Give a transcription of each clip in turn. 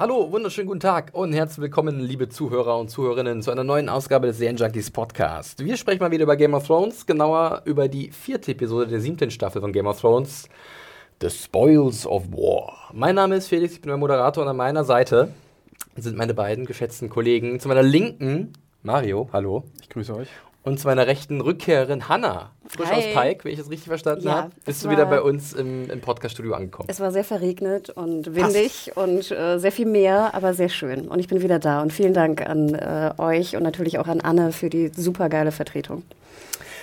Hallo, wunderschönen guten Tag und herzlich willkommen, liebe Zuhörer und Zuhörerinnen, zu einer neuen Ausgabe des Junkies Podcast. Wir sprechen mal wieder über Game of Thrones, genauer über die vierte Episode der siebten Staffel von Game of Thrones, The Spoils of War. Mein Name ist Felix, ich bin der Moderator und an meiner Seite sind meine beiden geschätzten Kollegen. Zu meiner Linken Mario, hallo. Ich grüße euch. Und zu meiner rechten Rückkehrerin Hanna, frisch Hi. aus Pike, wenn ich das richtig verstanden Ja, habe. es Bist du wieder bei uns im, im Podcast-Studio angekommen? Es war sehr verregnet und windig und äh, sehr viel mehr, aber sehr schön. Und ich bin wieder da. Und vielen Dank an äh, euch und natürlich auch an Anne für die supergeile Vertretung.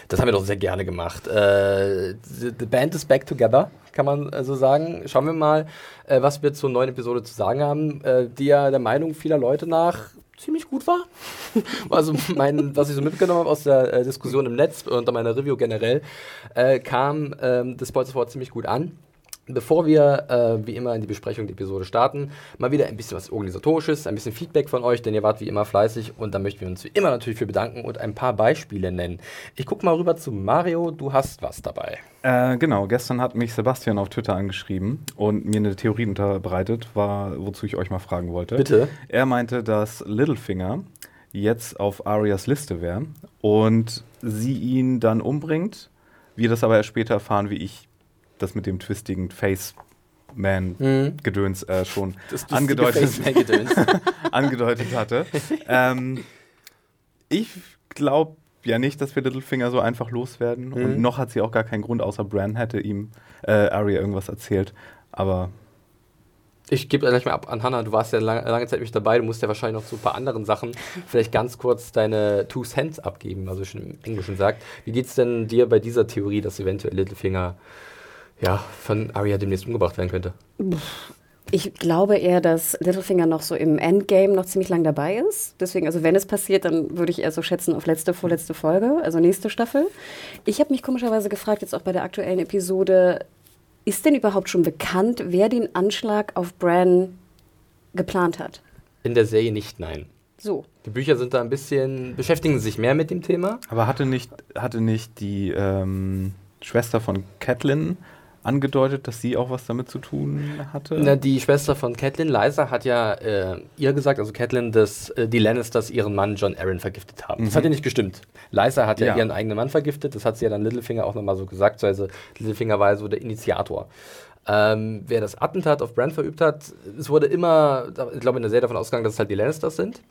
Das haben wir doch sehr gerne gemacht. Äh, the, the Band is back together, kann man äh, so sagen. Schauen wir mal, äh, was wir zur neuen Episode zu sagen haben, äh, die ja der Meinung vieler Leute nach ziemlich gut war. Also mein, was ich so mitgenommen habe aus der äh, Diskussion im Netz und meiner Review generell, äh, kam ähm, das Spoilers Wort ziemlich gut an. Bevor wir äh, wie immer in die Besprechung der Episode starten, mal wieder ein bisschen was Organisatorisches, ein bisschen Feedback von euch, denn ihr wart wie immer fleißig und da möchten wir uns wie immer natürlich für bedanken und ein paar Beispiele nennen. Ich gucke mal rüber zu Mario, du hast was dabei. Äh, genau, gestern hat mich Sebastian auf Twitter angeschrieben und mir eine Theorie unterbreitet, war, wozu ich euch mal fragen wollte. Bitte. Er meinte, dass Littlefinger jetzt auf Arias Liste wäre und sie ihn dann umbringt. Wir das aber erst später erfahren, wie ich das mit dem twistigen Face-Man-Gedöns äh, schon angedeutet, angedeutet hatte. ähm, ich glaube ja nicht, dass wir Littlefinger so einfach loswerden. Und Mhm. noch hat sie auch gar keinen Grund, außer Bran hätte ihm äh, Arya irgendwas erzählt. Aber Ich gebe gleich mal ab an Hannah, du warst ja lang, lange Zeit nicht dabei, du musst ja wahrscheinlich noch zu ein paar anderen Sachen vielleicht ganz kurz deine Two Cents abgeben, also schon im Englischen sagt. Wie geht's denn dir bei dieser Theorie, dass eventuell Littlefinger ja, von Arya demnächst umgebracht werden könnte? Ich glaube eher, dass Littlefinger noch so im Endgame noch ziemlich lang dabei ist. Deswegen, also wenn es passiert, dann würde ich eher so schätzen auf letzte, vorletzte Folge, also nächste Staffel. Ich habe mich komischerweise gefragt, jetzt auch bei der aktuellen Episode, ist denn überhaupt schon bekannt, wer den Anschlag auf Bran geplant hat? In der Serie nicht, nein. So. Die Bücher sind da ein bisschen, beschäftigen sich mehr mit dem Thema. Aber hatte nicht, hatte nicht die ähm, Schwester von Catelyn angedeutet, dass sie auch was damit zu tun hatte? Na, die Schwester von Catelyn, Lysa, hat ja äh, ihr gesagt, also Catelyn, dass äh, die Lannisters ihren Mann John Arryn vergiftet haben. Das Mhm. hat ja nicht gestimmt. Lysa hat ja, Ja. ihren eigenen Mann vergiftet, das hat sie ja dann Littlefinger auch nochmal so gesagt, also Littlefinger war so der Initiator. Ähm, wer das Attentat auf Bran verübt hat, es wurde immer, ich glaube in der Serie davon ausgegangen, dass es halt die Lannisters sind.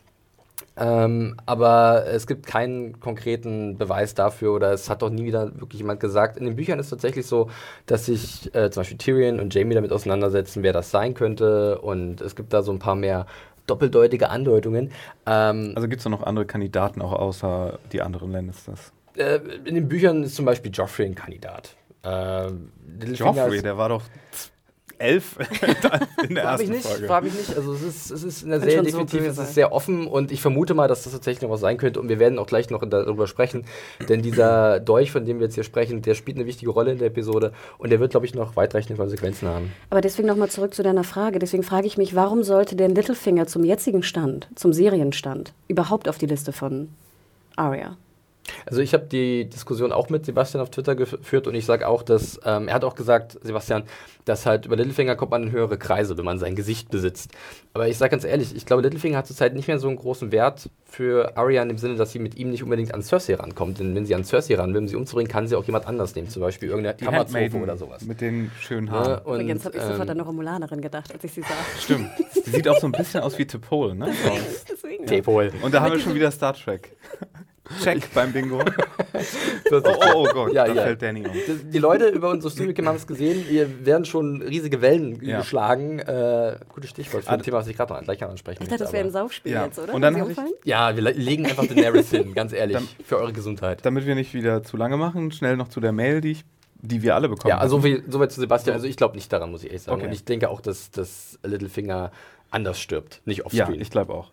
Ähm, aber es gibt keinen konkreten Beweis dafür oder es hat doch nie wieder wirklich jemand gesagt. In den Büchern ist es tatsächlich so, dass sich äh, zum Beispiel Tyrion und Jamie damit auseinandersetzen, wer das sein könnte und es gibt da so ein paar mehr doppeldeutige Andeutungen. Ähm, Also gibt es noch andere Kandidaten auch außer die anderen Lannisters? äh, in den Büchern ist zum Beispiel Joffrey ein Kandidat. Äh, Joffrey, der war doch elf in der ersten mich nicht, Folge. frag mich nicht. Also es ist, es ist in der Kann Serie schon so definitiv es ist sehr offen und ich vermute mal, dass das tatsächlich noch was sein könnte und wir werden auch gleich noch darüber sprechen, denn dieser Dolch, von dem wir jetzt hier sprechen, der spielt eine wichtige Rolle in der Episode und der wird, glaube ich, noch weitreichende Konsequenzen haben. Aber deswegen nochmal zurück zu deiner Frage. Deswegen frage ich mich, warum sollte denn Littlefinger zum jetzigen Stand, zum Serienstand, überhaupt auf die Liste von Arya? Also ich habe die Diskussion auch mit Sebastian auf Twitter geführt und ich sage auch, dass ähm, er hat auch gesagt, Sebastian, dass halt über Littlefinger kommt man in höhere Kreise, wenn man sein Gesicht besitzt. Aber ich sage ganz ehrlich, ich glaube, Littlefinger hat zurzeit nicht mehr so einen großen Wert für Arya in dem Sinne, dass sie mit ihm nicht unbedingt an Cersei rankommt. Denn wenn sie an Cersei ran will, um sie umzubringen, kann sie auch jemand anders nehmen, zum Beispiel irgendeine Kammerzofe oder sowas. mit den schönen Ne? Haaren. Und, Übrigens habe ich sofort ähm, an eine Romulanerin gedacht, als ich sie sah. Stimmt. Die sieht auch so ein bisschen aus wie Tipol, ne? Deswegen. Tepol. Und da haben wir schon wieder Star Trek. Check beim Bingo. Oh, Oh, oh, Gott, Ja, da ja. fällt Danny um. Die- Die Leute über unsere Streaming haben es gesehen, hier werden schon riesige Wellen Ja. geschlagen. Äh, gutes Stichwort für Ah, ein Thema, was ich gerade noch gleich ansprechen Ich dachte, das wäre ein Saufspiel Ja. jetzt, oder? Und dann ich-? Ja, wir le- legen einfach Daenerys hin, ganz ehrlich, Dann- für eure Gesundheit. Damit wir nicht wieder zu lange machen, schnell noch zu der Mail, die, ich, die wir alle bekommen Ja, also soweit zu Sebastian. Also ich glaube nicht daran, muss ich ehrlich sagen. Okay. Und ich denke auch, dass, dass Littlefinger anders stirbt, nicht Ja, offscreen. ich glaube auch.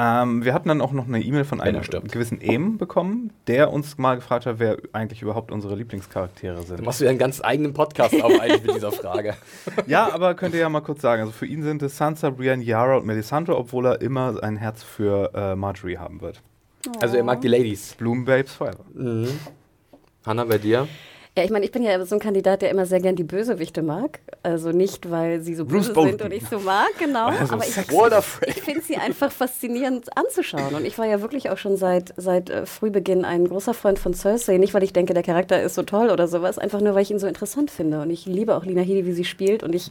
Ähm, wir hatten dann auch noch eine E-Mail von einem gewissen Ehm bekommen, der uns mal gefragt hat, wer eigentlich überhaupt unsere Lieblingscharaktere Du sind. machst wieder einen ganz eigenen Podcast auf eigentlich mit dieser Frage. Ja, aber könnt ihr ja mal kurz sagen. Also für ihn sind es Sansa, Brienne, Yara und Melisandre, obwohl er immer ein Herz für äh, Marjorie haben wird. Also er mag die Ladies. Bloom Babes Forever. Mhm. Hanna, bei dir? Ja, ich meine, ich bin ja so ein Kandidat, der immer sehr gern die Bösewichte mag. Also nicht, weil sie so Bruce böse Bolton. sind und ich so mag, genau. Also aber ich, ich finde sie einfach faszinierend anzuschauen. Und ich war ja wirklich auch schon seit, seit äh, Frühbeginn ein großer Freund von Cersei. Nicht, weil ich denke, der Charakter ist so toll oder sowas, einfach nur, weil ich ihn so interessant finde. Und ich liebe auch Lina Headey, wie sie spielt. Und ich,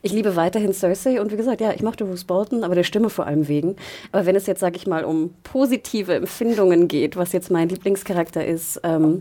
ich liebe weiterhin Cersei. Und wie gesagt, ja, ich mochte Bruce Bolton, aber der Stimme vor allem wegen. Aber wenn es jetzt, sag ich mal, um positive Empfindungen geht, was jetzt mein Lieblingscharakter ist, ähm,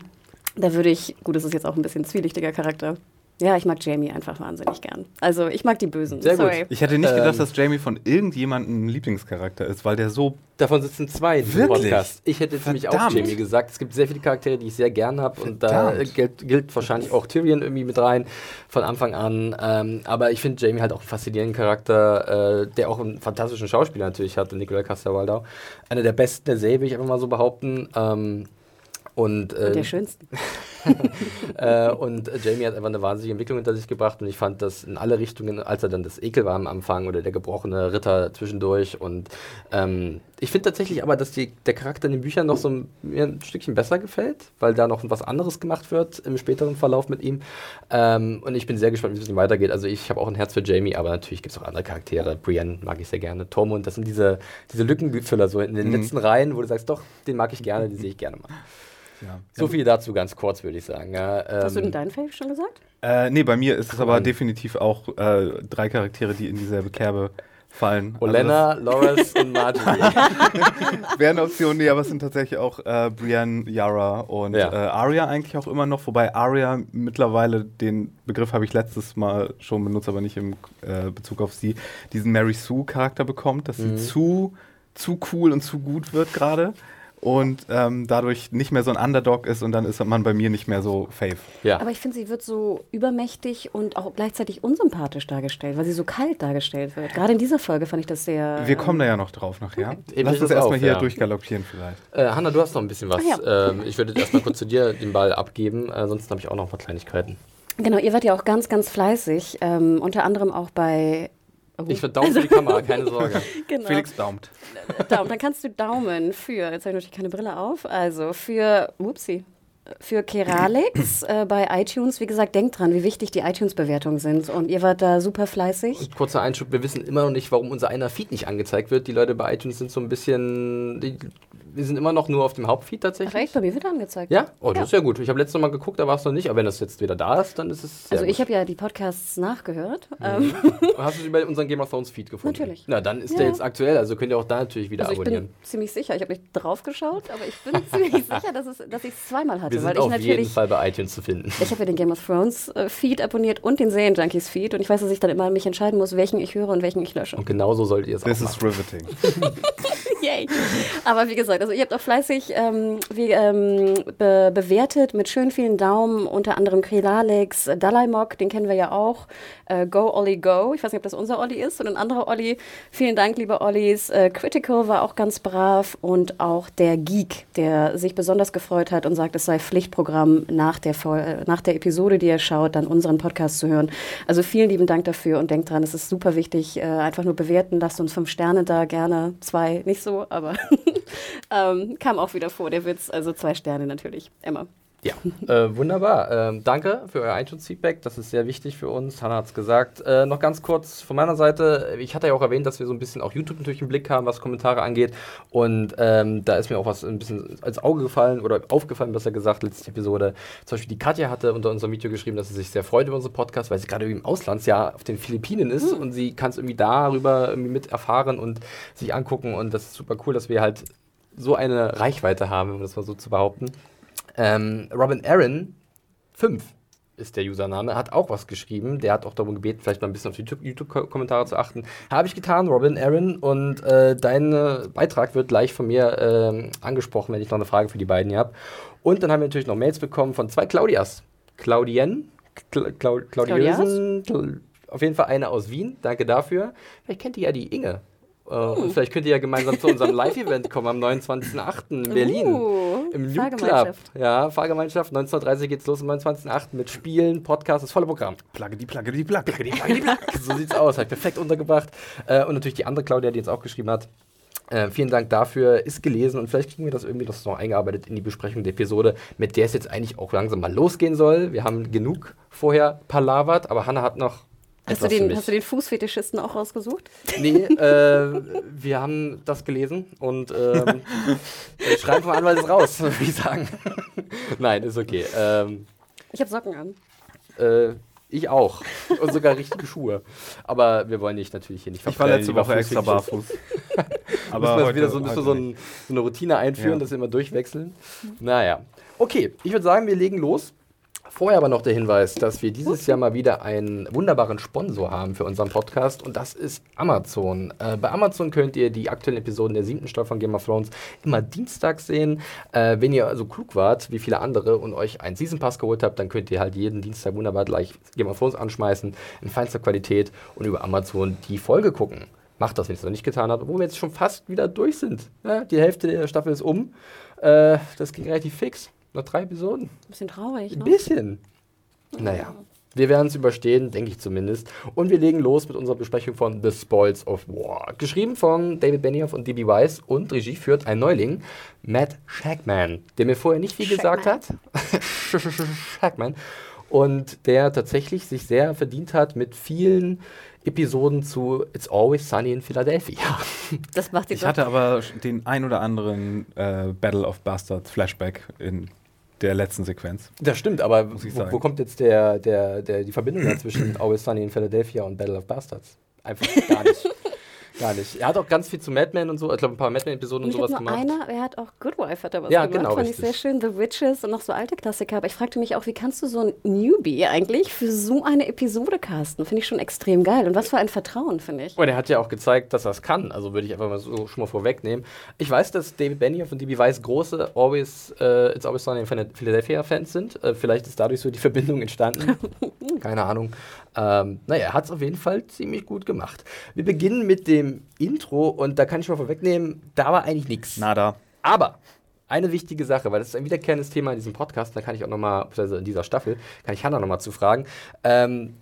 da würde ich, gut, das ist jetzt auch ein bisschen zwielichtiger Charakter. Ja, ich mag Jamie einfach wahnsinnig gern. Also ich mag die Bösen. Sehr gut. Sorry. Ich hätte nicht gedacht, Ähm. dass Jamie von irgendjemandem ein Lieblingscharakter ist, weil der so. Davon sitzen zwei Wirklich? Podcast. Ich hätte jetzt nämlich auch. Jamie gesagt. Es gibt sehr viele Charaktere, die ich sehr gern habe. Und da äh, gilt, gilt wahrscheinlich auch Tyrion irgendwie mit rein von Anfang an. Ähm, aber ich finde Jamie halt auch einen faszinierenden Charakter, äh, der auch einen fantastischen Schauspieler natürlich hat, Nicola Castor-Waldau. Einer der besten der Serie, will ich einfach mal so behaupten. Ähm, und, äh, Und der schönsten. äh, und Jamie hat einfach eine wahnsinnige Entwicklung hinter sich gebracht und ich fand das in alle Richtungen, als er dann das Ekel war am Anfang oder der gebrochene Ritter zwischendurch und ähm, ich finde tatsächlich aber, dass die, der Charakter in den Büchern noch so ein, mir ein Stückchen besser gefällt, weil da noch was anderes gemacht wird im späteren Verlauf mit ihm ähm, und ich bin sehr gespannt, wie es mit ihm weitergeht. Also ich habe auch ein Herz für Jamie, aber natürlich gibt es auch andere Charaktere. Brienne mag ich sehr gerne, Tormund, das sind diese, diese Lückenfüller so in den letzten Reihen, wo du sagst, doch, den mag ich gerne, den sehe ich gerne mal. Ja. So viel dazu ganz kurz, würde ich sagen. Ja, Hast du ähm, denn deinen Fave schon gesagt? Äh, nee, bei mir ist es aber definitiv auch äh, drei Charaktere, die in dieselbe Kerbe fallen. Olenna, Loras und Marjorie. Also das wäre eine Option, nee, aber es sind tatsächlich auch äh, Brienne, Yara und Ja. äh, Arya eigentlich auch immer noch, wobei Arya mittlerweile, den Begriff habe ich letztes Mal schon benutzt, aber nicht im äh, Bezug auf sie, diesen Mary Sue-Charakter bekommt, dass sie zu, zu cool und zu gut wird gerade. Und ähm, dadurch nicht mehr so ein Underdog ist und dann ist man bei mir nicht mehr so fave. ja. Aber ich finde, sie wird so übermächtig und auch gleichzeitig unsympathisch dargestellt, weil sie so kalt dargestellt wird. Gerade in dieser Folge fand ich das sehr. Wir kommen da ja noch drauf nachher. Eben Lass uns erstmal hier ja. durchgaloppieren vielleicht. Äh, Hanna, du hast noch ein bisschen was. Ach ja. ähm, ich würde erstmal kurz zu dir den Ball abgeben, äh, ansonsten habe ich auch noch ein paar Kleinigkeiten. Genau, ihr wart ja auch ganz, ganz fleißig. Ähm, unter anderem auch bei. Oh, Ich verdauere für die Kamera, keine Sorge. genau. Felix daumt. Daumen. Dann kannst du Daumen für, jetzt habe ich natürlich keine Brille auf, also für, upsie, für Keralix äh, bei iTunes. Wie gesagt, denkt dran, wie wichtig die iTunes-Bewertungen sind. Und ihr wart da super fleißig. Kurzer Einschub, wir wissen immer noch nicht, warum unser einer Feed nicht angezeigt wird. Die Leute bei iTunes sind so ein bisschen, die, wir sind immer noch nur auf dem Hauptfeed tatsächlich. Ach echt, bei mir wird angezeigt. Ja? Oh, das Ja. ist ja gut. Ich habe letztes Mal geguckt, da war es noch nicht, aber wenn das jetzt wieder da ist, dann ist es sehr Also ich habe ja die Podcasts nachgehört. Ähm, Hast du sie bei unserem Game of Thrones Feed gefunden? Natürlich. Na, dann ist Ja. der jetzt aktuell, also könnt ihr auch da natürlich wieder also ich abonnieren. bin ziemlich sicher, ich habe nicht drauf geschaut, aber ich bin ziemlich sicher, dass, es, dass ich es zweimal hatte. Wir weil sind ich auf jeden Fall bei iTunes zu finden. Ich habe ja den Game of Thrones äh, Feed abonniert und den Serienjunkies Feed und ich weiß, dass ich dann immer mich entscheiden muss, welchen ich höre und welchen ich lösche. Und genauso solltet ihr es auch This machen. is riveting. Yay. Aber wie gesagt, also ihr habt auch fleißig ähm, wie, ähm, be bewertet mit schön vielen Daumen, unter anderem Krelalex, Dalaimok, den kennen wir ja auch, äh, Go Olli Go, ich weiß nicht, ob das unser Olli ist oder ein anderer Olli. Vielen Dank, liebe Ollis. Äh, Critical war auch ganz brav und auch der Geek, der sich besonders gefreut hat und sagt, es sei Pflichtprogramm nach der, Vol nach der Episode, die ihr schaut, dann unseren Podcast zu hören. Also vielen lieben Dank dafür und denkt dran, es ist super wichtig, äh, einfach nur bewerten, lasst uns fünf Sterne da, gerne zwei, nicht so, aber ähm, kam auch wieder vor, der Witz, also zwei Sterne natürlich, immer. Ja, äh, wunderbar. Ähm, danke für euer iTunes-Feedback. Das ist sehr wichtig für uns. Hanna hat es gesagt. Äh, noch ganz kurz von meiner Seite. Ich hatte ja auch erwähnt, dass wir so ein bisschen auch YouTube natürlich im Blick haben, was Kommentare angeht. Und ähm, da ist mir auch was ein bisschen als Auge gefallen oder aufgefallen, besser gesagt, letzte Episode. Zum Beispiel die Katja hatte unter unserem Video geschrieben, dass sie sich sehr freut über unseren Podcast, weil sie gerade im Auslandsjahr auf den Philippinen ist und sie kann es irgendwie darüber irgendwie mit erfahren und sich angucken. Und das ist super cool, dass wir halt so eine Reichweite haben, um das mal so zu behaupten. Ähm, Robin Aaron 5 ist der Username, hat auch was geschrieben. Der hat auch darum gebeten, vielleicht mal ein bisschen auf die YouTube- YouTube-Kommentare zu achten. Habe ich getan, Robin Aaron. Und äh, dein äh, Beitrag wird gleich von mir ähm, angesprochen, wenn ich noch eine Frage für die beiden hier habe. Und dann haben wir natürlich noch Mails bekommen von zwei Claudias. Claudien, Cla Clau Claudiösen, Cl- auf jeden Fall eine aus Wien. Danke dafür. Vielleicht kennt ihr ja die Inge. Äh, und vielleicht könnt ihr ja gemeinsam zu unserem Live-Event kommen am 29.08. in Berlin. Uh, Im Loop Club. Fahrgemeinschaft. Ja, Fahrgemeinschaft. 19.30 Uhr geht's los am 29.08. mit Spielen, Podcast, das volle Programm. Plagge die Plagge die Plagge. so sieht's aus, halt perfekt untergebracht. Äh, und natürlich die andere Claudia, die jetzt auch geschrieben hat. Äh, vielen Dank dafür, ist gelesen und vielleicht kriegen wir das irgendwie noch so eingearbeitet in die Besprechung der Episode, mit der es jetzt eigentlich auch langsam mal losgehen soll. Wir haben genug vorher palavert, aber Hanna hat noch. Hast du, den, hast du den Fußfetischisten auch rausgesucht? Nee, äh, wir haben das gelesen und ähm, äh, schreiben vom Anwalt ist raus, würde ich sagen. Nein, ist okay. Ähm, Ich habe Socken an. äh, ich auch. Und sogar richtige Schuhe. Aber wir wollen dich natürlich hier nicht Ich war letzte Woche extra barfuß. Aber müssen wir wieder so, müssen so, nicht. ein, so eine Routine einführen, Ja. dass wir immer durchwechseln. Naja. Okay, ich würde sagen, wir legen los. Vorher aber noch der Hinweis, dass wir dieses Jahr mal wieder einen wunderbaren Sponsor haben für unseren Podcast und das ist Amazon. Äh, bei Amazon könnt ihr die aktuellen Episoden der siebten Staffel von Game of Thrones immer dienstags sehen. Äh, wenn ihr so klug wart wie viele andere und euch einen Season Pass geholt habt, dann könnt ihr halt jeden Dienstag wunderbar gleich Game of Thrones anschmeißen in feinster Qualität und über Amazon die Folge gucken. Macht das, wenn ihr es noch nicht getan habt, obwohl wir jetzt schon fast wieder durch sind. Ja, die Hälfte der Staffel ist um. Äh, das ging relativ fix. Noch drei Episoden. Ein bisschen traurig, Ein ne? bisschen. Naja, wir werden es überstehen, denke ich zumindest. Und wir legen los mit unserer Besprechung von The Spoils of War. Geschrieben von David Benioff und D.B. Weiss und Regie führt ein Neuling, Matt Shackman, der mir vorher nicht viel gesagt hat. Shackman. Und der tatsächlich sich sehr verdient hat mit vielen Episoden zu It's Always Sunny in Philadelphia. Das macht die Ich hatte aber den ein oder anderen äh, Battle of Bastards Flashback in der letzten Sequenz. Das stimmt, aber wo, wo kommt jetzt der, der, der, die Verbindung da zwischen Always Sunny in Philadelphia und Battle of Bastards? Einfach gar nicht. gar nicht. Er hat auch ganz viel zu Madman und so, ich glaube ein paar Madman-Episoden und Und ich sowas nur gemacht. einer, er hat auch Good Wife hat er was Ja, gemacht, genau, fand ich richtig. sehr schön. The Witches und noch so alte Klassiker. Aber ich fragte mich auch, wie kannst du so ein Newbie eigentlich für so eine Episode casten? Finde ich schon extrem geil. Und was für ein Vertrauen, finde ich. Und er hat ja auch gezeigt, dass er es kann. Also würde ich einfach mal so schon mal vorwegnehmen. Ich weiß, dass David Benioff und D.B. Weiss große Always, äh, It's Always Sunny in Philadelphia-Fans sind. Äh, vielleicht ist dadurch so die Verbindung entstanden. Keine Ahnung. Ähm, naja, er hat es auf jeden Fall ziemlich gut gemacht. Wir beginnen mit dem Intro und da kann ich mal vorwegnehmen, da war eigentlich nichts. Nada. Aber eine wichtige Sache, weil das ist ein wiederkehrendes Thema in diesem Podcast, da kann ich auch nochmal, also in dieser Staffel, kann ich Hannah nochmal zu fragen. Ähm,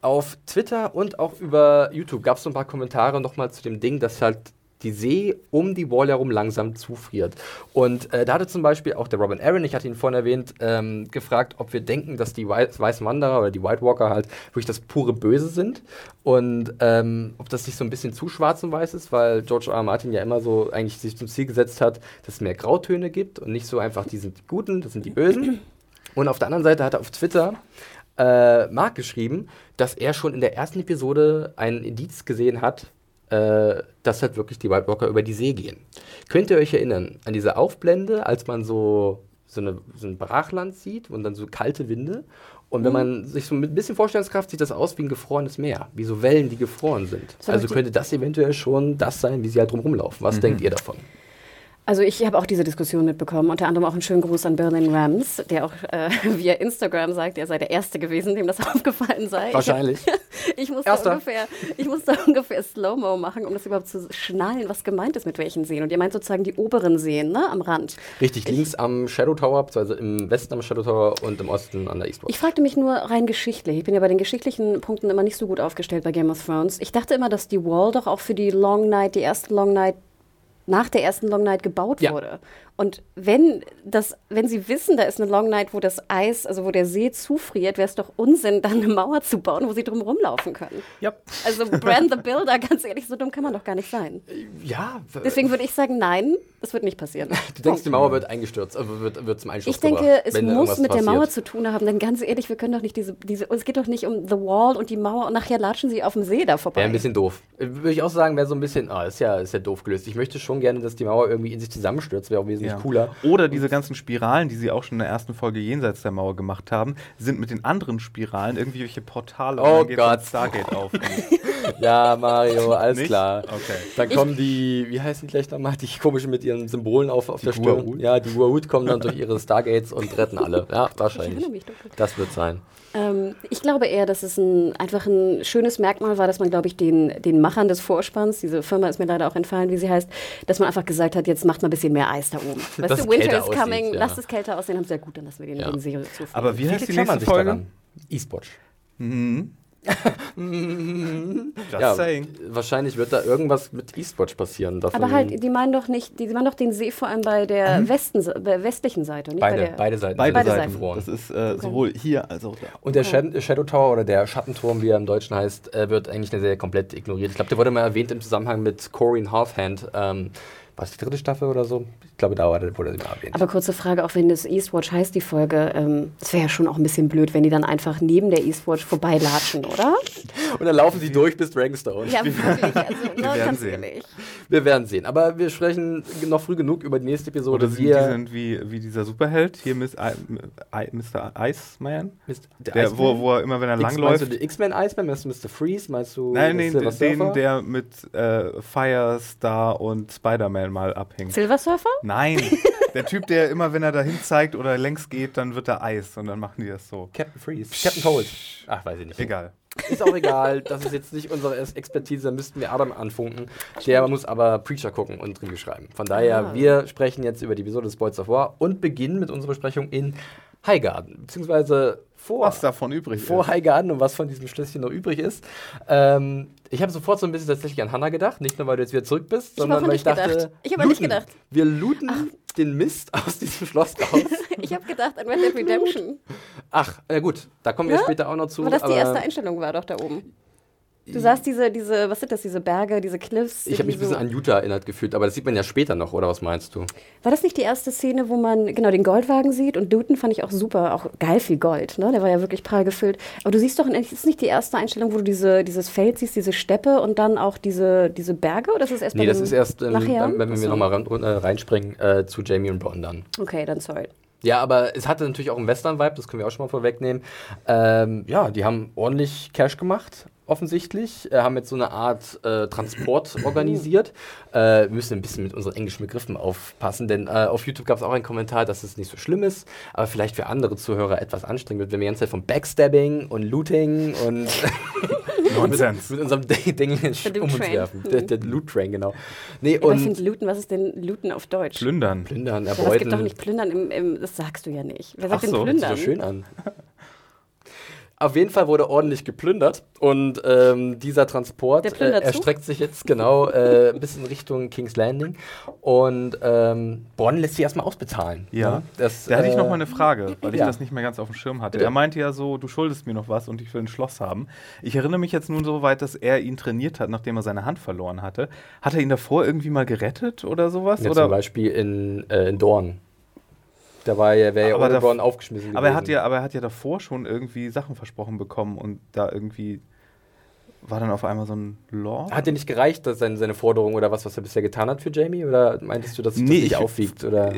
auf Twitter und auch über YouTube gab es so ein paar Kommentare nochmal zu dem Ding, dass halt die See um die Wall herum langsam zufriert. Und äh, da hatte zum Beispiel auch der Robin Aaron, ich hatte ihn vorhin erwähnt, ähm, gefragt, ob wir denken, dass die Wei- Weißen Wanderer oder die White Walker halt wirklich das pure Böse sind. Und ähm, ob das nicht so ein bisschen zu schwarz und weiß ist, weil George R. R. Martin ja immer so eigentlich sich zum Ziel gesetzt hat, dass es mehr Grautöne gibt und nicht so einfach, die sind die Guten, das sind die Bösen. Und auf der anderen Seite hat er auf Twitter äh, Mark geschrieben, dass er schon in der ersten Episode einen Indiz gesehen hat, äh, dass halt wirklich die White Walker über die See gehen. Könnt ihr euch erinnern an diese Aufblende, als man so, so, eine, so ein Brachland sieht und dann so kalte Winde? Und wenn man sich so mit ein bisschen Vorstellungskraft sieht das aus wie ein gefrorenes Meer, wie so Wellen, die gefroren sind. So also könnte das eventuell schon das sein, wie sie halt drum rumlaufen. Was denkt ihr davon? Also ich habe auch diese Diskussion mitbekommen, unter anderem auch einen schönen Gruß an Berlin Rams, der auch äh, via Instagram sagt, er sei der Erste gewesen, dem das aufgefallen sei. Wahrscheinlich. Ich musste, Erster. ungefähr, ich musste ungefähr Slow-Mo machen, um das überhaupt zu schnallen, was gemeint ist mit welchen Seen. Und ihr meint sozusagen die oberen Seen, ne, am Rand. Richtig, links am Shadow Tower, also im Westen am Shadow Tower und im Osten an der Eastwatch. Ich fragte mich nur rein geschichtlich. Ich bin ja bei den geschichtlichen Punkten immer nicht so gut aufgestellt bei Game of Thrones. Ich dachte immer, dass die Wall doch auch für die Long Night, die erste Long Night, nach der ersten Long Night gebaut Ja. wurde. Und wenn das, wenn sie wissen, da ist eine Long Night, wo das Eis, also wo der See zufriert, wäre es doch Unsinn, dann eine Mauer zu bauen, wo sie drum rumlaufen können. Ja. Also Brand the Builder, ganz ehrlich, so dumm kann man doch gar nicht sein. ja, Deswegen würde ich sagen, nein, das wird nicht passieren. Du denkst, die Mauer wird eingestürzt, also wird, wird zum Einsturz Ich denke, gebracht, es wenn muss mit der passiert. Mauer zu tun haben, denn ganz ehrlich, wir können doch nicht diese, diese, es geht doch nicht um The Wall und die Mauer und nachher latschen sie auf dem See da vorbei. Wäre ein bisschen doof. Äh, Würde ich auch sagen, wäre so ein bisschen, ah, ist ja, ist ja doof gelöst. Ich möchte schon gerne, dass die Mauer irgendwie in sich zusammenstürzt, wäre auch wesentlich Ja. cooler. Oder diese ganzen Spiralen, die sie auch schon in der ersten Folge jenseits der Mauer gemacht haben, sind mit den anderen Spiralen irgendwie welche Portale Oh dann geht Gott. Stargate auf. Ja, Mario, alles Nicht? klar. Okay. Dann kommen die, wie heißen die gleich nochmal, die komischen mit ihren Symbolen auf, auf Die der Stirn. Gua'uld? Ja, die Gua'uld kommen dann durch ihre Stargates und retten alle. Ja, Ich wahrscheinlich. erinnere mich. Das wird sein. Ähm, ich glaube eher, dass es ein, einfach ein schönes Merkmal war, dass man, glaube ich, den, den Machern des Vorspanns, diese Firma ist mir leider auch entfallen, wie sie heißt, dass man einfach gesagt hat, jetzt macht mal ein bisschen mehr Eis da oben. Weißt Dass du, Winter kälter is aussieht, coming, ja. lasst es kälter aussehen, haben sie ja gut, dann lassen wir den, Ja. den See zufrieden. Aber wie heißt die klammern nächste sich Folge? daran. Eastwatch. Mhm. Just ja, saying. wahrscheinlich wird da irgendwas mit Eastwatch passieren. davon- Aber halt, die meinen doch nicht, die, meinen doch den See vor allem bei der Westen, bei westlichen Seite, nicht bei beide, der. beide Seiten. Beide, Beide Seiten. gefroren. Das ist äh, sowohl hier als auch da. Und der Shad- Shadow Tower oder der Schattenturm, wie er im Deutschen heißt, äh, wird eigentlich eine Serie komplett ignoriert. Ich glaube, der wurde mal erwähnt im Zusammenhang mit Corinne Halfhand. Ähm, war es die dritte Staffel oder so? Ich glaube, da wurde sie mal erwähnt. Aber kurze Frage, auch wenn das Eastwatch heißt, die Folge, ähm, das wäre ja schon auch ein bisschen blöd, wenn die dann einfach neben der Eastwatch vorbeilatschen, oder? Und dann laufen sie durch bis Dragonstone. Ja, wirklich. Also, ne, werden ganz sehen. ehrlich. Wir werden sehen. Aber wir sprechen noch früh genug über die nächste Episode. Oder sind, die wir, sind wie, wie dieser Superheld, hier Miss I, I, Mr. Iceman. Mist- der Der, wo, Iceman? wo er immer, wenn er X- Meinst du langläuft. den X-Men Iceman? Meinst du Mr. Freeze? Meinst du Nein, den, Surfer? der mit äh, Firestar und Spider-Man mal abhängt. Silver Surfer? Nein, der Typ, der immer, wenn er dahin zeigt oder längs geht, dann wird er Eis und dann machen die das so. Captain Freeze. Captain Cold. Ach, weiß ich nicht. Egal. Ist auch egal. Das ist jetzt nicht unsere Expertise. Da müssten wir Adam anfunken. Der muss aber Preacher gucken und Review schreiben. Von daher, Ah. wir sprechen jetzt über die Episode des Boys of War und beginnen mit unserer Besprechung in Highgarden. Beziehungsweise vor, Was davon übrig vor ist. Highgarden und was von diesem Schlösschen noch übrig ist. Ähm, ich habe sofort so ein bisschen tatsächlich an Hannah gedacht. Nicht nur, weil du jetzt wieder zurück bist, Ich sondern weil ich dachte, gedacht. Ich hab auch nicht looten. gedacht. Wir looten den Mist aus diesem Schloss raus. Ich habe gedacht an Red Dead Redemption. Ach, na gut, da kommen wir Ja? später auch noch zu. Aber das die erste Einstellung war doch da oben. Du sahst diese, diese, was sind das, diese Berge, diese Cliffs? ich habe mich ein bisschen an Utah erinnert gefühlt, aber das sieht man ja später noch, oder was meinst du? War das nicht die erste Szene, wo man genau den Goldwagen sieht? Und Luton fand ich auch super, auch geil viel Gold, ne? Der war ja wirklich prall gefüllt. Aber du siehst doch, ist es nicht die erste Einstellung, wo du diese, dieses Feld siehst, diese Steppe und dann auch diese, diese Berge? Oder ist das erst Nee, das ist erst, ähm, nachher? wenn wir so. nochmal ran, äh, reinspringen äh, zu Jamie und Bronn dann. Okay, dann sorry. Ja, aber es hatte natürlich auch einen Western-Vibe, das können wir auch schon mal vorwegnehmen. Ähm, ja, die haben ordentlich Cash gemacht, offensichtlich. Äh, haben jetzt so eine Art äh, Transport organisiert. Äh, wir müssen ein bisschen mit unseren englischen Begriffen aufpassen, denn äh, auf YouTube gab es auch einen Kommentar, dass es nicht so schlimm ist, aber vielleicht für andere Zuhörer etwas anstrengend wird, wenn wir die ganze Zeit von Backstabbing und Looting und Nonsens. mit unserem Ding um uns werfen. Der, der Loot-Train, genau. Nee, Aber ich und finde Looten, was ist denn Looten auf Deutsch? Plündern. plündern, Ja, das gibt erbeuten. doch nicht Plündern im, im, das sagst du ja nicht. Wer sagt Ach so, denn Hört sich Plündern? so schön an. Auf jeden Fall wurde ordentlich geplündert und ähm, dieser Transport Der äh, erstreckt sich jetzt genau äh, bis in Richtung King's Landing und ähm, Bonn lässt sich erstmal ausbezahlen. Ja. Ne? Das, Da hatte ich äh, noch mal eine Frage, weil ich ja. das nicht mehr ganz auf dem Schirm hatte. Bitte. Er meinte ja so, du schuldest mir noch was und ich will ein Schloss haben. Ich erinnere mich jetzt nun so weit, dass er ihn trainiert hat, nachdem er seine Hand verloren hatte. Hat er ihn davor irgendwie mal gerettet oder sowas? ja, oder? zum Beispiel in, äh, in Dorn. Da war ja, wäre ja Dorn aufgeschmissen aber, er hat gewesen. ja, aber er hat ja davor schon irgendwie Sachen versprochen bekommen und da irgendwie war dann auf einmal so ein Law. Hat dir nicht gereicht, dass seine, seine Forderung oder was, was er bisher getan hat für Jamie? Oder meintest du, dass sich Nee, das nicht ich- aufwiegt? Oder?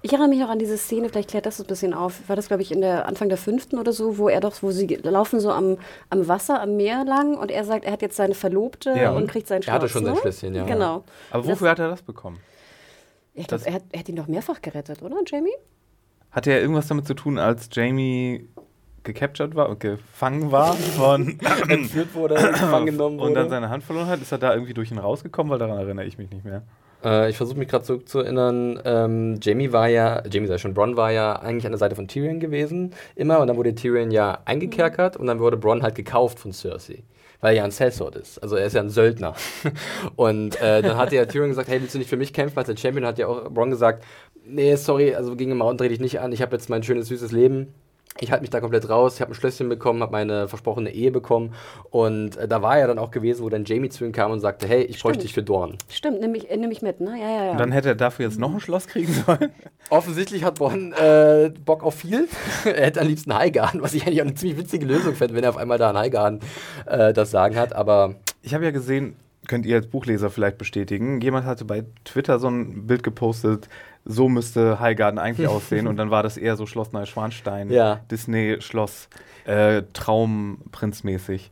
Ich erinnere mich noch an diese Szene, vielleicht klärt das ein bisschen auf. War das, glaube ich, in der Anfang der fünften oder so, wo er doch, wo sie laufen so am, am Wasser, am Meer lang und er sagt, er hat jetzt seine Verlobte Ja. und kriegt sein Schloss. Er hatte schon sein ne? Schlösschen, ja. Genau. aber das- wofür hat er das bekommen? Ich glaube, er hat, er hat ihn doch mehrfach gerettet, oder, Jamie? Hatte er irgendwas damit zu tun, als Jamie gecaptured war und gefangen war von Entführt wurde, gefangen genommen wurde. und dann seine Hand verloren hat? Ist er da irgendwie durch ihn rausgekommen? Weil daran erinnere ich mich nicht mehr. Äh, ich versuche mich gerade zurückzuerinnern. Ähm, Jamie war ja, Jamie sei schon, Bronn war ja eigentlich an der Seite von Tyrion gewesen, immer. Und dann wurde Tyrion ja eingekerkert und dann wurde Bronn halt gekauft von Cersei. Weil er ja ein Sellsword ist. Also er ist ja ein Söldner. und äh, dann hat ja Tyrion gesagt, hey, willst du nicht für mich kämpfen als der Champion? Und hat ja auch Bronn gesagt, nee, sorry, also gegen den Mountain dreh dich nicht an. Ich habe jetzt mein schönes, süßes Leben. Ich halte mich da komplett raus. Ich habe ein Schlösschen bekommen, habe meine versprochene Ehe bekommen. Und äh, da war er dann auch gewesen, wo dann Jamie zu ihm kam und sagte, hey, ich bräuchte dich für Dorn. Stimmt, nimm mich, äh, nimm mich mit, ne? Ja, ja, ja. Und dann hätte er dafür jetzt noch ein Schloss kriegen sollen. Offensichtlich hat Bonn äh, Bock auf viel. er hätte am liebsten Highgarden, was ich eigentlich auch eine ziemlich witzige Lösung fände, wenn er auf einmal da in Highgarden äh, das Sagen hat. Aber Ich habe ja gesehen, könnt ihr als Buchleser vielleicht bestätigen, jemand hatte bei Twitter so ein Bild gepostet, so müsste Highgarden eigentlich aussehen und dann war das eher so Schloss Neuschwanstein, Ja. Disney-Schloss, äh, Traumprinzmäßig.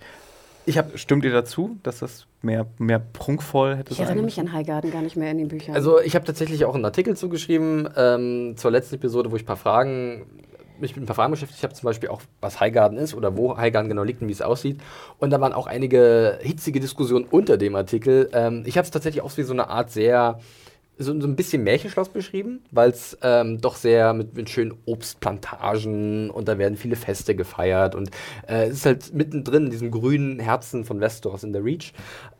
Ich hab, stimmt ihr dazu, dass das mehr, mehr prunkvoll hätte ich sein erinnere mich an Highgarden gar nicht mehr in den Büchern. also ich habe tatsächlich auch einen Artikel zugeschrieben ähm, zur letzten Episode, wo ich ein paar Fragen mich mit ein paar Fragen beschäftigt habe, zum Beispiel auch, was Highgarden ist oder wo Highgarden genau liegt und wie es aussieht. Und da waren auch einige hitzige Diskussionen unter dem Artikel. Ähm, ich habe es tatsächlich auch wie so eine Art sehr so, so ein bisschen Märchenschloss beschrieben, weil es ähm, doch sehr mit, mit schönen Obstplantagen und da werden viele Feste gefeiert und äh, es ist halt mittendrin in diesem grünen Herzen von Westeros in der Reach.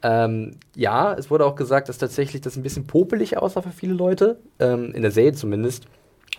Ähm, ja, es wurde auch gesagt, dass tatsächlich das ein bisschen popelig aussah für viele Leute, ähm, in der Serie zumindest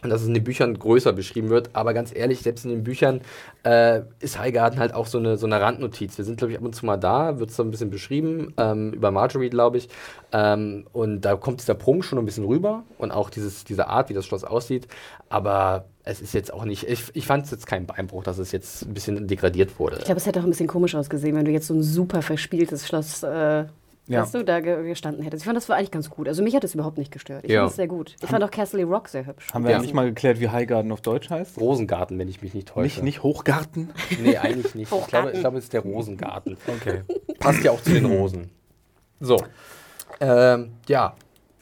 dass es in den Büchern größer beschrieben wird. Aber ganz ehrlich, selbst in den Büchern äh, ist Highgarden halt auch so eine, so eine Randnotiz. Wir sind, glaube ich, ab und zu mal da, wird so ein bisschen beschrieben, ähm, über Marjorie, glaube ich. Ähm, und da kommt dieser Prunk schon ein bisschen rüber und auch dieses, diese Art, wie das Schloss aussieht. Aber es ist jetzt auch nicht, ich, ich fand es jetzt kein Beinbruch, dass es jetzt ein bisschen degradiert wurde. Ich glaube, es hätte auch ein bisschen komisch ausgesehen, wenn du jetzt so ein super verspieltes Schloss äh, Ja. weißt du, da ge gestanden hättest. Ich fand, das war eigentlich ganz gut. Also mich hat das überhaupt nicht gestört. Ich Ja. fand es sehr gut. Ich fand auch Castle Rock sehr hübsch. Haben wir Ja. nicht mal geklärt, wie Highgarden auf Deutsch heißt? Rosengarten, wenn ich mich nicht täusche. Nicht, nicht Hochgarten? Nee, eigentlich nicht. Ich glaube, ich glaube, es ist der Rosengarten. Okay. Passt ja auch zu den Rosen. So. Ähm, ja.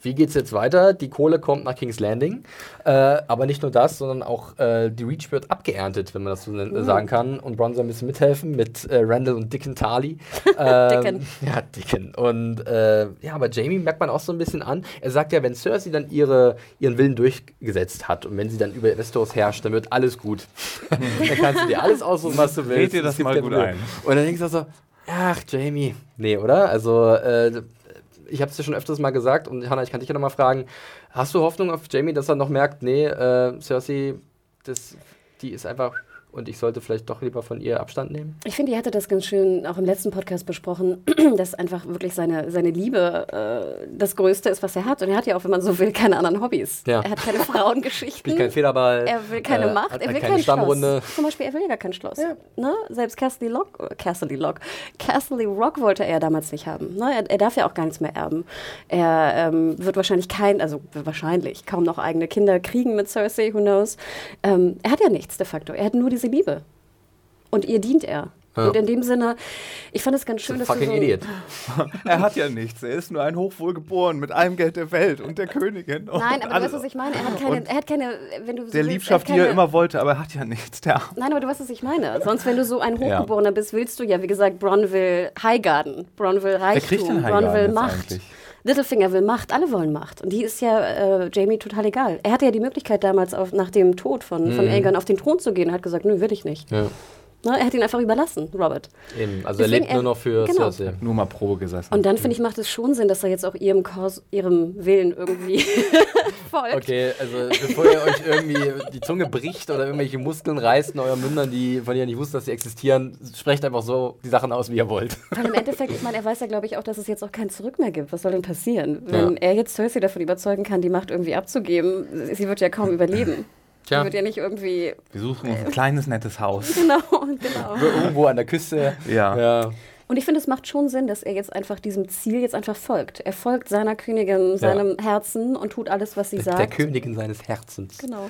Wie geht's jetzt weiter? Die Kohle kommt nach King's Landing. Äh, aber nicht nur das, sondern auch äh, die Reach wird abgeerntet, wenn man das so nen- sagen kann. Und Bronzer ein bisschen mithelfen mit äh, Randall und Dickon Tarly. Ähm, Dickon. Ja, Dickon. Und äh, ja, aber Jamie merkt man auch so ein bisschen an. Er sagt ja, wenn Cersei dann ihre, ihren Willen durchgesetzt hat und wenn sie dann über Westeros herrscht, dann wird alles gut. dann kannst du dir alles aussuchen, was du willst. Red dir das Es mal gut ein. Und dann denkst du so, ach, Jamie. Nee, oder? Also, äh, ich habe es dir schon öfters mal gesagt und Hannah, ich kann dich ja nochmal fragen, hast du Hoffnung auf Jamie, dass er noch merkt, nee, äh, Cersei, das, die ist einfach und ich sollte vielleicht doch lieber von ihr Abstand nehmen? Ich finde, ihr hattet das ganz schön auch im letzten Podcast besprochen, dass einfach wirklich seine, seine Liebe äh, das Größte ist, was er hat. Und er hat ja auch, wenn man so will, keine anderen Hobbys. Ja. Er hat keine Frauengeschichten. Spielt keinen Federball. Er will keine äh, Macht, er will keine kein Stammrunde. Schloss. Zum Beispiel, er will ja gar kein Schloss. Ne? Selbst Castle Lock, äh, Castle Lock, Castle Rock wollte er damals nicht haben. Ne? Er, er darf ja auch gar nichts mehr erben. Er ähm, wird wahrscheinlich kein, also wahrscheinlich kaum noch eigene Kinder kriegen mit Cersei, who knows. Ähm, er hat ja nichts de facto. Er hat nur diese Liebe. Und ihr dient er. Ja. Und in dem Sinne, ich fand es ganz schön, dass du Fucking so, Idiot. Er hat ja nichts. Er ist nur ein Hochwohlgeboren mit allem Geld der Welt und der Königin. Und Nein, aber du weißt, was ich meine. Er hat keine, er hat keine wenn du so Der willst, Liebschaft, er die er keine- immer wollte, aber er hat ja nichts. Der Nein, aber du weißt, was ich meine. Sonst, wenn du so ein Ja. Hochgeborener bist, willst du ja, wie gesagt, Bronn will Highgarden, Bronn will Reichtum, kriegt denn Bronn Highgarden will jetzt Macht. eigentlich? Littlefinger will Macht, alle wollen Macht. Und die ist ja äh, Jamie total egal. Er hatte ja die Möglichkeit damals, auf, nach dem Tod von, von Aegon auf den Thron zu gehen. Er hat gesagt, nö, will ich nicht. Ja, Ne, er hat ihn einfach überlassen, Robert. eben. Also er Deswegen, lebt nur er- noch für genau. Cersei. nur mal Probe gesessen. Und dann, finde ich, macht es schon Sinn, dass er jetzt auch ihrem, Kurs, ihrem Willen irgendwie folgt. Okay, also bevor ihr euch irgendwie die Zunge bricht oder irgendwelche Muskeln reißt in euren Mündern, die von ihr nicht wussten, dass sie existieren, sprecht einfach so die Sachen aus, wie ihr wollt. Weil im Endeffekt, ich meine, er weiß ja, glaube ich, auch, dass es jetzt auch kein Zurück mehr gibt. Was soll denn passieren? Wenn Ja. er jetzt Cersei davon überzeugen kann, die Macht irgendwie abzugeben, sie wird ja kaum überleben. Tja. Sie wird ja nicht irgendwie. Wir suchen uns ein kleines, nettes Haus. Genau, genau. Irgendwo an der Küste. Ja. Ja. Und ich finde, es macht schon Sinn, dass er jetzt einfach diesem Ziel jetzt einfach folgt. Er folgt seiner Königin, seinem Herzen und tut alles, was sie sagt. Der Königin seines Herzens. Genau.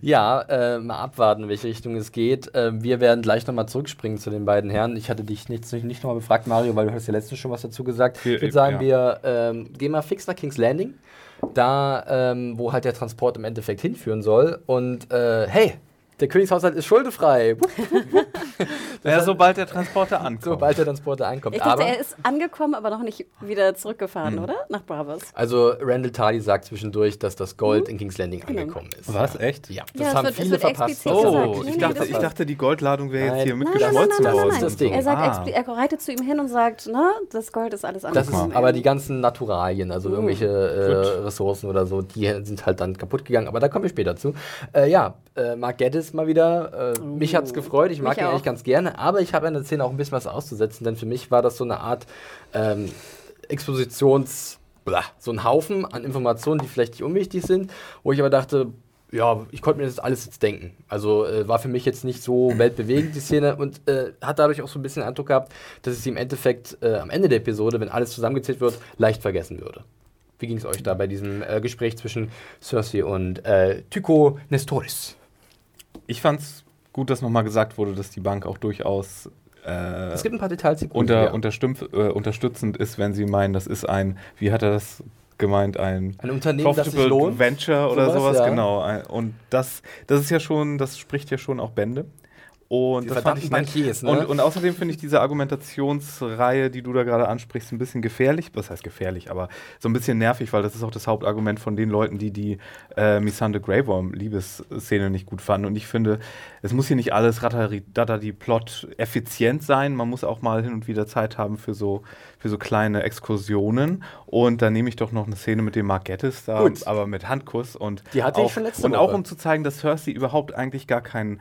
Ja, äh, mal abwarten, in welche Richtung es geht. Äh, wir werden gleich nochmal zurückspringen zu den beiden Herren. Ich hatte dich nicht, nicht nochmal befragt, Mario, weil du hast ja letztens schon was dazu gesagt. Ich würde sagen, ja. wir ähm, gehen mal fix nach King's Landing, da, ähm, wo halt der Transport im Endeffekt hinführen soll. Und äh, hey, der Königshaushalt ist schuldefrei, Wupp, Ja, sobald der Transporter ankommt. sobald der Transporter ankommt. Ich dachte, Aber, er ist angekommen, aber noch nicht wieder zurückgefahren, oder? Nach Bravos. also Randall Tardy sagt zwischendurch, dass das Gold in King's Landing Genau. angekommen ist. Was? Echt? Ja, das Ja, es haben wird- es viele wird verpasst. Oh, ich dachte, das ich dachte, die Goldladung wäre jetzt hier mitgeschmolzen worden. Das ist das Ding. Er, sagt, Ah. er reitet zu ihm hin und sagt, na, das Gold ist alles Das angekommen. ist aber die ganzen Naturalien, also irgendwelche äh, Ressourcen oder so, die sind halt dann kaputt gegangen. Aber da kommen wir später zu. Äh, ja, äh, Mark Geddes mal wieder. Äh, mich hat's gefreut. Ich mag Mich ihn auch. eigentlich ganz gerne. Aber ich habe in der Szene auch ein bisschen was auszusetzen, denn für mich war das so eine Art ähm, Expositions... So ein Haufen an Informationen, die vielleicht nicht unwichtig sind, wo ich aber dachte, ja, ich konnte mir das alles jetzt denken. Also äh, war für mich jetzt nicht so weltbewegend, die Szene, und äh, hat dadurch auch so ein bisschen den Eindruck gehabt, dass es sie im Endeffekt äh, am Ende der Episode, wenn alles zusammengezählt wird, leicht vergessen würde. Wie ging es euch da bei diesem äh, Gespräch zwischen Cersei und äh, Tycho Nestoris? Ich fand's gut, dass nochmal gesagt wurde, dass die Bank auch durchaus äh, Es gibt ein paar Details, die unter, äh, unterstützend ist, wenn sie meinen, das ist ein, wie hat er das gemeint, ein Ein Unternehmen, das sich Profitable lohnt. Venture oder Sowas, sowas, ja. genau. Und das, das ist ja schon, das spricht ja schon auch Bände. Und Die das fand ich. Bankiers, ne? und, und außerdem finde ich diese Argumentationsreihe, die du da gerade ansprichst, ein bisschen gefährlich. Was heißt gefährlich, aber so ein bisschen nervig, weil das ist auch das Hauptargument von den Leuten, die die äh, Missandei Grey Worm Liebesszene nicht gut fanden. Und ich finde, es muss hier nicht alles die Plot effizient sein. Man muss auch mal hin und wieder Zeit haben für so, für so kleine Exkursionen. Und da nehme ich doch noch eine Szene mit dem Mark Gettis da, Gut. aber mit Handkuss und Die hatte ich auch, schon letzte und auch Woche. um zu zeigen, dass Cersei überhaupt eigentlich gar keinen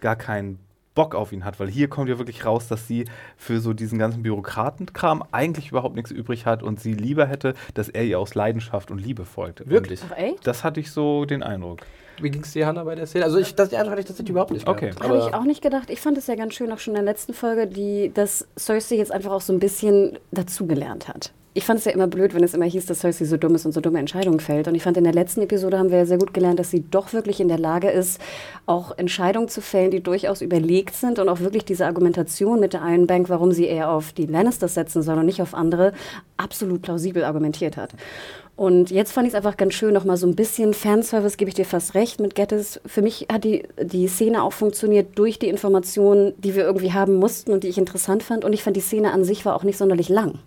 gar keinen Bock auf ihn hat, weil hier kommt ja wirklich raus, dass sie für so diesen ganzen Bürokratenkram eigentlich überhaupt nichts übrig hat und sie lieber hätte, dass er ihr aus Leidenschaft und Liebe folgte. Wirklich? Ach, echt? Das hatte ich so den Eindruck. Wie ging es dir, Hanna, bei der Szene? Also, ich, das, die Eindruck hatte ich tatsächlich überhaupt nicht. Okay. Habe ich auch nicht gedacht. Ich fand es ja ganz schön, auch schon in der letzten Folge, die, dass Cersei jetzt einfach auch so ein bisschen dazugelernt hat. Ich fand es ja immer blöd, wenn es immer hieß, dass Cersei so dumm ist und so dumme Entscheidungen fällt. Und ich fand, in der letzten Episode haben wir ja sehr gut gelernt, dass sie doch wirklich in der Lage ist, auch Entscheidungen zu fällen, die durchaus überlegt sind und auch wirklich diese Argumentation mit der Iron Bank, warum sie eher auf die Lannisters setzen soll und nicht auf andere, absolut plausibel argumentiert hat. Und jetzt fand ich es einfach ganz schön, nochmal so ein bisschen Fanservice, gebe ich dir fast recht mit Gettys. Für mich hat die, die Szene auch funktioniert durch die Informationen, die wir irgendwie haben mussten und die ich interessant fand. Und ich fand, die Szene an sich war auch nicht sonderlich lang.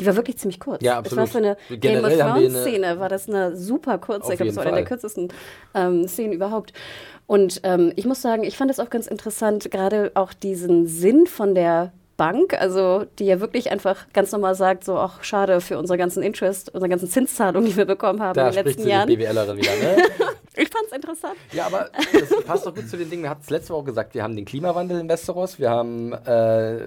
Die war wirklich ziemlich kurz. Ja, Es war absolut. für eine Generell Game of haben wir Thrones eine- Szene, war das eine super kurze, ich glaube, das jeden war eine der kürzesten ähm, Szenen überhaupt. Und ähm, ich muss sagen, ich fand es auch ganz interessant, gerade auch diesen Sinn von der Bank, also die ja wirklich einfach ganz normal sagt, so, ach, schade für unsere ganzen Interest, unsere ganzen Zinszahlungen, die wir bekommen haben da in den letzten sie die Jahren. BWLerin wieder, ne? Ich fand es interessant. Ja, aber das passt doch gut zu den Dingen. Wir hatten es letzte Woche gesagt, wir haben den Klimawandel in Westeros, wir haben äh,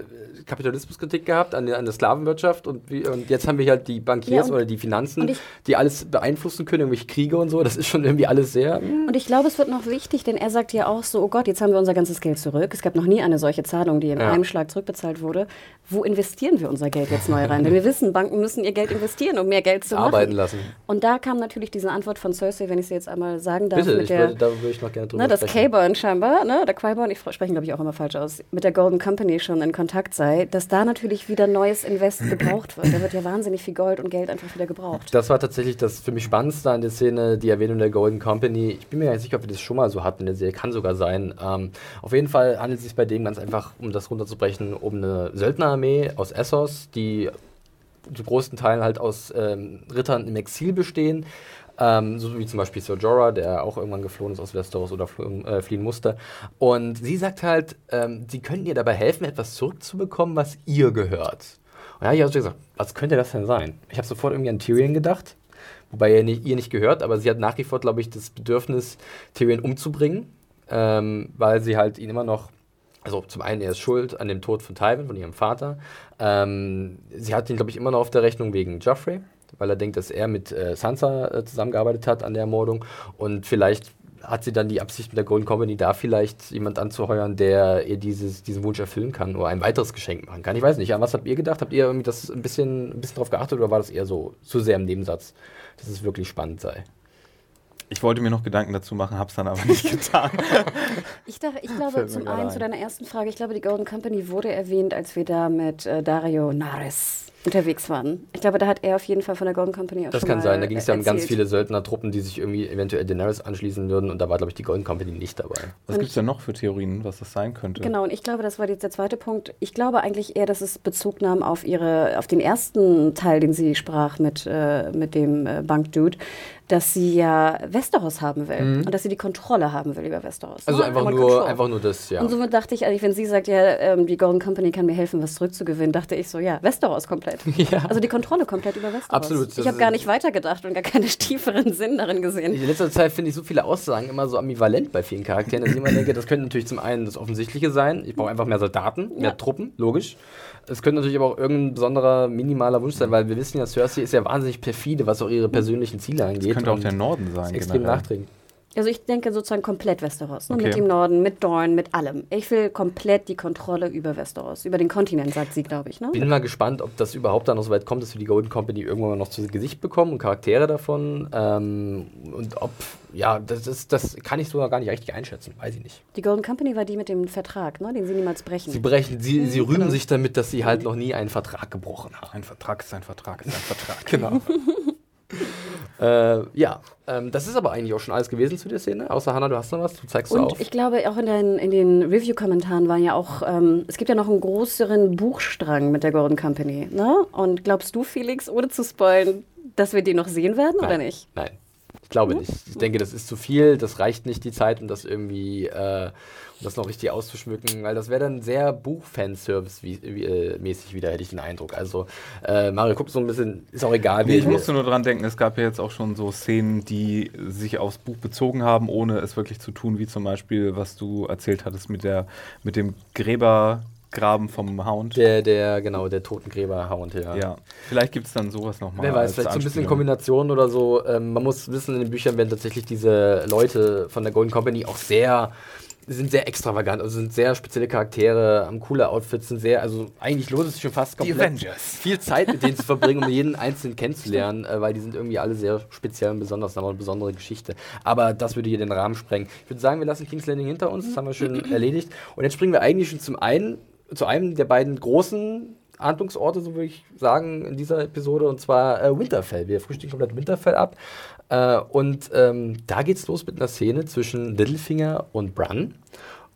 Kapitalismuskritik gehabt an, der- an der Sklavenwirtschaft und, wie, und jetzt haben wir halt die Bankiers Ja, und- oder die Finanzen, ich- die alles beeinflussen können, irgendwelche Kriege und so. Das ist schon irgendwie alles sehr. Und ich glaube, es wird noch wichtig, denn er sagt ja auch so, oh Gott, jetzt haben wir unser ganzes Geld zurück. Es gab noch nie eine solche Zahlung, die in Ja. einem Schlag zurückbezahlt wurde. Wo investieren wir unser Geld jetzt neu rein? denn wir wissen, Banken müssen ihr Geld investieren, um mehr Geld zu Arbeiten machen. lassen. Und da kam natürlich diese Antwort von Cersei, wenn ich sie jetzt einmal sagen darf, Bitte, mit ich der, würde, da würde ich noch gerne drüber ne, dass sprechen. K-Burn scheinbar, ne, der Qui-Burn, ich spreche glaube ich auch immer falsch aus, mit der Golden Company schon in Kontakt sei, dass da natürlich wieder neues Invest gebraucht wird. Da wird ja wahnsinnig viel Gold und Geld einfach wieder gebraucht. Das war tatsächlich das für mich Spannendste an der Szene, die Erwähnung der Golden Company. Ich bin mir gar nicht sicher, ob wir das schon mal so hatten in der Serie. Kann sogar sein. Ähm, auf jeden Fall handelt es sich bei dem ganz einfach, um das runterzubrechen, um eine Söldnerarmee aus Essos, die zu großen Teilen halt aus ähm, Rittern im Exil bestehen. Ähm, so wie zum Beispiel Sir Jorah, der auch irgendwann geflohen ist aus Westeros oder fl äh, fliehen musste. Und sie sagt halt, ähm, sie könnten ihr dabei helfen, etwas zurückzubekommen, was ihr gehört. Und habe ich also gesagt, was könnte das denn sein? Ich habe sofort irgendwie an Tyrion gedacht, wobei er nicht, ihr nicht gehört, aber sie hat nach wie vor, glaube ich, das Bedürfnis, Tyrion umzubringen, ähm, weil sie halt ihn immer noch also zum einen, er ist schuld an dem Tod von Tywin, von ihrem Vater. Ähm, sie hat ihn, glaube ich, immer noch auf der Rechnung wegen Joffrey, weil er denkt, dass er mit äh, Sansa äh, zusammengearbeitet hat an der Ermordung. Und vielleicht hat sie dann die Absicht mit der Golden Company, da vielleicht jemand anzuheuern, der ihr dieses, diesen Wunsch erfüllen kann oder ein weiteres Geschenk machen kann. Ich weiß nicht, an was habt ihr gedacht? Habt ihr irgendwie das ein bisschen, ein bisschen drauf geachtet oder war das eher so zu sehr im Nebensatz, dass es wirklich spannend sei? Ich wollte mir noch Gedanken dazu machen, hab's dann aber nicht getan. Ich, dachte, ich glaube, Fällt zum einen ein. zu deiner ersten Frage, ich glaube, die Golden Company wurde erwähnt, als wir da mit äh, Dario Nares unterwegs waren. Ich glaube, da hat er auf jeden Fall von der Golden Company auch Das schon kann mal sein. Da ging es ja um ganz viele Söldnertruppen, die sich irgendwie eventuell Daenerys anschließen würden und da war, glaube ich, die Golden Company nicht dabei. Was Und gibt's denn noch für Theorien, was das sein könnte? Genau, und ich glaube, das war jetzt der zweite Punkt. Ich glaube eigentlich eher, dass es Bezug nahm auf ihre, auf den ersten Teil, den sie sprach mit, äh, mit dem äh, Bankdude, dass sie ja Westeros haben will und dass sie die Kontrolle haben will über Westeros. Mhm. Also ne? einfach nur, einfach nur das, ja. Und somit dachte ich, eigentlich, wenn sie sagt, ja, ähm, die Golden Company kann mir helfen, was zurückzugewinnen, dachte ich so, ja, Westeros komplett. Ja. Also die Kontrolle komplett über Westeros. Absolut, Ich habe gar nicht weitergedacht und gar keinen tieferen Sinn darin gesehen. In letzter Zeit finde ich so viele Aussagen immer so ambivalent bei vielen Charakteren, dass ich immer denke, das könnte natürlich zum einen das Offensichtliche sein. Ich brauche einfach mehr Soldaten, mehr Ja. Truppen, logisch. Es könnte natürlich aber auch irgendein besonderer, minimaler Wunsch sein, weil wir wissen ja, Cersei ist ja wahnsinnig perfide, was auch ihre persönlichen Ziele angeht. Das könnte auch der Norden sein. extrem nachträglich. Also ich denke sozusagen komplett Westeros. Ne? Okay. Mit dem Norden, mit Dorn, mit allem. Ich will komplett die Kontrolle über Westeros. Über den Kontinent, sagt sie, glaube ich. Ne? Bin mal gespannt, ob das überhaupt dann noch so weit kommt, dass wir die Golden Company irgendwann mal noch zu Gesicht bekommen und Charaktere davon. Ähm, und ob, ja, das, ist, das kann ich sogar gar nicht richtig einschätzen, weiß ich nicht. Die Golden Company war die mit dem Vertrag, ne? den sie niemals brechen. Sie brechen, sie, sie rühmen genau. sich damit, dass sie halt noch nie einen Vertrag gebrochen haben. Ein Vertrag ist ein Vertrag ist ein Vertrag. Genau. äh, ja, ähm, das ist aber eigentlich auch schon alles gewesen zu der Szene. Außer Hannah, du hast noch was, du zeigst Und du auf. ich glaube, auch in den, in den Review-Kommentaren war ja auch, ähm, es gibt ja noch einen größeren Buchstrang mit der Golden Company. Ne? Und glaubst du, Felix, ohne zu spoilen, dass wir den noch sehen werden oder Nein. nicht? Nein, ich glaube nicht. Ich denke, das ist zu viel, das reicht nicht die Zeit, um das irgendwie, äh, um das noch richtig auszuschmücken, weil das wäre dann sehr Buch-Fanservice wie, wie, äh, wieder, hätte ich den Eindruck. Also, äh, Mario guckt so ein bisschen, ist auch egal. Nee, wie- ich musste nur dran denken, es gab ja jetzt auch schon so Szenen, die sich aufs Buch bezogen haben, ohne es wirklich zu tun, wie zum Beispiel, was du erzählt hattest mit, der, mit dem Gräbergraben vom Hound. der, der, genau, der Totengräber-Hound, ja. ja, vielleicht gibt es dann sowas nochmal. Wer weiß, vielleicht so ein bisschen Kombination oder so. Ähm, man muss wissen, in den Büchern werden tatsächlich diese Leute von der Golden Company auch sehr, sind sehr extravagant, also sind sehr spezielle Charaktere, haben coole Outfits, sind sehr, also eigentlich lohnt es sich schon fast Die komplett Avengers. viel Zeit mit denen zu verbringen, um jeden einzelnen kennenzulernen, äh, weil die sind irgendwie alle sehr speziell und besonders, haben auch eine besondere Geschichte. Aber das würde hier den Rahmen sprengen. Ich würde sagen, wir lassen King's Landing hinter uns, das haben wir schon erledigt. Und jetzt springen wir eigentlich schon zum einen, zu einem der beiden großen Handlungsorte, so würde ich sagen, in dieser Episode, und zwar äh, Winterfell. Wir frühstücken komplett Winterfell ab. Äh, und ähm, da geht's los mit einer Szene zwischen Littlefinger und Bran.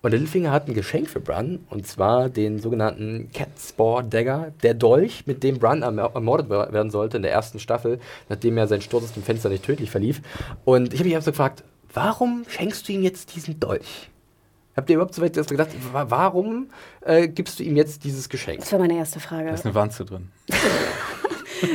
Und Littlefinger hat ein Geschenk für Bran, und zwar den sogenannten Catspore Dagger, der Dolch, mit dem Bran erm- ermordet wer- werden sollte in der ersten Staffel, nachdem er sein Sturz aus dem Fenster nicht tödlich verlief. Und ich habe mich einfach so gefragt, warum schenkst du ihm jetzt diesen Dolch? Habt ihr überhaupt so weit gedacht, wa- warum äh, gibst du ihm jetzt dieses Geschenk? Das war meine erste Frage. Da ist eine Wanze drin.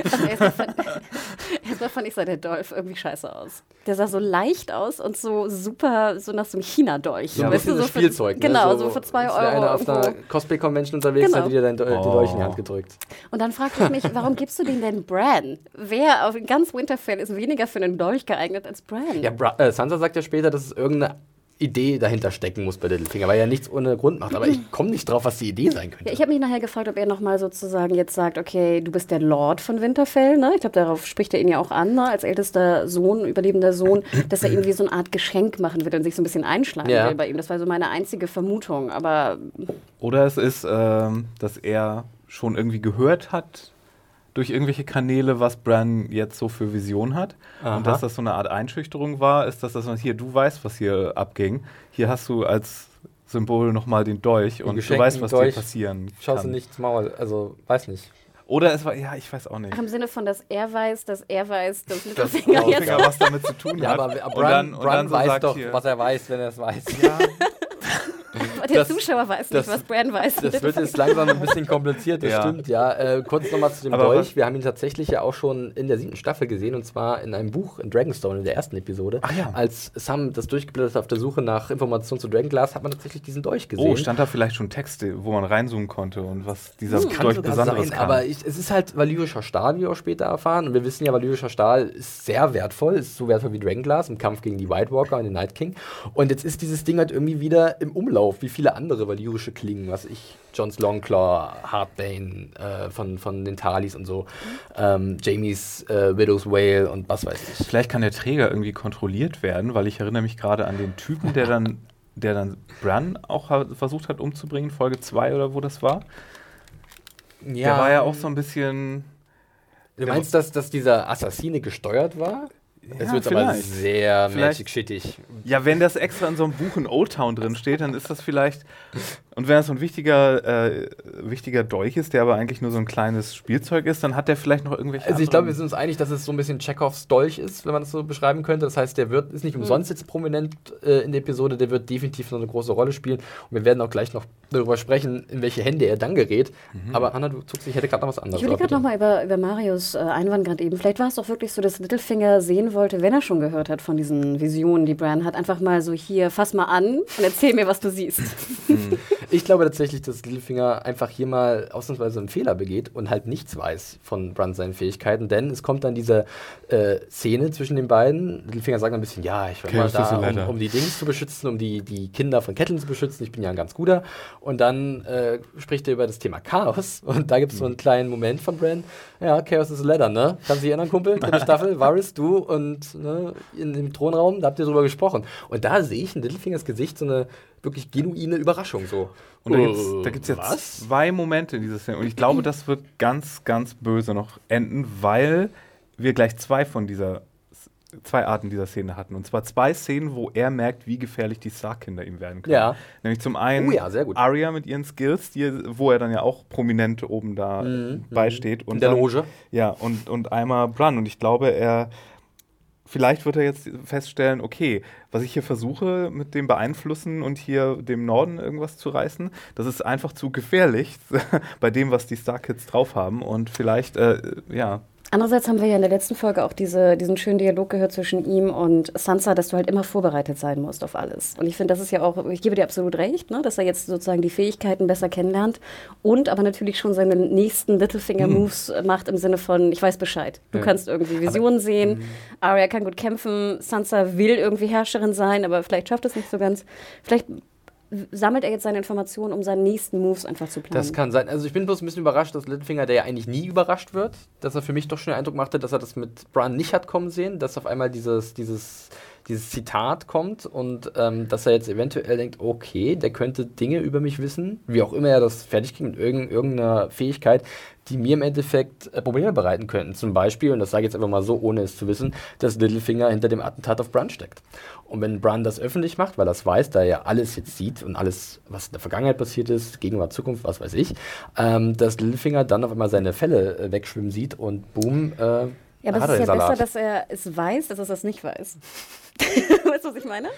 Also erstmal fand, ich sah der Dolph irgendwie scheiße aus. Der sah so leicht aus und so super, so nach so einem China-Dolch. Ja, ein bisschen so das für- Spielzeug. ne? Genau, so, für zwei Euro. einer auf einer. Cosplay-Convention unterwegs, Genau. hat dir dann den Oh. Dolch in die Hand gedrückt. Und dann fragte ich mich, warum gibst du den denn Bran? Wer auf ganz Winterfell ist weniger für einen Dolch geeignet als Bran? Ja, Bra äh, Sansa sagt ja später, dass es irgendeine Idee dahinter stecken muss bei Littlefinger, weil er nichts ohne Grund macht. Aber ich komme nicht drauf, was die Idee sein könnte. Ja, ich habe mich nachher gefragt, ob er nochmal sozusagen jetzt sagt, okay, du bist der Lord von Winterfell, ne? Ich glaube, darauf spricht er ihn ja auch an, ne? als ältester Sohn, überlebender Sohn, dass er irgendwie so eine Art Geschenk machen wird und sich so ein bisschen einschlagen Ja. will bei ihm. Das war so meine einzige Vermutung, aber Oder es ist, ähm, dass er schon irgendwie gehört hat durch irgendwelche Kanäle, was Bran jetzt so für Vision hat. Aha. Und dass das so eine Art Einschüchterung war, ist, dass das hier, du weißt, was hier abging. Hier hast du als Symbol nochmal den Dolch und du weißt, was Dolch. dir passieren Schaust du kann. nicht ins Maul, also weiß nicht. Oder es war, ja, ich weiß auch nicht. ach, im Sinne von, dass er weiß, dass er weiß, dass Littlefinger jetzt... Littlefinger was damit zu tun Ja, hat. aber Und Bran, dann- und Bran dann so weiß doch, hier- was er weiß, wenn er es weiß. Ja, Der das- Zuschauer weiß das- nicht, was Bran weiß. Das wird jetzt langsam ein bisschen kompliziert, das Ja. stimmt, ja. Äh, kurz nochmal zu dem Aber Dolch. Wir haben ihn tatsächlich ja auch schon in der siebten Staffel gesehen und zwar in einem Buch in Dragonstone in der ersten Episode. Ach ja. Als Sam das durchgeblättert hat auf der Suche nach Informationen zu Dragonglass, hat man tatsächlich diesen Dolch gesehen. oh, stand da vielleicht schon Texte, wo man reinzoomen konnte und was dieser kann Dolch sogar Besonderes sein, kann. aber ich, es ist halt valyrischer Stahl, wie wir auch später erfahren. Und wir wissen ja, valyrischer Stahl ist sehr wertvoll, ist so wertvoll wie Dragonglass im Kampf gegen die White Walker und den Night King. Und jetzt ist dieses Ding halt irgendwie wieder im Umlauf, wie viele andere valyrische Klingen, was ich, John's Longclaw, Heartbane äh, von, von den Talis und so, ähm, Jamies äh, Widow's Whale und was weiß ich. Vielleicht kann der Träger irgendwie kontrolliert werden, weil ich erinnere mich gerade an den Typen, der dann, der dann Bran auch ha versucht hat umzubringen, Folge 2 oder wo das war. Der war ja auch so ein bisschen. Du meinst, dass, dass dieser Assassine gesteuert war? Es Ja, wird aber vielleicht. sehr Vielleicht- magic shittig. Ja, wenn das extra in so einem Buch in Old Town drin steht, dann ist das vielleicht. Und wenn das so ein wichtiger, äh, wichtiger Dolch ist, der aber eigentlich nur so ein kleines Spielzeug ist, dann hat der vielleicht noch irgendwelche. Also ich glaube, wir sind uns einig, dass es so ein bisschen Chekhovs Dolch ist, wenn man das so beschreiben könnte. Das heißt, der wird ist nicht umsonst jetzt prominent äh, in der Episode, der wird definitiv noch eine große Rolle spielen. Und wir werden auch gleich noch darüber sprechen, in welche Hände er dann gerät. Aber Anna, du zuckst, ich hätte gerade noch was anderes. Ich aber gerade nochmal über, über Marius äh, Einwand gerade eben. Vielleicht war es doch wirklich so, dass Littlefinger sehen wollte, wenn er schon gehört hat von diesen Visionen, die Bran hat, einfach mal so hier, fass mal an und erzähl mir, was du siehst. bitte. Ich glaube tatsächlich, dass Littlefinger einfach hier mal ausnahmsweise einen Fehler begeht und halt nichts weiß von Brand seinen Fähigkeiten. Denn es kommt dann diese äh, Szene zwischen den beiden. Littlefinger sagt ein bisschen, ja, ich war is a da, um, um die Dings zu beschützen, um die, die Kinder von Ketteln zu beschützen. Ich bin ja ein ganz guter. Und dann äh, spricht er über das Thema Chaos. Und da gibt es so einen kleinen Moment von Bran. Ja, Chaos is a ladder, ne? Kannst du dich erinnern, Kumpel? Dritte Staffel, Varys, du und ne, in dem Thronraum, da habt ihr drüber gesprochen. Und da sehe ich in Littlefingers Gesicht so eine wirklich genuine Überraschung. So. Und da gibt's, da gibt's jetzt was? zwei Momente in dieser Szene. Und ich glaube, das wird ganz, ganz böse noch enden, weil wir gleich zwei von dieser zwei Arten dieser Szene hatten. Und zwar zwei Szenen, wo er merkt, wie gefährlich die Stark-Kinder ihm werden können. Ja. Nämlich zum einen Oh ja. Arya mit ihren Skills, die, wo er dann ja auch prominent oben da Mhm, beisteht. In Und der dann, Loge. Ja, und, und einmal Bran. Und ich glaube, er. Vielleicht wird er jetzt feststellen, okay, was ich hier versuche mit dem Beeinflussen und hier dem Norden irgendwas zu reißen, das ist einfach zu gefährlich bei dem, was die Star Kids drauf haben. Und vielleicht, äh, ja, Andererseits haben wir ja in der letzten Folge auch diese, diesen schönen Dialog gehört zwischen ihm und Sansa, dass du halt immer vorbereitet sein musst auf alles. Und ich finde, das ist ja auch, ich gebe dir absolut recht, ne, dass er jetzt sozusagen die Fähigkeiten besser kennenlernt und aber natürlich schon seine nächsten Littlefinger-Moves macht im Sinne von, ich weiß Bescheid. Du Ja. kannst irgendwie Visionen sehen, Arya kann gut kämpfen, Sansa will irgendwie Herrscherin sein, aber vielleicht schafft es nicht so ganz. Vielleicht sammelt er jetzt seine Informationen, um seine nächsten Moves einfach zu planen. Das kann sein. Also ich bin bloß ein bisschen überrascht, dass Littlefinger, der ja eigentlich nie überrascht wird, dass er für mich doch schon den Eindruck machte, dass er das mit Bran nicht hat kommen sehen, dass auf einmal dieses, dieses, dieses Zitat kommt und ähm, dass er jetzt eventuell denkt, okay, der könnte Dinge über mich wissen, wie auch immer er das fertig kriegt mit irgend, irgendeiner Fähigkeit, die mir im Endeffekt äh, Probleme bereiten könnten. Zum Beispiel, und das sage ich jetzt einfach mal so, ohne es zu wissen, dass Littlefinger hinter dem Attentat auf Bran steckt. Und wenn Bran das öffentlich macht, weil er es weiß, da er ja alles jetzt sieht und alles, was in der Vergangenheit passiert ist, Gegenwart, Zukunft, was weiß ich, ähm, dass Littlefinger dann auf einmal seine Fälle äh, wegschwimmen sieht und boom, äh, Ja, aber es ist ja den besser, Salat. dass er es weiß, als dass er es nicht weiß. weißt du, was ich meine?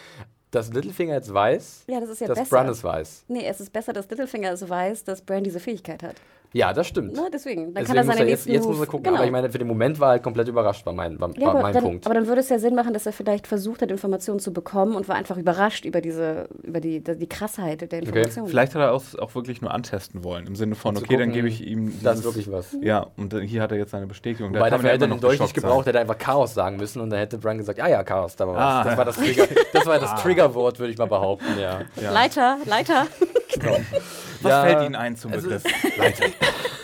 dass Littlefinger jetzt weiß, Ja, das ist ja dass besser. Bran es weiß. Nee, es ist besser, dass Littlefinger es weiß, dass Bran diese Fähigkeit hat. Ja, das stimmt. Ne, deswegen. Dann Deswegen kann er muss seine jetzt, nächsten jetzt muss er gucken. Genau. Aber ich meine, für den Moment war er halt komplett überrascht, war mein, war, ja, war aber, mein dann, Punkt. aber dann würde es ja Sinn machen, dass er vielleicht versucht hat, Informationen zu bekommen und war einfach überrascht über diese, über die, die Krassheit der Informationen. vielleicht hat er auch, auch wirklich nur antesten wollen. Im Sinne von, okay, dann gucken, gebe ich ihm. das ist dieses- wirklich was. Ja, und dann- hier hat er jetzt seine Bestätigung. Man dafür hätte er noch geschockt gebraucht, hätte einfach Chaos sagen müssen und dann hätte Bran gesagt, ah ja, Chaos, da war was. Ah. Das war das, Trigger, das, war das Triggerwort, würde ich mal behaupten, ja. Ja. Leiter, Leiter. Was Ja, fällt Ihnen ein zum es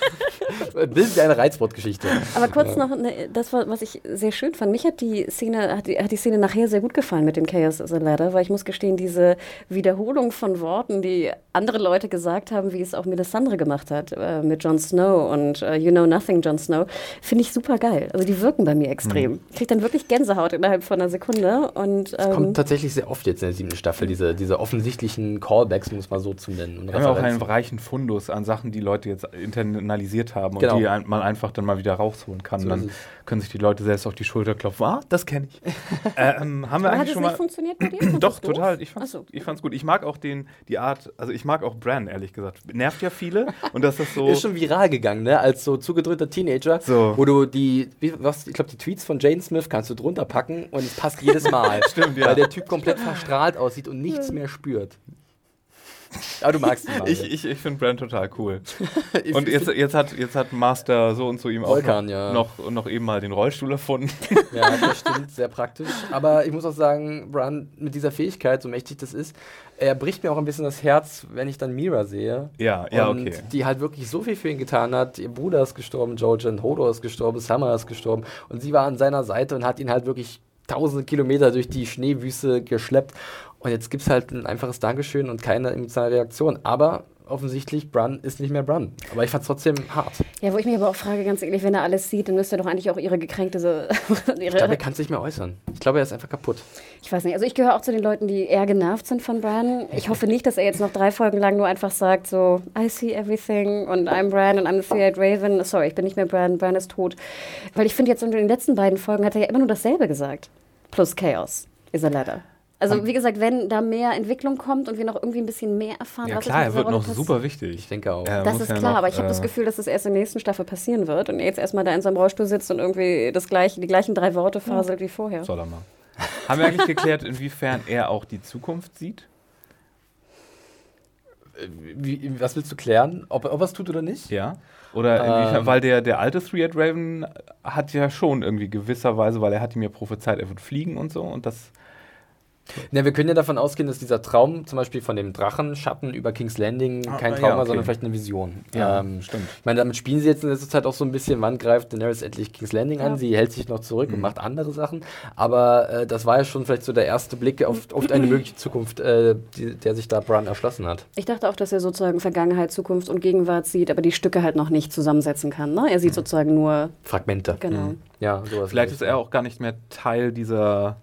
Begriff? Bildet eine Reizwortgeschichte. Aber kurz noch, ne, das war, was ich sehr schön fand. Mich hat die Szene, hat die, hat die Szene nachher sehr gut gefallen mit dem Chaos as a Ladder, weil ich muss gestehen, diese Wiederholung von Worten, die andere Leute gesagt haben, wie es auch Melisandre gemacht hat äh, mit Jon Snow und äh, You Know Nothing Jon Snow, finde ich super geil. Also die wirken bei mir extrem. Ich kriege dann wirklich Gänsehaut innerhalb von einer Sekunde und ähm, Kommt tatsächlich sehr oft jetzt in der siebten Staffel, diese, diese offensichtlichen Callbacks, um es mal so zu nennen. Und Wir haben ja auch einen reichen Fundus an Sachen, die Leute jetzt internalisiert haben Genau. die ein, man einfach dann mal wieder rausholen kann. So dann können sich die Leute selbst auf die Schulter klopfen. Ah, das kenne ich. ähm, haben wir aber hat eigentlich es schon nicht mal. funktioniert mit dir? Doch, total. Ich fand's, so. ich fand's gut. Ich mag auch den, die Art, also ich mag auch Bran, ehrlich gesagt. Nervt ja viele und das ist so. Ist schon viral gegangen, ne? Als so zugedröhnter Teenager, So. wo du die, wie, was, ich glaube, die Tweets von Jane Smith kannst du drunter packen und es passt jedes Mal. Stimmt, ja. Weil der Typ komplett verstrahlt aussieht und nichts mehr spürt. Aber du magst ihn mal. ich ich, ich finde Bran total cool. Und jetzt, jetzt, hat, jetzt hat Master so und so ihm auch Volkan, noch, ja. noch, noch eben mal den Rollstuhl erfunden. Ja, das stimmt, sehr praktisch. Aber ich muss auch sagen, Bran mit dieser Fähigkeit, so mächtig das ist, er bricht mir auch ein bisschen das Herz, wenn ich dann Mira sehe. Ja, ja, und okay. Die halt wirklich so viel für ihn getan hat. Ihr Bruder ist gestorben, Jojen, Hodor ist gestorben, Summer ist gestorben. Und sie war an seiner Seite und hat ihn halt wirklich tausende Kilometer durch die Schneewüste geschleppt. Und jetzt gibt es halt ein einfaches Dankeschön und keine emotionale Reaktion. Aber offensichtlich, Bran ist nicht mehr Bran. Aber ich fand es trotzdem hart. Ja, wo ich mich aber auch frage, ganz ehrlich, wenn er alles sieht, dann müsste er doch eigentlich auch ihre gekränkte. So, Ich glaube, er ihre, kann es nicht mehr äußern. Ich glaube, er ist einfach kaputt. ich weiß nicht. Also, ich gehöre auch zu den Leuten, die eher genervt sind von Bran. Ich hoffe nicht, dass er jetzt noch drei Folgen lang nur einfach sagt, so, I see everything und I'm Bran und I'm the Three-Eyed Raven. Sorry, ich bin nicht mehr Bran, Bran ist tot. Weil ich finde, jetzt in den letzten beiden Folgen hat er ja immer nur dasselbe gesagt. Plus Chaos is a ladder. Also, wie gesagt, wenn da mehr Entwicklung kommt und wir noch irgendwie ein bisschen mehr erfahren, Ja was klar, ist er wird noch passiert. super wichtig. Ich denke auch. Er Das ist ja klar, noch, aber ich habe äh, das Gefühl, dass das erst in der nächsten Staffel passieren wird und er jetzt erstmal da in seinem Rollstuhl sitzt und irgendwie das gleiche, die gleichen drei Worte faselt wie vorher. Soll er mal. Haben wir eigentlich geklärt, inwiefern er auch die Zukunft sieht? Wie, was willst du klären? Ob, ob er es tut oder nicht? Ja. Oder inwiefern, Ähm. weil der, der alte Three-Eyed Raven hat ja schon irgendwie gewisserweise, weil er hat ihm ja prophezeit, er wird fliegen und so und das Ja, wir können ja davon ausgehen, dass dieser Traum zum Beispiel von dem Drachenschatten über King's Landing Ah, kein ja, Traum war, okay. sondern vielleicht eine Vision. Ja, ähm, stimmt. Ich meine, damit spielen sie jetzt in letzter Zeit auch so ein bisschen, wann greift Daenerys endlich King's Landing an? Ja. Sie hält sich noch zurück Mhm. und macht andere Sachen. Aber äh, das war ja schon vielleicht so der erste Blick auf, auf eine mögliche Zukunft, äh, die, der sich da Bran erschlossen hat. Ich dachte auch, dass er sozusagen Vergangenheit, Zukunft und Gegenwart sieht, aber die Stücke halt noch nicht zusammensetzen kann. Ne? Er sieht sozusagen nur, Fragmente. genau. Ja, sowas. Vielleicht ist er auch gar nicht mehr Teil dieser,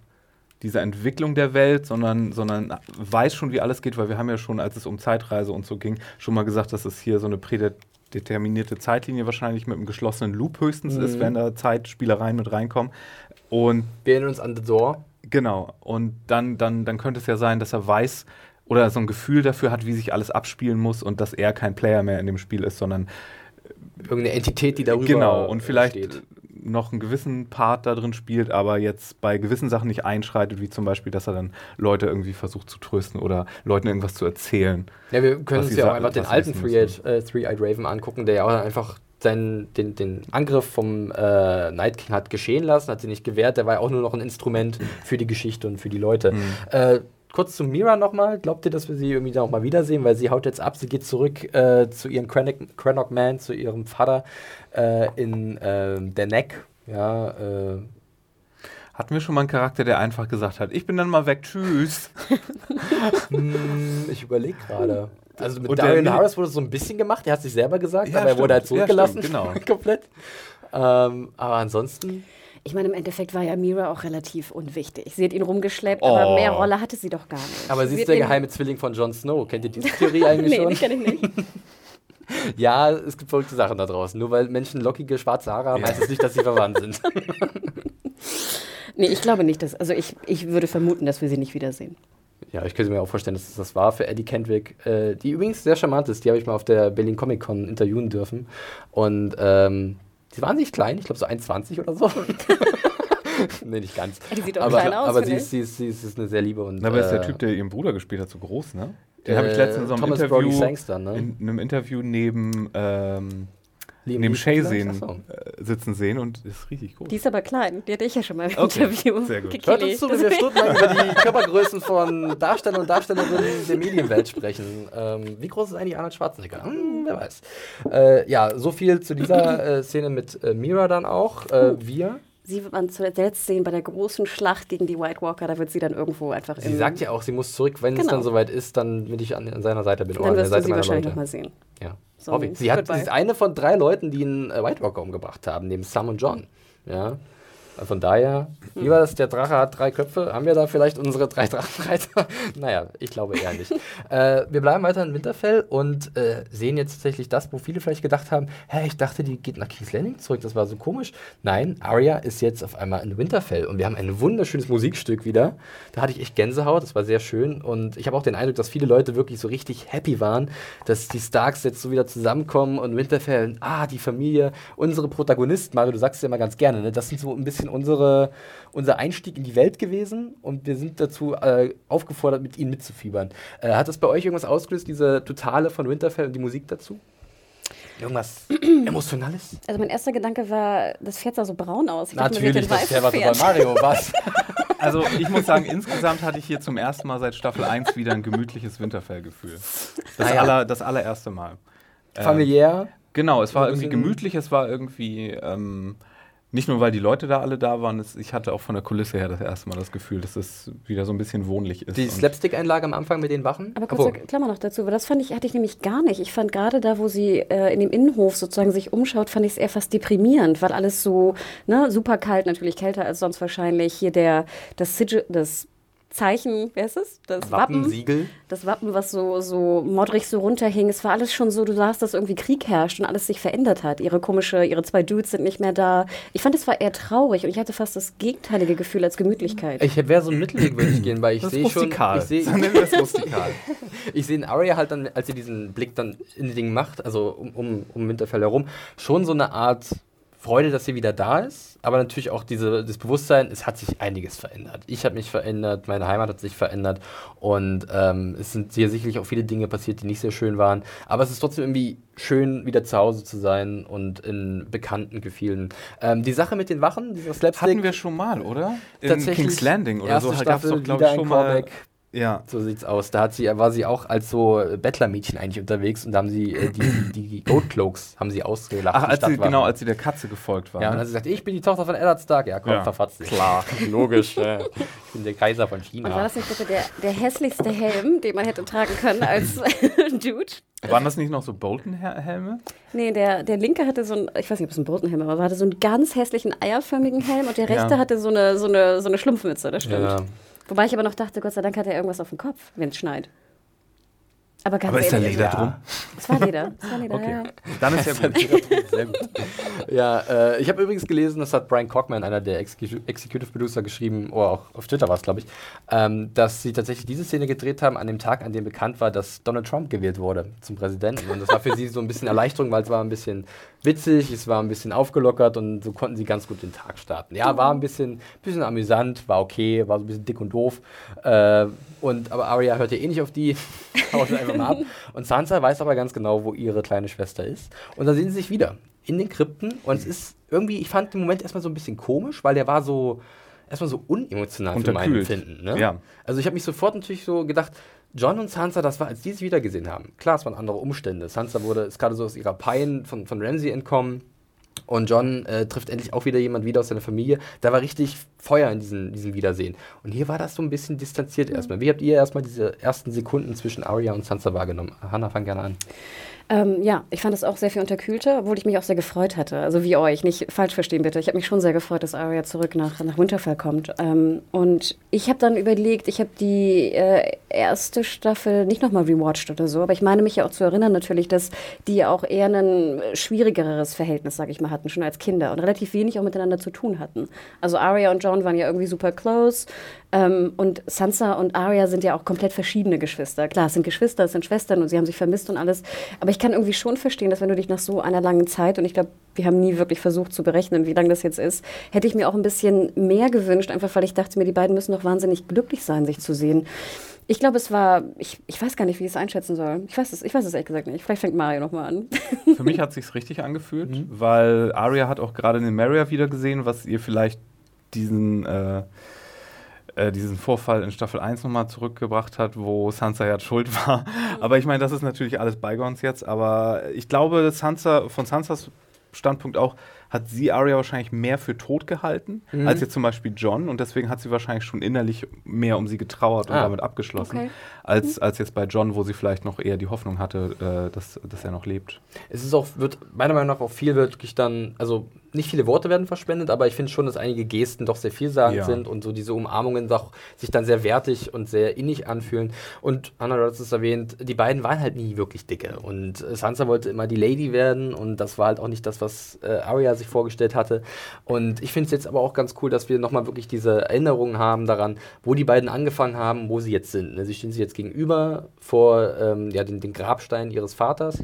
dieser Entwicklung der Welt, sondern, sondern weiß schon, wie alles geht, weil wir haben ja schon, als es um Zeitreise und so ging, schon mal gesagt, dass es hier so eine prädeterminierte Zeitlinie wahrscheinlich mit einem geschlossenen Loop höchstens ist, wenn da Zeitspielereien mit reinkommen. Und Wir erinnern uns an The Door. Genau. Und dann, dann, dann könnte es ja sein, dass er weiß oder so ein Gefühl dafür hat, wie sich alles abspielen muss und dass er kein Player mehr in dem Spiel ist, sondern Irgendeine Entität, die darüber genau und vielleicht steht. Noch einen gewissen Part da drin spielt, aber jetzt bei gewissen Sachen nicht einschreitet, wie zum Beispiel, dass er dann Leute irgendwie versucht zu trösten oder Leuten irgendwas zu erzählen. Ja, wir können uns ja auch einfach den alten Three-Eyed äh, Three-Eyed Raven angucken, der ja auch einfach seinen, den, den Angriff vom äh, Night King hat geschehen lassen, hat sie nicht gewehrt, der war ja auch nur noch ein Instrument für die Geschichte und für die Leute. Äh, kurz zu Mira nochmal, glaubt ihr, dass wir sie irgendwie da auch mal wiedersehen, weil sie haut jetzt ab, sie geht zurück äh, zu ihrem Crannock, Crannock Man, zu ihrem Vater äh, in äh, der Neck, ja, äh, Hatten wir schon mal einen Charakter, der einfach gesagt hat, ich bin dann mal weg, tschüss. Hm, ich überlege gerade. Also mit Und Darian Harris wurde es so ein bisschen gemacht, er hat sich selber gesagt, Ja, aber er wurde halt stimmt. Ja, zurückgelassen. stimmt, genau. komplett. Ähm, aber ansonsten. Ich meine, im Endeffekt war ja Mira auch relativ unwichtig. Sie hat ihn rumgeschleppt, Oh. aber mehr Rolle hatte sie doch gar nicht. Aber sie ist wird der geheime Zwilling von Jon Snow. Kennt ihr diese Theorie eigentlich Nee, die schon? kenne ich nicht. Ja, es gibt verrückte Sachen da draußen. Nur weil Menschen lockige schwarze Haare haben, Ja. heißt es nicht, dass sie verwandt sind. Nee, ich glaube nicht, dass. Also ich, ich würde vermuten, dass wir sie nicht wiedersehen. ja, ich könnte mir auch vorstellen, dass das war für Eddie Kendrick, äh, die übrigens sehr charmant ist. Die habe ich mal auf der Berlin Comic Con interviewen dürfen. Und ähm, die waren nicht klein, ich glaube so 1,20 oder so. nee, nicht ganz. Die sieht doch aber klein aus, aber sie ist, sie, ist, sie, ist, eine sehr liebe und. Na, aber ist der äh, Typ, der ihren Bruder gespielt hat, so groß, ne? Den habe ich äh, letztens in so einem Thomas Brody Interview, Sangster, ne? in einem Interview neben, ähm, Liam neben Shay sehen, so. äh, sitzen sehen und ist richtig groß. Die ist aber klein. Die hatte ich ja schon mal im Okay, Interview. sehr gut. Hört uns zu, wenn wir stundenlang über die Körpergrößen von Darstellern und Darstellerinnen der Medienwelt sprechen. Ähm, wie groß ist eigentlich Arnold Schwarzenegger? Hm, wer weiß. Äh, ja, so viel zu dieser äh, Szene mit äh, Mira dann auch. Äh, wir. Sie wird man zuletzt sehen bei der großen Schlacht gegen die White Walker. Da wird sie dann irgendwo einfach Sie sagt ja auch, sie muss zurück, wenn es Genau. dann soweit ist, dann will ich an, an seiner Seite bin. Dann an der wirst du Seite sie wahrscheinlich nochmal sehen. Ja. So Sie, hat, sie ist eine von drei Leuten, die einen äh, White Walker umgebracht haben, neben Sam und John. Ja. Äh, Von daher, wie war das? Der Drache hat drei Köpfe. Haben wir da vielleicht unsere drei Drachenreiter? naja, ich glaube eher nicht. äh, wir bleiben weiter in Winterfell und äh, sehen jetzt tatsächlich das, wo viele vielleicht gedacht haben: Hä, ich dachte, die geht nach King's Landing zurück. Das war so komisch. Nein, Arya ist jetzt auf einmal in Winterfell und wir haben ein wunderschönes Musikstück wieder. Da hatte ich echt Gänsehaut. Das war sehr schön und ich habe auch den Eindruck, dass viele Leute wirklich so richtig happy waren, dass die Starks jetzt so wieder zusammenkommen und Winterfell, ah, die Familie, unsere Protagonisten, Mario, du sagst es ja immer ganz gerne, ne? das sind so ein bisschen unsere, unser Einstieg in die Welt gewesen und wir sind dazu äh, aufgefordert, mit ihnen mitzufiebern. Äh, hat das bei euch irgendwas ausgelöst, diese Totale von Winterfell und die Musik dazu? Irgendwas Emotionales? Also mein erster Gedanke war, das Pferd sah so braun aus. Ich Natürlich, das wäre was weißes bei Mario, was? Also ich muss sagen, insgesamt hatte ich hier zum ersten Mal seit Staffel 1 wieder ein gemütliches Winterfell-Gefühl. Das, Ah ja. aller, das allererste Mal. Ähm, Familiär? Genau, es war irgendwie bisschen- gemütlich, es war irgendwie, ähm, nicht nur weil die Leute da alle da waren, es, ich hatte auch von der Kulisse her das erste Mal das Gefühl, dass es wieder so ein bisschen wohnlich ist. Die Slapstick-Einlage am Anfang mit den Wachen? Aber kurze Klammer noch dazu, weil das fand ich, hatte ich nämlich gar nicht. Ich fand gerade da, wo sie äh, in dem Innenhof sozusagen sich umschaut, fand ich es eher fast deprimierend, weil alles so, ne, super kalt, natürlich kälter als sonst wahrscheinlich. Hier der, das Sigil, das Zeichen, wer ist es? Das Wappen. Wappensiegel. Das Wappen, was so, so modrig so runterhing. Es war alles schon so, du sahst, dass irgendwie Krieg herrscht und alles sich verändert hat. Ihre komische, ihre zwei Dudes sind nicht mehr da. Ich fand, es war eher traurig und ich hatte fast das gegenteilige Gefühl als Gemütlichkeit. Ich wäre so ein Mittelweg, würde ich gehen, weil ich sehe schon. Ich sehe ich sehe in Arya halt dann, als sie diesen Blick dann in die Dinge macht, also um, um, um Winterfell herum, schon so eine Art Freude, dass sie wieder da ist, aber natürlich auch diese, das Bewusstsein, es hat sich einiges verändert. Ich habe mich verändert, meine Heimat hat sich verändert und ähm, es sind hier sicherlich auch viele Dinge passiert, die nicht sehr schön waren, aber es ist trotzdem irgendwie schön, wieder zu Hause zu sein und in bekannten Gefühlen. Ähm, die Sache mit den Wachen, dieser Slapstick. Hatten wir schon mal, oder? In Tatsächlich King's Landing oder so. Staffel, gab's doch, glaub wieder ich, schon mal. Ja. So sieht's aus. Da hat sie, war sie auch als so Bettlermädchen eigentlich unterwegs und da haben sie äh, die, die, die Goat Cloaks haben sie ausgelacht. Ach, als sie, genau, als sie der Katze gefolgt war. Ja, und dann ne? hat sie gesagt, ich bin die Tochter von Eddard Stark. Ja, komm, Ja. verfatzt dich. Klar, logisch. äh. Ich bin der Kaiser von China. Und war das nicht bitte der, der hässlichste Helm, den man hätte tragen können als Dude? Waren das nicht noch so Bolton-Helme? Nee, der, der linke hatte so ein, ich weiß nicht, ob es ein Botenhelm war, aber hatte so einen ganz hässlichen eierförmigen Helm und der rechte Ja. hatte so eine, so, eine, so eine Schlumpfmütze, das stimmt. Ja. Wobei ich aber noch dachte, Gott sei Dank hat er irgendwas auf dem Kopf, wenn es schneit. Aber ganz Aber ist da Leder drum? Leder. Es war Leder, Okay. ja. Dann ist ja gut. Sehr gut. Ja, äh, ich habe übrigens gelesen, das hat Brian Cockman, einer der Execu Executive Producer, geschrieben, oder auch auf Twitter war es, glaube ich, ähm, dass sie tatsächlich diese Szene gedreht haben an dem Tag, an dem bekannt war, dass Donald Trump gewählt wurde zum Präsidenten. Und das war für sie so ein bisschen Erleichterung, weil es war ein bisschen witzig, es war ein bisschen aufgelockert und so konnten sie ganz gut den Tag starten. Ja, war ein bisschen, bisschen amüsant, war okay, war so ein bisschen dick und doof. Äh, und, aber Arya hört ja eh nicht auf die, haut einfach mal ab. Und Sansa weiß aber ganz genau, wo ihre kleine Schwester ist. Und dann sehen sie sich wieder in den Krypten. Und es ist irgendwie, ich fand den Moment erstmal so ein bisschen komisch, weil der war so, erstmal so unemotional für mein. Empfinden. Ne? Ja. Also ich habe mich sofort natürlich so gedacht, John und Sansa, das war, als die sich wiedergesehen haben. Klar, es waren andere Umstände. Sansa wurde, ist gerade so aus ihrer Pein von, von Ramsey entkommen. Und John äh, trifft endlich auch wieder jemand wieder aus seiner Familie. Da war richtig Feuer in diesem, diesem Wiedersehen. Und hier war das so ein bisschen distanziert erstmal. Wie habt ihr erstmal diese ersten Sekunden zwischen Arya und Sansa wahrgenommen? Hanna, fang gerne an. Ähm, ja, ich fand es auch sehr viel unterkühlter, obwohl ich mich auch sehr gefreut hatte. Also wie euch, nicht falsch verstehen bitte. Ich habe mich schon sehr gefreut, dass Arya zurück nach, nach Winterfell kommt. Ähm, und ich habe dann überlegt, ich habe die äh, erste Staffel nicht nochmal rewatcht oder so, aber ich meine mich ja auch zu erinnern natürlich, dass die ja auch eher ein schwierigeres Verhältnis, sage ich mal, hatten, schon als Kinder und relativ wenig auch miteinander zu tun hatten. Also Arya und John waren ja irgendwie super close. Ähm, und Sansa und Arya sind ja auch komplett verschiedene Geschwister. Klar, es sind Geschwister, es sind Schwestern und sie haben sich vermisst und alles. Aber ich kann irgendwie schon verstehen, dass wenn du dich nach so einer langen Zeit, und ich glaube, wir haben nie wirklich versucht zu berechnen, wie lange das jetzt ist, hätte ich mir auch ein bisschen mehr gewünscht, einfach weil ich dachte mir, die beiden müssen doch wahnsinnig glücklich sein, sich zu sehen. Ich glaube, es war, ich, ich weiß gar nicht, wie ich es einschätzen soll. Ich weiß es, ich weiß es ehrlich gesagt nicht. Vielleicht fängt Mario nochmal an. Für mich hat sich's richtig angefühlt, weil Arya hat auch gerade den Maria wieder gesehen, was ihr vielleicht diesen, äh, äh, diesen Vorfall in Staffel 1 nochmal zurückgebracht hat, wo Sansa ja schuld war. Aber ich meine, das ist natürlich alles Bygones jetzt, aber ich glaube, Sansa, von Sansas Standpunkt auch, hat sie Arya wahrscheinlich mehr für tot gehalten, als jetzt zum Beispiel John. Und deswegen hat sie wahrscheinlich schon innerlich mehr um sie getrauert und Ah. damit abgeschlossen, Okay. als, als jetzt bei John, wo sie vielleicht noch eher die Hoffnung hatte, äh, dass, dass er noch lebt. Es ist auch, wird meiner Meinung nach auch viel wirklich dann, also nicht viele Worte werden verschwendet, aber ich finde schon, dass einige Gesten doch sehr vielsagend Ja. sind und so diese Umarmungen doch sich dann sehr wertig und sehr innig anfühlen. Und Anna, du hast es erwähnt, die beiden waren halt nie wirklich dicke. Und Sansa wollte immer die Lady werden und das war halt auch nicht das, was äh, Arya sich vorgestellt hatte. Und ich finde es jetzt aber auch ganz cool, dass wir nochmal wirklich diese Erinnerungen haben daran, wo die beiden angefangen haben, wo sie jetzt sind. Ne? Sie stehen sich jetzt gegenüber vor ähm, ja, den, den Grabstein ihres Vaters,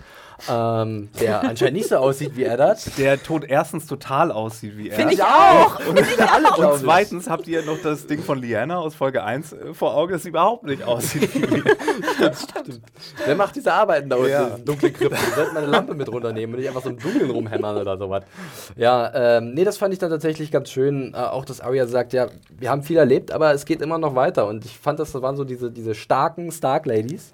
ähm, der anscheinend nicht so aussieht wie Eddard. Der Tod erstens total aussieht wie er. Finde ich auch! Und, und ich. zweitens habt ihr noch das Ding von Liana aus Folge 1 äh, vor Augen, das überhaupt nicht aussieht wie wir. Wer macht diese Arbeiten da unten Ja. in dunklen Krypten? Wir sollten mal eine Lampe mit runternehmen und nicht einfach so im Dunkeln rumhämmern oder sowas. Ja, ähm, nee, das fand ich dann tatsächlich ganz schön. Äh, auch, dass Arya sagt, ja, wir haben viel erlebt, aber es geht immer noch weiter. Und ich fand, das waren so diese, diese starken Stark-Ladies,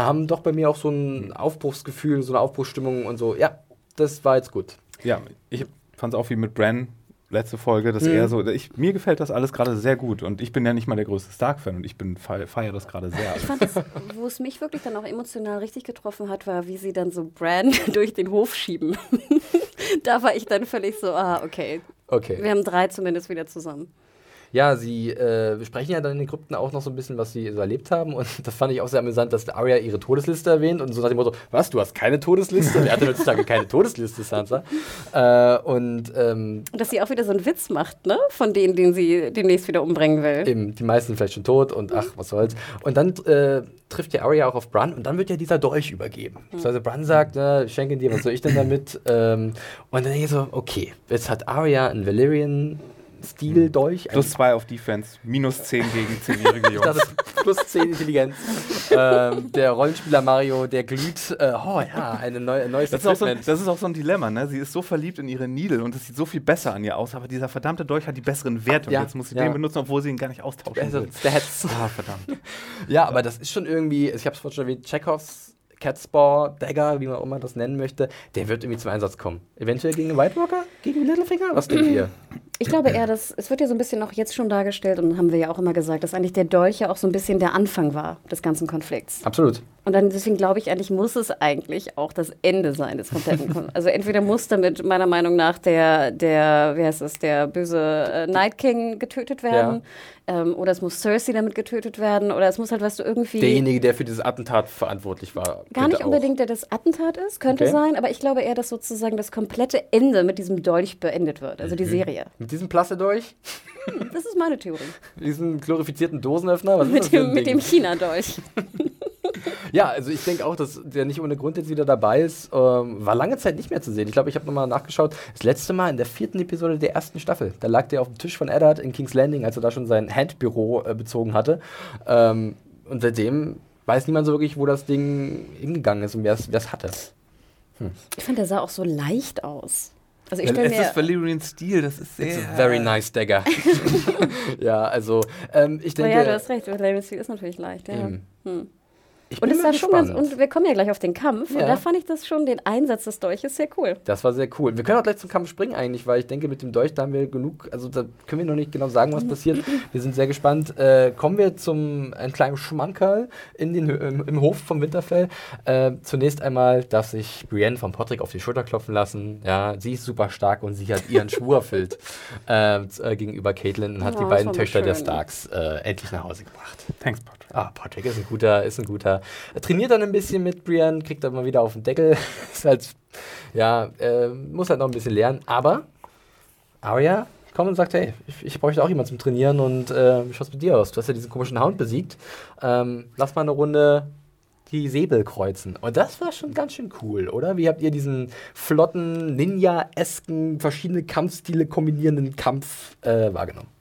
haben doch bei mir auch so ein Aufbruchsgefühl, so eine Aufbruchsstimmung und so, ja, das war jetzt gut. Ja, ich fand es auch wie mit Bran letzte Folge, dass Mhm. er so, ich, mir gefällt das alles gerade sehr gut und ich bin ja nicht mal der größte Stark-Fan und ich bin feiere feier das gerade sehr. Ich fand es, wo es mich wirklich dann auch emotional richtig getroffen hat, war, wie sie dann so Bran durch den Hof schieben. da war ich dann völlig so, ah, okay. Okay. Wir haben drei zumindest wieder zusammen. Ja, sie äh, besprechen ja dann in den Krypten auch noch so ein bisschen, was sie so erlebt haben. Und das fand ich auch sehr amüsant, dass Arya ihre Todesliste erwähnt und so nach dem Motto: Was, du hast keine Todesliste? Wer hat denn heutzutage keine Todesliste, Sansa? Äh, und ähm, dass sie auch wieder so einen Witz macht, ne? Von denen, den sie demnächst wieder umbringen will. eben, die meisten vielleicht schon tot und ach, was soll's. Und dann äh, trifft ja Arya auch auf Bran und dann wird ja dieser Dolch übergeben. Also Bran sagt, ne, ich schenke ihn dir, was soll ich denn damit? ähm, und dann denke ich so, okay, jetzt hat Arya einen Valyrian-Stil-Dolch. Plus zwei auf Defense, minus zehn gegen zehnjährige Ich dachte, Jungs. plus 10 Intelligenz. ähm, der Rollenspieler Mario, der glüht. Äh, oh ja, eine neue, ein neues Das ist, auch so, ein- das ist auch so ein Dilemma, ne? Sie ist so verliebt in ihre Needle und es sieht so viel besser an ihr aus, aber dieser verdammte Dolch hat die besseren Werte Ja, und jetzt muss sie ja. den benutzen, obwohl sie ihn gar nicht austauschen Also, will. Stats. Ah, verdammt. Ja, aber das ist schon irgendwie, ich habe es vorhin schon erwähnt, Chekhovs Catspaw, Dagger, wie man auch immer das nennen möchte, der wird irgendwie zum Einsatz kommen. Eventuell gegen den White Walker? Gegen Littlefinger? Was denkt ihr? Ich glaube eher, dass es wird ja so ein bisschen auch jetzt schon dargestellt und haben wir ja auch immer gesagt, dass eigentlich der Dolch ja auch so ein bisschen der Anfang war des ganzen Konflikts. Absolut. Und dann deswegen glaube ich eigentlich muss es eigentlich auch das Ende sein des kompletten Konflikts. Also entweder muss damit meiner Meinung nach der der wie heißt es der böse äh, Night King getötet werden ähm, oder es muss Cersei damit getötet werden oder es muss halt was du irgendwie Derjenige, der für dieses Attentat verantwortlich war. Gar nicht könnte unbedingt, der das Attentat ist, könnte Okay. sein, aber ich glaube eher, dass sozusagen das komplette Ende mit diesem Dolch beendet wird, also Mhm. die Serie. Mit diesem Plasse durch, Das ist meine Theorie. diesen glorifizierten Dosenöffner, was Mit dem, dem China-Dolch. Ja, also ich denke auch, dass der nicht ohne Grund jetzt wieder dabei ist. Ähm, war lange Zeit nicht mehr zu sehen. Ich glaube, ich habe nochmal nachgeschaut. Das letzte Mal in der vierten Episode der ersten Staffel. Da lag der auf dem Tisch von Eddard in King's Landing, als er da schon sein Handbüro äh, bezogen hatte. Ähm, und seitdem weiß niemand so wirklich, wo das Ding hingegangen ist und wer es hatte. Ich fand, der sah auch so leicht aus. Also ich Es stelle mir... ist Valyrian Stil, das ist It's sehr. a very nice dagger. ja, also ähm, ich denke. ja, du hast recht, Valerian Steel ist natürlich leicht, ja. Eben. Hm. Ich Und bin es mal war schon ganz, und wir kommen ja gleich auf den Kampf, Ja. und da fand ich das schon, den Einsatz des Dolches sehr cool. Das war sehr cool. Wir können auch gleich zum Kampf springen eigentlich, weil ich denke, mit dem Dolch, da haben wir genug, also da können wir noch nicht genau sagen, was passiert. Wir sind sehr gespannt. Äh, kommen wir zum einem kleinen Schmankerl in den, im, im Hof vom Winterfell. Äh, zunächst einmal darf sich Brienne von Patrick auf die Schulter klopfen lassen. Ja, sie ist super stark und sie hat ihren Schwur erfüllt äh, äh, gegenüber Caitlin und hat Oh, die das beiden Töchter der schön. Starks äh, endlich nach Hause gebracht. Thanks, Patrick. Ah, Patrick ist ein guter, ist ein guter. Er trainiert dann ein bisschen mit Brian, kriegt dann mal wieder auf den Deckel. ist halt, ja, äh, muss halt noch ein bisschen lernen. Aber Arya kommt und sagt, hey, ich, ich bräuchte auch jemanden zum Trainieren und äh, wie schaut's mit dir aus? Du hast ja diesen komischen Hound besiegt. Ähm, lass mal eine Runde die Säbel kreuzen. Und das war schon ganz schön cool, oder? Wie habt ihr diesen flotten, Ninja-esken, verschiedene Kampfstile kombinierenden Kampf äh, wahrgenommen?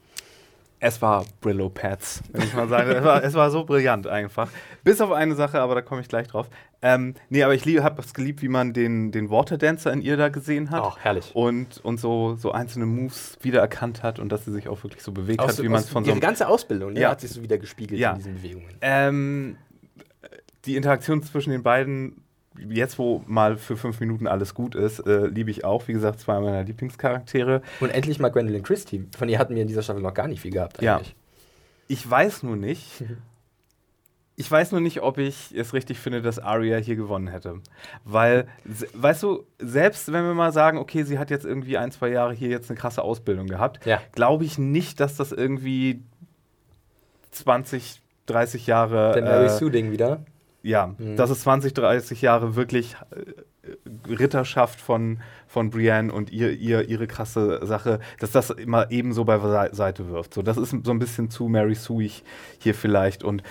Es war Brillo Pads, wenn ich mal sage. es, war, es war so brillant einfach. Bis auf eine Sache, aber da komme ich gleich drauf. Ähm, nee, aber ich habe es geliebt, wie man den, den Waterdancer in ihr da gesehen hat. Auch herrlich. Und, und so, so einzelne Moves wiedererkannt hat und dass sie sich auch wirklich so bewegt Aus, hat, wie man es von so ihre einem ganze Ausbildung ne, Ja. hat sich so wieder gespiegelt Ja. in diesen Bewegungen. Ähm, die Interaktion zwischen den beiden, jetzt wo mal für fünf Minuten alles gut ist, äh, liebe ich auch. Wie gesagt, zwei meiner Lieblingscharaktere. Und endlich mal Gwendolyn Christie. Von ihr hatten wir in dieser Staffel noch gar nicht viel gehabt Ja. eigentlich. Ich weiß nur nicht. Ich weiß nur nicht, ob ich es richtig finde, dass Arya hier gewonnen hätte. Weil, weißt du, selbst wenn wir mal sagen, okay, sie hat jetzt irgendwie ein, zwei Jahre hier jetzt eine krasse Ausbildung gehabt, Ja. glaube ich nicht, dass das irgendwie 20, 30 Jahre. Der Mary äh, Sue-Ding wieder. Ja, Mhm. dass es 20, 30 Jahre wirklich äh, Ritterschaft von, von Brienne und ihr, ihr, ihre krasse Sache, dass das immer ebenso bei Sei- Seite wirft. So, das ist so ein bisschen zu Mary Sueig hier vielleicht. Und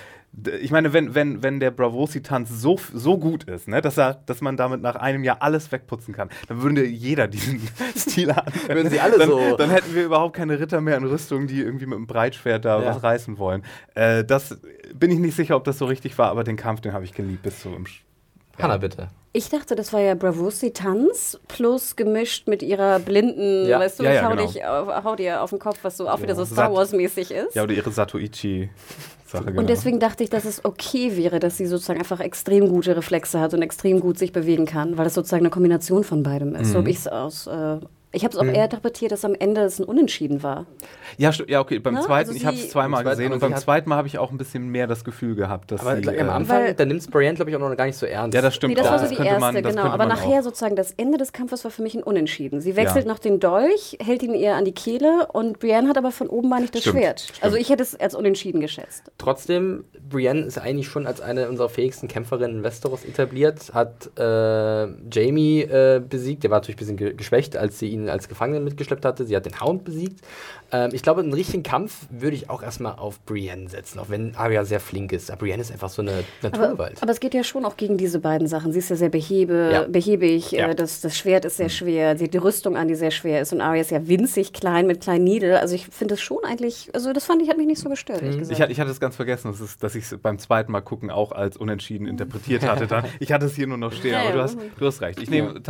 ich meine, wenn, wenn, wenn der Bravosi-Tanz so, so gut ist, ne, dass, er, dass man damit nach einem Jahr alles wegputzen kann, dann würde jeder diesen Stil anwenden. Würden sie alle dann, so- Dann hätten wir überhaupt keine Ritter mehr in Rüstung, die irgendwie mit einem Breitschwert da Ja. was reißen wollen. Äh, das bin ich nicht sicher, ob das so richtig war, aber den Kampf, den habe ich geliebt bis zum Sch Hanna, bitte. Ich dachte, das war ja Bravursi-Tanz plus gemischt mit ihrer blinden, Ja. weißt du, Ja, ich ja, hau, genau. dich auf, hau dir auf den Kopf, was so auch wieder so Sat- Star Wars-mäßig ist. Ja, oder ihre Satoichi-Sache, genau. Und deswegen dachte ich, dass es okay wäre, dass sie sozusagen einfach extrem gute Reflexe hat und extrem gut sich bewegen kann, weil das sozusagen eine Kombination von beidem ist. So habe ich es aus, äh, Ich habe es auch eher interpretiert, dass am Ende es ein Unentschieden war. Ja, ja okay, beim Ne? zweiten, Also ich habe es zweimal gesehen und beim hat- zweiten Mal habe ich auch ein bisschen mehr das Gefühl gehabt, dass Aber sie, am äh, Anfang, da nimmt Brienne, glaube ich, auch noch gar nicht so ernst. Ja, das stimmt Nee, das auch. war so Das die erste, man- genau. Aber nachher auch. sozusagen das Ende des Kampfes war für mich ein Unentschieden. Sie wechselt Ja. noch den Dolch, hält ihn ihr an die Kehle und Brienne hat aber von oben mal nicht das Stimmt, Schwert. stimmt. Also ich hätte es als Unentschieden geschätzt. Trotzdem, Brienne ist eigentlich schon als eine unserer fähigsten Kämpferinnen in Westeros etabliert, hat äh, Jamie äh, besiegt, der war natürlich ein bisschen ge geschwächt, als sie ihn als Gefangenen mitgeschleppt hatte. Sie hat den Hound besiegt. Ähm, ich glaube, einen richtigen Kampf würde ich auch erstmal auf Brienne setzen, auch wenn Arya sehr flink ist. Aber Brienne ist einfach so eine Aber, Naturgewalt. aber es geht ja schon auch gegen diese beiden Sachen. Sie ist ja sehr behebe, Ja. behäbig, Ja. äh, das, das Schwert ist sehr schwer, sie hat die Rüstung an, die sehr schwer ist und Arya ist ja winzig klein mit kleinen Niedel. Also ich finde das schon eigentlich, also das fand ich, hat mich nicht so gestört, gesagt. Ich, hatte- ich hatte es ganz vergessen, dass, es- dass ich es beim zweiten Mal gucken auch als unentschieden interpretiert hatte. Dann. Ich hatte es hier nur noch stehen, Ja, aber ja. du hast, du hast recht. Ich nehme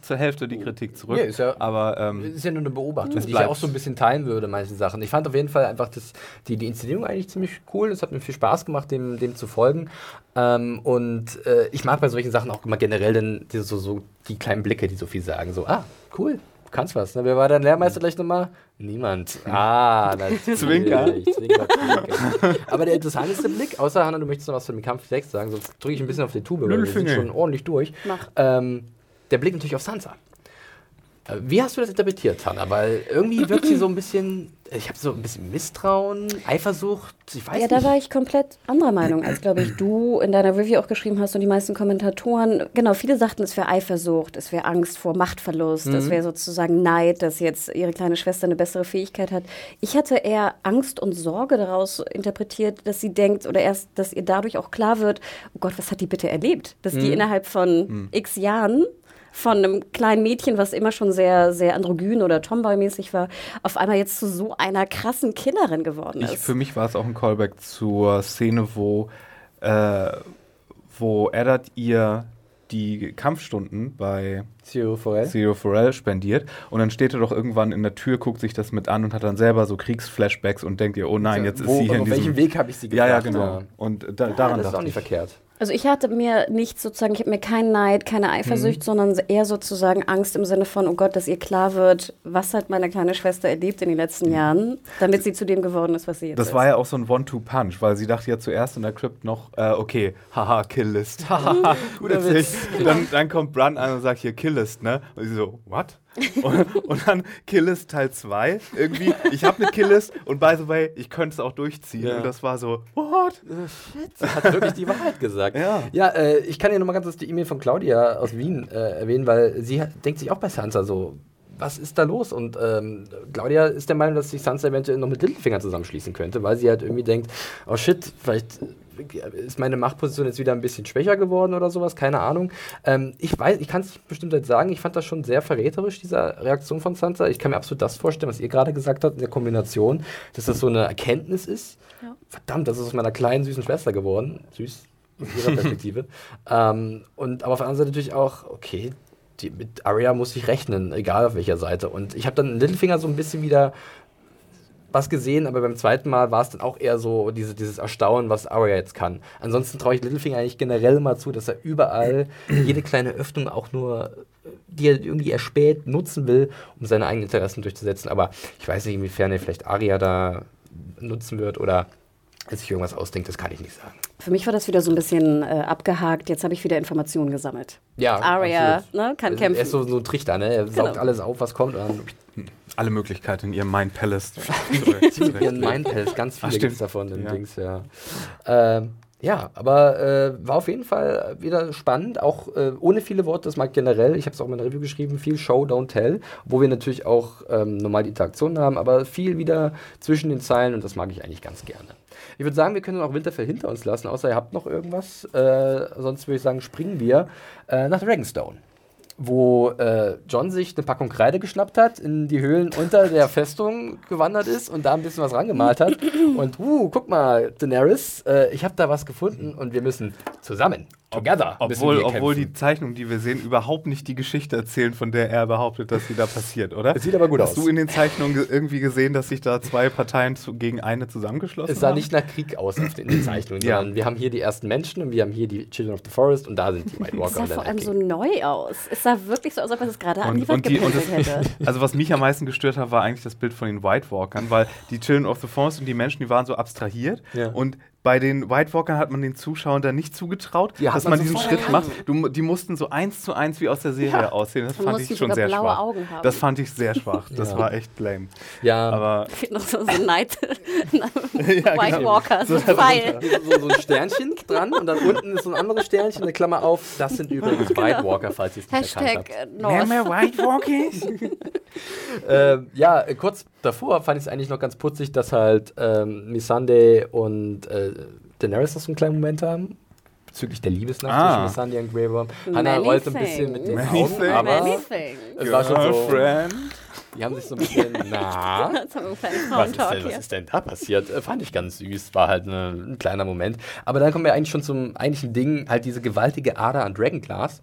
zur Hälfte die Kritik zurück. Ja, ist ja- aber Das ähm, ist ja nur eine Beobachtung, die ich auch so ein bisschen teilen würde, manche Sachen. Ich fand auf jeden Fall einfach das, die, die Inszenierung eigentlich ziemlich cool. Es hat mir viel Spaß gemacht, dem, dem zu folgen. Ähm, und äh, ich mag bei solchen Sachen auch immer generell dann diese, so, so die kleinen Blicke, die so viel sagen. So, ah, cool, du kannst was. Ne? Wer war dein Lehrmeister gleich nochmal? Niemand. Ah, natürlich. Zwinker. Zwinker, Zwinker. Aber der interessanteste Blick, außer Hanna, du möchtest noch was zu dem Kampf 6 sagen, sonst drücke ich ein bisschen auf die Tube, weil wir sind schon ordentlich durch. Mach. Ähm, der Blick natürlich auf Sansa. Wie hast du das interpretiert, Hanna? Weil irgendwie wirkt sie so ein bisschen, ich habe so ein bisschen Misstrauen, Eifersucht, ich weiß Ja, nicht. da war ich komplett anderer Meinung, als, glaube ich, du in deiner Review auch geschrieben hast und die meisten Kommentatoren. Genau, viele sagten, es wäre Eifersucht, es wäre Angst vor Machtverlust, es wäre sozusagen Neid, dass jetzt ihre kleine Schwester eine bessere Fähigkeit hat. Ich hatte eher Angst und Sorge daraus interpretiert, dass sie denkt oder erst, dass ihr dadurch auch klar wird, oh Gott, was hat die bitte erlebt? Dass die innerhalb von x Jahren von einem kleinen Mädchen, was immer schon sehr, sehr androgyn oder Tomboy-mäßig war, auf einmal jetzt zu so einer krassen Killerin geworden ist. ich, für mich war es auch ein Callback zur Szene, wo, äh, wo Eddard ihr die Kampfstunden bei Zero Forel. Zero Pharrell spendiert und dann steht er doch irgendwann in der Tür, guckt sich das mit an und hat dann selber so Kriegsflashbacks und denkt ihr, oh nein, jetzt ist Wo, sie hier in auf welchem diesem... Weg habe ich sie ja, gebracht? ja, genau. Und da, Ja, daran das ist auch dachte nicht ich. verkehrt. Also ich hatte mir nicht sozusagen, ich habe mir keinen Neid, keine Eifersucht, Mhm. sondern eher sozusagen Angst im Sinne von, oh Gott, dass ihr klar wird, was hat meine kleine Schwester erlebt in den letzten Jahren, damit sie zu dem geworden ist, was sie jetzt Mhm. Das ist. war ja auch so ein One-Two-Punch, weil sie dachte ja zuerst in der Crypt noch, äh, okay, haha, Killlist. Haha, Guter witzig. Witz. Dann, dann kommt Bran an und sagt hier Killlist, ne? Und sie so, what? Und, und dann Killlist Teil 2. Irgendwie, ich habe eine Killlist und by the way, ich könnte es auch durchziehen. Ja. Und das war so, what? Sie hat wirklich die Wahrheit gesagt. Ja. Ja, äh, ich kann ja nochmal ganz kurz die E-Mail von Claudia aus Wien äh, erwähnen, weil sie hat, denkt sich auch bei Sansa so, was ist da los? Und ähm, Claudia ist der Meinung, dass sich Sansa eventuell noch mit Littlefinger zusammenschließen könnte, weil sie halt irgendwie denkt, oh shit, vielleicht äh, ist meine Machtposition jetzt wieder ein bisschen schwächer geworden oder sowas, keine Ahnung. Ähm, ich weiß, ich kann es bestimmt jetzt sagen, ich fand das schon sehr verräterisch, diese Reaktion von Sansa. Ich kann mir absolut das vorstellen, was ihr gerade gesagt habt, in der Kombination, dass das so eine Erkenntnis ist. Ja. Verdammt, das ist aus meiner kleinen, süßen Schwester geworden. Süß aus ihrer Perspektive. ähm, und aber auf der anderen Seite natürlich auch, okay, die, mit Arya muss ich rechnen, egal auf welcher Seite. Und ich habe dann in Littlefinger so ein bisschen wieder was gesehen, aber beim zweiten Mal war es dann auch eher so diese, dieses Erstaunen, was Arya jetzt kann. Ansonsten traue ich Littlefinger eigentlich generell mal zu, dass er überall jede kleine Öffnung auch nur, äh, die er irgendwie erspäht, nutzen will, um seine eigenen Interessen durchzusetzen. Aber ich weiß nicht, inwiefern er vielleicht Arya da nutzen wird oder er sich irgendwas ausdenkt, das kann ich nicht sagen. Für mich war das wieder so ein bisschen äh, abgehakt. Jetzt habe ich wieder Informationen gesammelt. Ja, absolut. ne, kann Er kämpfen. ist so, so ein Trichter, ne? Er saugt Genau. alles auf, was kommt. Und dann Alle Möglichkeiten in ihrem Mind Palace. mit ihren Mindpalace, ganz viele gibt es davon, Ja. Dings, ja. Ähm, ja, aber äh, war auf jeden Fall wieder spannend, auch äh, ohne viele Worte, das mag generell, ich habe es auch in meiner Review geschrieben, viel Show, don't tell, wo wir natürlich auch ähm, normal die Interaktion haben, aber viel wieder zwischen den Zeilen und das mag ich eigentlich ganz gerne. Ich würde sagen, wir können auch Winterfell hinter uns lassen, außer ihr habt noch irgendwas. Äh, sonst würde ich sagen, springen wir äh, nach Dragonstone wo äh, John sich eine Packung Kreide geschnappt hat, in die Höhlen unter der Festung gewandert ist und da ein bisschen was rangemalt hat. Und, uh, guck mal, Daenerys, äh, ich habe da was gefunden und wir müssen zusammen together. müssen Obwohl, obwohl die. Zeichnungen, die wir sehen, überhaupt nicht die Geschichte erzählen, von der er behauptet, dass sie da passiert, oder? Es sieht aber gut Hast aus. du in den Zeichnungen ge- irgendwie gesehen, dass sich da zwei Parteien zu, gegen eine zusammengeschlossen Es sah haben? nicht nach Krieg aus auf den, in den Zeichnungen, Ja. sondern wir haben hier die ersten Menschen und wir haben hier die Children of the Forest und da sind die White Es Walker. sah und der vor allem so neu aus. Es sah wirklich so aus, als ob er es gerade an die Wand das, hätte. also was mich am meisten gestört hat, war eigentlich das Bild von den White Walkern, weil die Children of the Forest und die Menschen, die waren so abstrahiert Ja. und bei den White Walkern hat man den Zuschauern da nicht zugetraut, Ja, dass man man, so diesen Schritt macht. Du, die mussten so eins zu eins wie aus der Serie Ja. aussehen. Das Man fand ich schon sehr blaue schwach. Augen haben. Das fand ich sehr schwach. Das Ja. war echt lame. Ja, Aber Fehlt noch so, so Night Ja, White genau. Walker, so ein Pfeil. So, so ein Sternchen dran und dann unten ist so ein anderes Sternchen, eine Klammer auf. Das sind übrigens White Walker, falls ihr es nicht erkannt Hashtag habt. äh, North. White Walkers? Ähm, ja, äh, kurz davor fand ich es eigentlich noch ganz putzig, dass halt ähm, Missandei und äh, Daenerys noch so einen kleinen Moment haben. Bezüglich der Liebesnacht Ah. zwischen Missandei und Grey Worm. Hannah rollt ein bisschen mit den. Many Augen, things. aber Many es war schon so, Girlfriend. die haben sich so ein bisschen, na, was ist, denn, was ist denn da passiert? Äh, fand ich ganz süß, war halt ne, ein kleiner Moment. Aber dann kommen wir eigentlich schon zum eigentlichen Ding, halt diese gewaltige Ader an Dragonglass.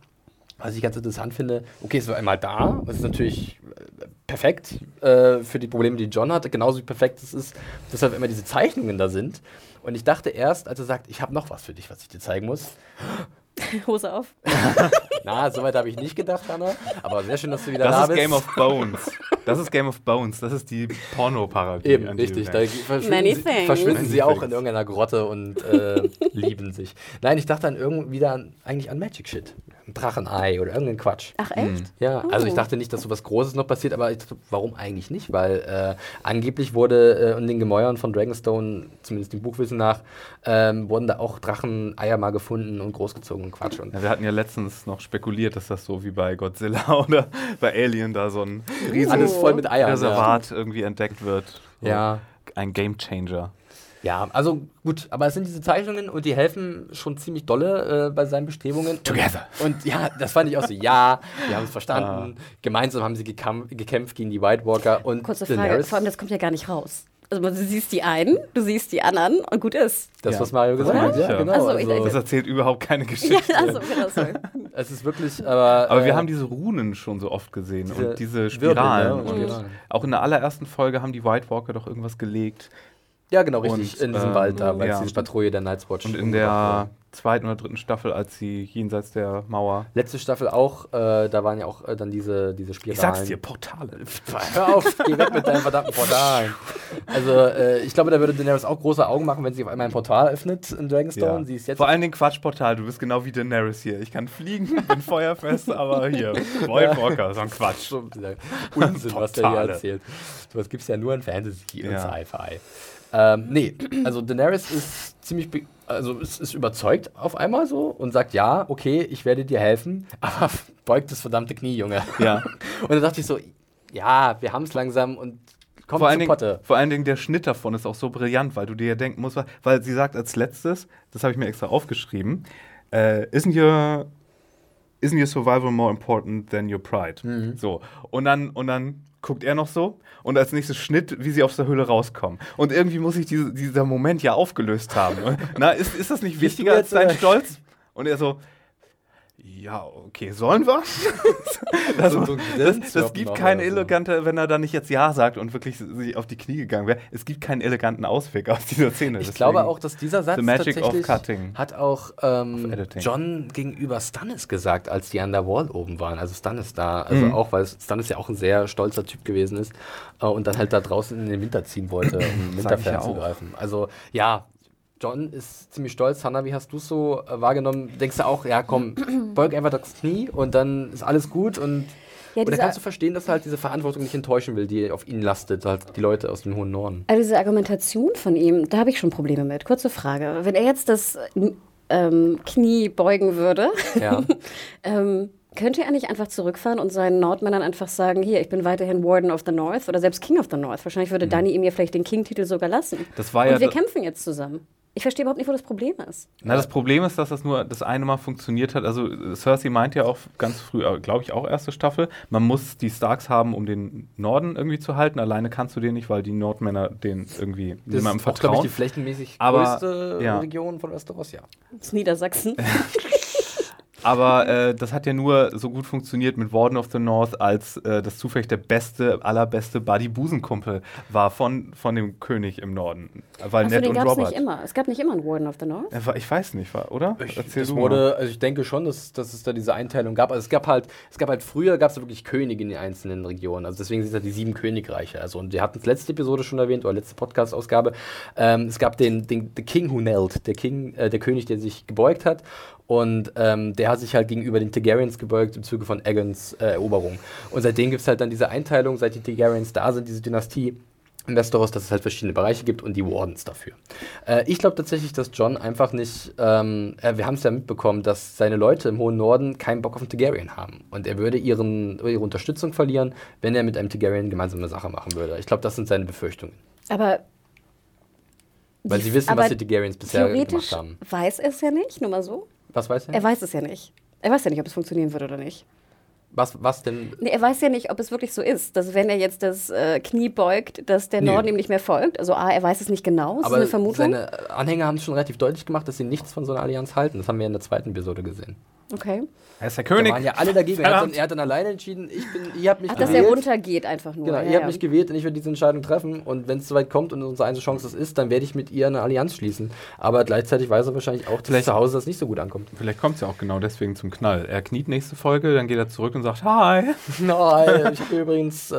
Was ich ganz interessant finde, okay, es war einmal da, das ist natürlich äh, perfekt äh, für die Probleme, die John hatte, genauso wie perfekt es ist, dass halt immer diese Zeichnungen da sind. Und ich dachte erst, als er sagt, ich habe noch was für dich, was ich dir zeigen muss. Hose auf. Na, soweit habe ich nicht gedacht, Hannah. Aber sehr schön, dass du wieder da Das ist bist. Game of Bones. Das ist Game of Bones. Das ist die Porno-Parodie. Eben, richtig. Da verschwinden, sie, verschwinden Many sie auch in irgendeiner Grotte und äh, lieben sich. Nein, ich dachte dann irgendwie wieder an, eigentlich an Magic Shit. Ein Drachenei oder irgendein Quatsch. Ach echt? Ja, also ich Oh. dachte nicht, dass so was Großes noch passiert, aber ich dachte, warum eigentlich nicht? Weil äh, angeblich wurde äh, in den Gemäuern von Dragonstone, zumindest dem Buchwissen nach, ähm, wurden da auch Dracheneier mal gefunden und großgezogen und Quatsch. Und Ja, wir hatten ja letztens noch spekuliert, dass das so wie bei Godzilla oder bei Alien da so ein riesiges voll mit Eiern. Ja. Reservat irgendwie entdeckt wird. So Ja. Ein Game Changer. Ja, also gut, aber es sind diese Zeichnungen und die helfen schon ziemlich dolle äh, bei seinen Bestrebungen. Together. Und ja, das fand ich auch so, ja, wir haben es verstanden. Gemeinsam haben sie gekämpft gegen die White Walker und Kurze Frage, Daenerys. vor allem das kommt ja gar nicht raus. Also du siehst die einen, du siehst die anderen und gut ist. Das, Ja. was Mario gesagt hat, ja, ja. genau. Also, dachte- Das erzählt überhaupt keine Ja, Geschichte. also genau so. es ist wirklich, aber. Aber wir äh, haben diese Runen schon so oft gesehen Diese und diese Wirbel, Spiralen. ne, und Spiralen. auch in der allerersten Folge haben die White Walker doch irgendwas gelegt. Ja, genau, richtig. Und, in diesem ähm, Wald da, weil es ja. diese Patrouille der Night's Watch Und in der zweiten oder dritten Staffel, als sie jenseits der Mauer. Letzte Staffel auch, äh, da waren ja auch äh, dann diese, diese Spiralen. Portale. Hör auf, geh weg mit deinen verdammten Portalen. Also, äh, ich glaube, da würde Daenerys auch große Augen machen, wenn sie auf einmal ein Portal öffnet in Dragonstone. Ja. Sie ist jetzt. Vor allen Dingen Quatschportal, du bist genau wie Daenerys hier. Ich kann fliegen, bin feuerfest, aber hier, White Walker, so ein Quatsch. Unsinn, was der hier erzählt. Sowas gibt es ja nur in Fantasy und Ja. Sci-Fi. Ähm, nee, also Daenerys ist ziemlich, also ist, ist überzeugt auf einmal so und sagt, ja, okay, ich werde dir helfen, aber beugt das verdammte Knie, Junge. Ja. Und dann dachte ich so, ja, wir haben es langsam und kommt Vor allen, zur Dingen, Potte. vor allen Dingen der Schnitt davon ist auch so brillant, weil du dir ja denken musst, weil sie sagt als letztes, das habe ich mir extra aufgeschrieben, äh, isn't your isn't your survival more important than your pride? Mhm. So. Und dann, und dann guckt er noch so und als nächstes Schnitt, wie sie aus der Höhle rauskommen. Und irgendwie muss sich diese, dieser Moment ja aufgelöst haben. Na, ist, ist das nicht wichtiger als dein Stolz? Und er so, ja, okay, sollen wir? das, So- das, das gibt noch keine oder so. elegante, wenn er da nicht jetzt Ja sagt und wirklich sich auf die Knie gegangen wäre, es gibt keinen eleganten Ausweg aus dieser Szene. Ich Deswegen- glaube auch, dass dieser Satz The magic of tatsächlich hat auch ähm. John gegenüber Stannis gesagt, als die an der Wall oben waren. Also Stannis da, also Mhm. auch, weil Stannis ja auch ein sehr stolzer Typ gewesen ist äh, und dann halt da draußen in den Winter ziehen wollte, um Sag ich ja Winterfern auch. zu greifen. Also ja, John ist ziemlich stolz. Hannah, wie hast du es so äh, wahrgenommen? Denkst du auch, ja komm, beug einfach das Knie und dann ist alles gut und Ja, oder kannst du verstehen, dass er halt diese Verantwortung nicht enttäuschen will, die auf ihn lastet, halt die Leute aus dem hohen Norden. Also diese Argumentation von ihm, da habe ich schon Probleme mit. Kurze Frage. Wenn er jetzt das ähm, Knie beugen würde, Ja. ähm, könnte er nicht einfach zurückfahren und seinen Nordmännern einfach sagen, hier, ich bin weiterhin Warden of the North oder selbst King of the North. Wahrscheinlich würde Dani ihm ja vielleicht den King-Titel sogar lassen. Das war und ja wir da- kämpfen jetzt zusammen. Ich verstehe überhaupt nicht, wo das Problem ist. Na, das Problem ist, dass das nur das eine Mal funktioniert hat. Also äh, Cersei meint ja auch ganz früh, glaube ich, auch erste Staffel, man muss die Starks haben, um den Norden irgendwie zu halten. Alleine kannst du den nicht, weil die Nordmänner den irgendwie Das niemandem ist auch, glaube ich, vertrauen. die flächenmäßig Aber, größte ja. Region von Westeros, ja. Das ist Niedersachsen. Aber äh, das hat ja nur so gut funktioniert mit Warden of the North, als äh, das zufällig der beste, allerbeste Buddy-Busenkumpel war von, von dem König im Norden. Weil Achso, Ned den und gab es Robert. nicht immer. Es gab nicht immer einen Warden of the North. War- Ich weiß nicht, war, oder? Erzähl das wurde, also ich denke schon, dass, dass es da diese Einteilung gab. Also es gab halt, es gab halt früher gab es wirklich Könige in den einzelnen Regionen. Also deswegen sind es halt die sieben Königreiche. Also und wir hatten es letzte Episode schon erwähnt oder letzte Podcast-Ausgabe. Ähm, es gab den, den The King Who Knelt, der King, äh, der König, der sich gebeugt hat. Und ähm, der hat sich halt gegenüber den Targaryens gebeugt im Zuge von Aegons äh, Eroberung. Und seitdem gibt es halt dann diese Einteilung, seit die Targaryens da sind, diese Dynastie in Westeros, dass es halt verschiedene Bereiche gibt und die Wardens dafür. Äh, ich glaube tatsächlich, dass John einfach nicht, ähm, äh, wir haben es ja mitbekommen, dass seine Leute im hohen Norden keinen Bock auf einen Targaryen haben. Und er würde ihren, ihre Unterstützung verlieren, wenn er mit einem Targaryen gemeinsame Sache machen würde. Ich glaube, das sind seine Befürchtungen. Aber. Weil sie wissen, was die Targaryens bisher Theoretisch gemacht haben. weiß er es ja nicht, nur mal so. Was weiß er? Er weiß es ja nicht. Er weiß ja nicht, ob es funktionieren wird oder nicht. was, was denn? Nee, er weiß ja nicht, ob es wirklich so ist, dass wenn er jetzt das äh, Knie beugt, dass der Nee. Norden ihm nicht mehr folgt. Also A, er weiß es nicht genau, das Aber ist eine Vermutung. seine Anhänger haben es schon relativ deutlich gemacht, dass sie nichts von so einer Allianz halten. Das haben wir in der zweiten Episode gesehen. Okay. Er ist der Da König. waren ja alle dagegen. Er hat, dann, er hat dann alleine entschieden, ich bin, ihr habt mich Ach, dass gewählt. er runtergeht einfach nur. Genau, ja, ihr habt ja. mich gewählt und ich werde diese Entscheidung treffen. Und wenn es soweit kommt und unsere einzige Chance das ist, dann werde ich mit ihr eine Allianz schließen. Aber gleichzeitig weiß er wahrscheinlich auch, dass Vielleicht- zu Hause das nicht so gut ankommt. Vielleicht kommt es ja auch genau deswegen zum Knall. Er kniet nächste Folge, dann geht er zurück und sagt Hi. Nein, ich habe übrigens. Äh,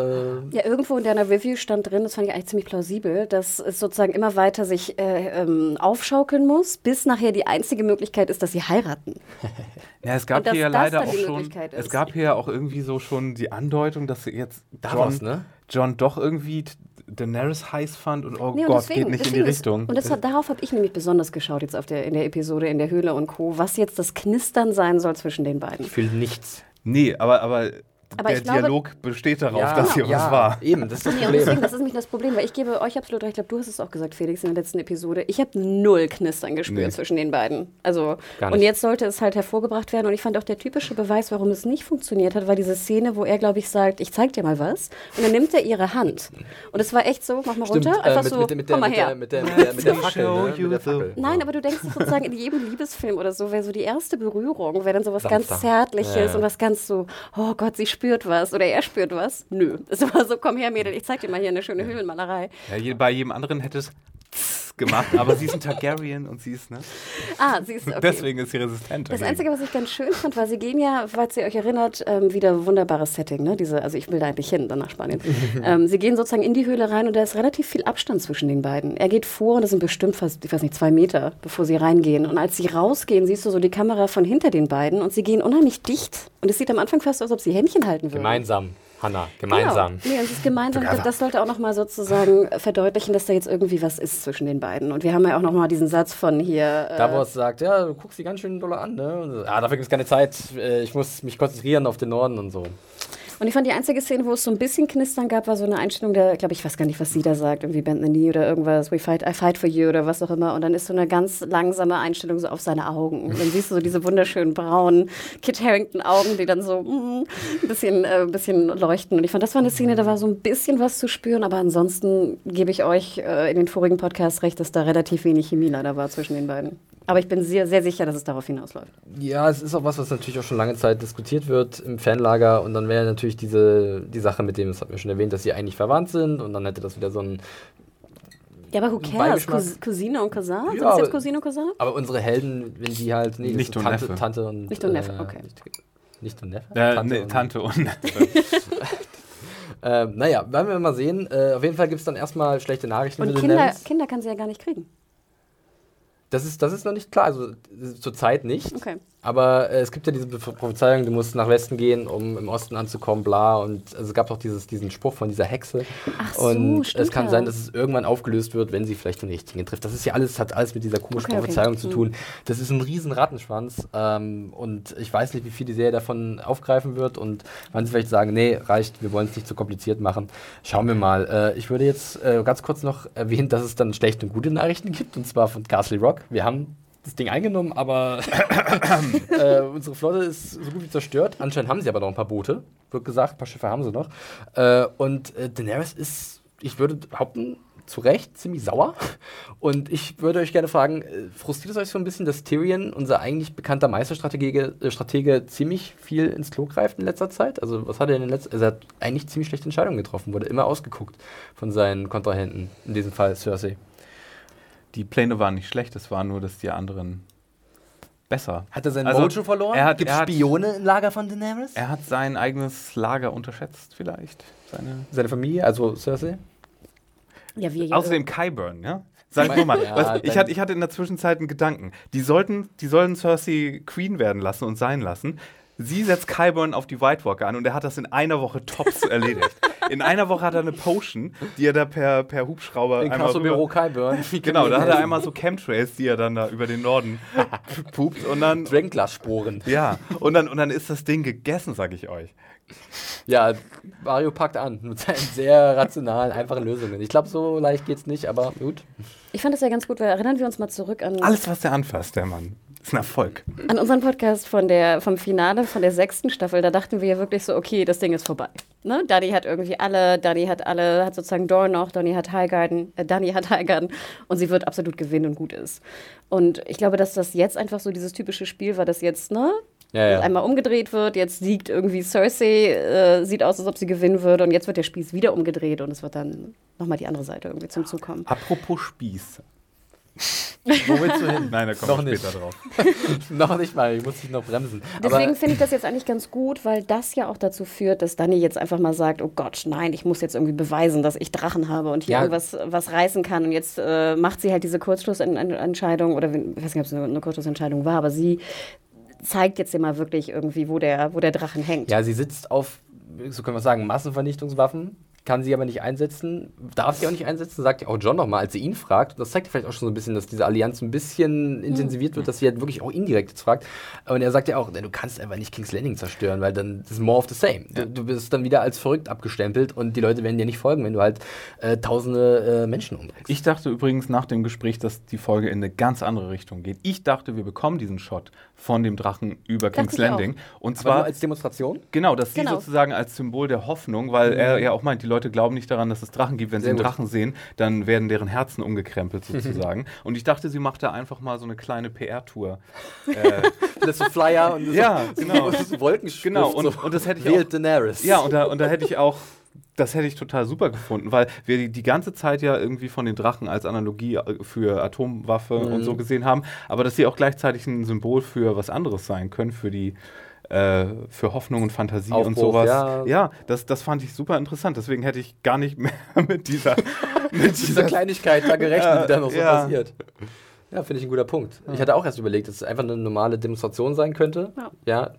Ja, irgendwo in deiner Review stand drin, das fand ich eigentlich ziemlich plausibel, dass es sozusagen immer weiter sich äh, ähm, aufschaukeln muss, bis nachher die einzige Möglichkeit ist, dass sie heiraten. Ja, es gab dass hier ja leider auch schon. Möglichkeit Es ist. gab hier ja auch irgendwie so schon die Andeutung, dass jetzt John, ne? John doch irgendwie Daenerys heiß fand und oh Nee, und Gott, deswegen- geht nicht in die deswegen ist- Richtung. Und das, darauf habe ich nämlich besonders geschaut jetzt auf der, in der Episode in der Höhle und Co., was jetzt das Knistern sein soll zwischen den beiden. ich fühle nichts. nee, aber, aber, Aber der ich glaube- Dialog besteht darauf, dass hier ja, was war. Eben, das ist das Problem. deswegen, das ist nämlich das Problem, weil ich gebe euch absolut recht, ich glaube, du hast es auch gesagt, Felix, in der letzten Episode. Ich habe null Knistern gespürt Nee. zwischen den beiden. Also, und jetzt sollte es halt hervorgebracht werden. Und ich fand auch der typische Beweis, warum es nicht funktioniert hat, war diese Szene, wo er, glaube ich, sagt, ich zeig dir mal was. Und dann nimmt er ihre Hand. Und es war echt so, mach mal Stimmt, runter, äh, einfach mit, so, mit, mit, der, komm mal mit, her. der, mit, der, mit, der, mit der Fackel. Ne? Mit der Fackel. Nein, aber du denkst sozusagen in jedem Liebesfilm oder so wäre so die erste Berührung, wäre dann so was ganz Sanfter. Zärtliches Ja, ja. und was ganz so, oh Gott, sie spürt was oder er spürt was. Nö. Es war so, komm her, Mädel, ich zeig dir mal hier eine schöne Höhlenmalerei. Ja, bei jedem anderen hätte es gemacht, aber sie ist ein Targaryen und sie ist, ne? Ah, sie ist okay. Deswegen ist sie resistent. Das. Einzige, was ich ganz schön fand, war, sie gehen ja, falls ihr euch erinnert, ähm, wieder wunderbares Setting, ne? Diese, also ich will da eigentlich hin, dann nach Spanien. ähm, sie gehen sozusagen in die Höhle rein und da ist relativ viel Abstand zwischen den beiden. Er geht vor und das sind bestimmt fast, ich weiß nicht, zwei Meter, bevor sie reingehen. Und als sie rausgehen, siehst du so die Kamera von hinter den beiden und sie gehen unheimlich dicht. Und es sieht am Anfang fast aus, als ob sie Händchen halten würden. Gemeinsam, Hanna, gemeinsam. Genau. Nee, und es ist gemeinsam. Das, das sollte auch nochmal sozusagen verdeutlichen, dass da jetzt irgendwie was ist zwischen den beiden. Und wir haben ja auch nochmal diesen Satz von hier. Äh, Davos sagt, ja, du guckst die ganz schön doll an, ne? Ah, dafür gibt es keine Zeit. Äh, Ich muss mich konzentrieren auf den Norden und so. Und ich fand die einzige Szene, wo es so ein bisschen Knistern gab, war so eine Einstellung, der, glaube ich, weiß gar nicht, was sie da sagt, irgendwie Bend the Knee oder irgendwas, We fight, I fight for you oder was auch immer. Und dann ist so eine ganz langsame Einstellung so auf seine Augen. Und dann siehst du so diese wunderschönen braunen Kit Harington Augen, die dann so mm, ein bisschen, äh, bisschen leuchten. Und ich fand, das war eine Szene, da war so ein bisschen was zu spüren, aber ansonsten gebe ich euch äh, in den vorigen Podcasts recht, dass da relativ wenig Chemie leider war zwischen den beiden. Aber ich bin sehr, sehr sicher, dass es darauf hinausläuft. Ja, es ist auch was, was natürlich auch schon lange Zeit diskutiert wird im Fanlager. Und dann wäre natürlich diese die Sache mit dem, das hat mir schon erwähnt, dass sie eigentlich verwandt sind. Und dann hätte das wieder so ein. Ja, aber who cares? Cous Cousine und Cousin? Ja, Sind das jetzt aber- Cousine und Cousin? Aber unsere Helden, wenn die halt. Nee, Nicht und Tante, Neffe. Tante und. Nicht und Neffe, okay. Nicht, nicht und Neffe? Äh, Tante nee, und- Tante und Äh, naja, werden wir mal sehen. Äh, auf jeden Fall gibt es dann erstmal schlechte Nachrichten Und für Kinder. Kinder kann sie ja gar nicht kriegen. Das ist, das ist noch nicht klar, also äh, zurzeit nicht. Okay. Aber äh, es gibt ja diese Prophezeiung, du musst nach Westen gehen, um im Osten anzukommen, bla. Und also es gab auch dieses, diesen Spruch von dieser Hexe. Ach so, und stimmt es kann ja. sein, dass es irgendwann aufgelöst wird, wenn sie vielleicht den richtigen trifft. Das ist ja alles, hat alles mit dieser komischen Okay, okay. Prophezeiung zu Hm. tun. Das ist ein riesen Rattenschwanz. Ähm, und ich weiß nicht, wie viel die Serie davon aufgreifen wird und wann sie vielleicht sagen, nee, reicht, wir wollen es nicht zu kompliziert machen. Schauen wir mal. Äh, ich würde jetzt äh, ganz kurz noch erwähnen, dass es dann schlechte und gute Nachrichten gibt, und zwar von Castle Rock. Wir haben das Ding eingenommen, aber äh, unsere Flotte ist so gut wie zerstört. Anscheinend haben sie aber noch ein paar Boote, wird gesagt, ein paar Schiffe haben sie noch. Äh, und äh, Daenerys ist, ich würde behaupten, zu Recht ziemlich sauer. Und ich würde euch gerne fragen, äh, frustriert es euch so ein bisschen, dass Tyrion, unser eigentlich bekannter Meisterstratege, äh, Stratege, ziemlich viel ins Klo greift in letzter Zeit? Also was hat er in den letzten, also er hat eigentlich ziemlich schlechte Entscheidungen getroffen, wurde immer ausgeguckt von seinen Kontrahenten, in diesem Fall Cersei. Die Pläne waren nicht schlecht, es war nur, dass die anderen besser. Hat er sein Also, Mojo verloren? er hat- Gibt er hat- Spione im Lager von Daenerys? Er hat sein eigenes Lager unterschätzt, vielleicht. Seine Seine Familie, also Cersei? Ja, wir Außerdem Kyburn, ja? Sag ich nur mal. Ja, was, ich, hatte, ich hatte in der Zwischenzeit einen Gedanken. Die sollten, die sollten Cersei Queen werden lassen und sein lassen. Sie setzt Kyburn auf die White Walker an und er hat das in einer Woche tops erledigt. In einer Woche hat er eine Potion, die er da per, per Hubschrauber In einmal Büro Kyburn. Genau, da hat er einmal so Chemtrails, die er dann da über den Norden pupt und dann Dragonglass-Sporen. ja, und dann und dann ist das Ding gegessen, sag ich euch. Ja, Mario packt an mit seinen sehr rationalen, einfachen Lösungen. Ich glaube, so leicht geht's nicht, aber gut. Ich fand das ja ganz gut, weil erinnern wir uns mal zurück an, Alles was der anfasst, der Mann, ist ein Erfolg. an unseren Podcast von der, vom Finale von der sechsten Staffel. Da dachten wir ja wirklich so, okay, das Ding ist vorbei. Ne? Dani hat irgendwie alle, Dani hat alle, hat sozusagen Dorn noch, Dani hat Highgarden, äh, Dani hat Highgarden und sie wird absolut gewinnen und gut ist. Und ich glaube, dass das jetzt einfach so dieses typische Spiel war, das jetzt, ne? Ja, ja. Einmal umgedreht wird, jetzt siegt irgendwie Cersei, äh, sieht aus, als ob sie gewinnen würde und jetzt wird der Spieß wieder umgedreht und es wird dann nochmal die andere Seite irgendwie zum Zug kommen. Apropos Spieß. Wo willst du hin? Nein, da kommen Noch wir nicht. später drauf. noch nicht mal, ich muss dich noch bremsen. Deswegen finde ich das jetzt eigentlich ganz gut, weil das ja auch dazu führt, dass Dani jetzt einfach mal sagt, oh Gott, nein, ich muss jetzt irgendwie beweisen, dass ich Drachen habe und hier Ja. irgendwas was reißen kann. Und jetzt äh, macht sie halt diese Kurzschlussentscheidung, oder ich weiß nicht, ob es eine, eine Kurzschlussentscheidung war, aber sie zeigt jetzt ja mal wirklich irgendwie, wo der, wo der Drachen hängt. ja, sie sitzt auf, so können wir sagen, Massenvernichtungswaffen, kann sie aber nicht einsetzen, darf sie auch nicht einsetzen, sagt ja auch John nochmal, als sie ihn fragt. Und das zeigt vielleicht auch schon so ein bisschen, dass diese Allianz ein bisschen intensiviert wird, dass sie halt wirklich auch indirekt jetzt fragt. Und er sagt ja auch, du kannst einfach nicht King's Landing zerstören, weil dann das ist more of the same. Du, du bist dann wieder als verrückt abgestempelt und die Leute werden dir nicht folgen, wenn du halt äh, tausende äh, Menschen umbringst. Ich dachte übrigens nach dem Gespräch, dass die Folge in eine ganz andere Richtung geht. Ich dachte, wir bekommen diesen Shot von dem Drachen über King's ich auch. Landing. Und aber nur zwar als Demonstration? Genau, dass sie Genau. sozusagen als Symbol der Hoffnung, weil er ja auch meint, die Leute glauben nicht daran, dass es Drachen gibt. Wenn Sehr sie einen gut. Drachen sehen, dann werden deren Herzen umgekrempelt sozusagen. Und ich dachte, sie macht da einfach mal so eine kleine PR-Tour. äh, Das so Flyer und Ja, genau. so Wolkenschrift. Genau, und- so, und das hätte ich wählt auch- Daenerys. ja, und da, und da hätte ich auch, das hätte ich total super gefunden, weil wir die, die ganze Zeit ja irgendwie von den Drachen als Analogie äh, für Atomwaffe und Mhm. so gesehen haben, aber dass sie auch gleichzeitig ein Symbol für was anderes sein können, für die äh, für Hoffnung und Fantasie und Aufbruch, sowas. ja. Ja, das, das fand ich super interessant. Deswegen hätte ich gar nicht mehr mit dieser, mit dieser Kleinigkeit da gerechnet, die da noch so Ja. passiert. Ja, finde ich ein guter Punkt. Ich hatte auch erst überlegt, dass es einfach eine normale Demonstration sein könnte. Ja.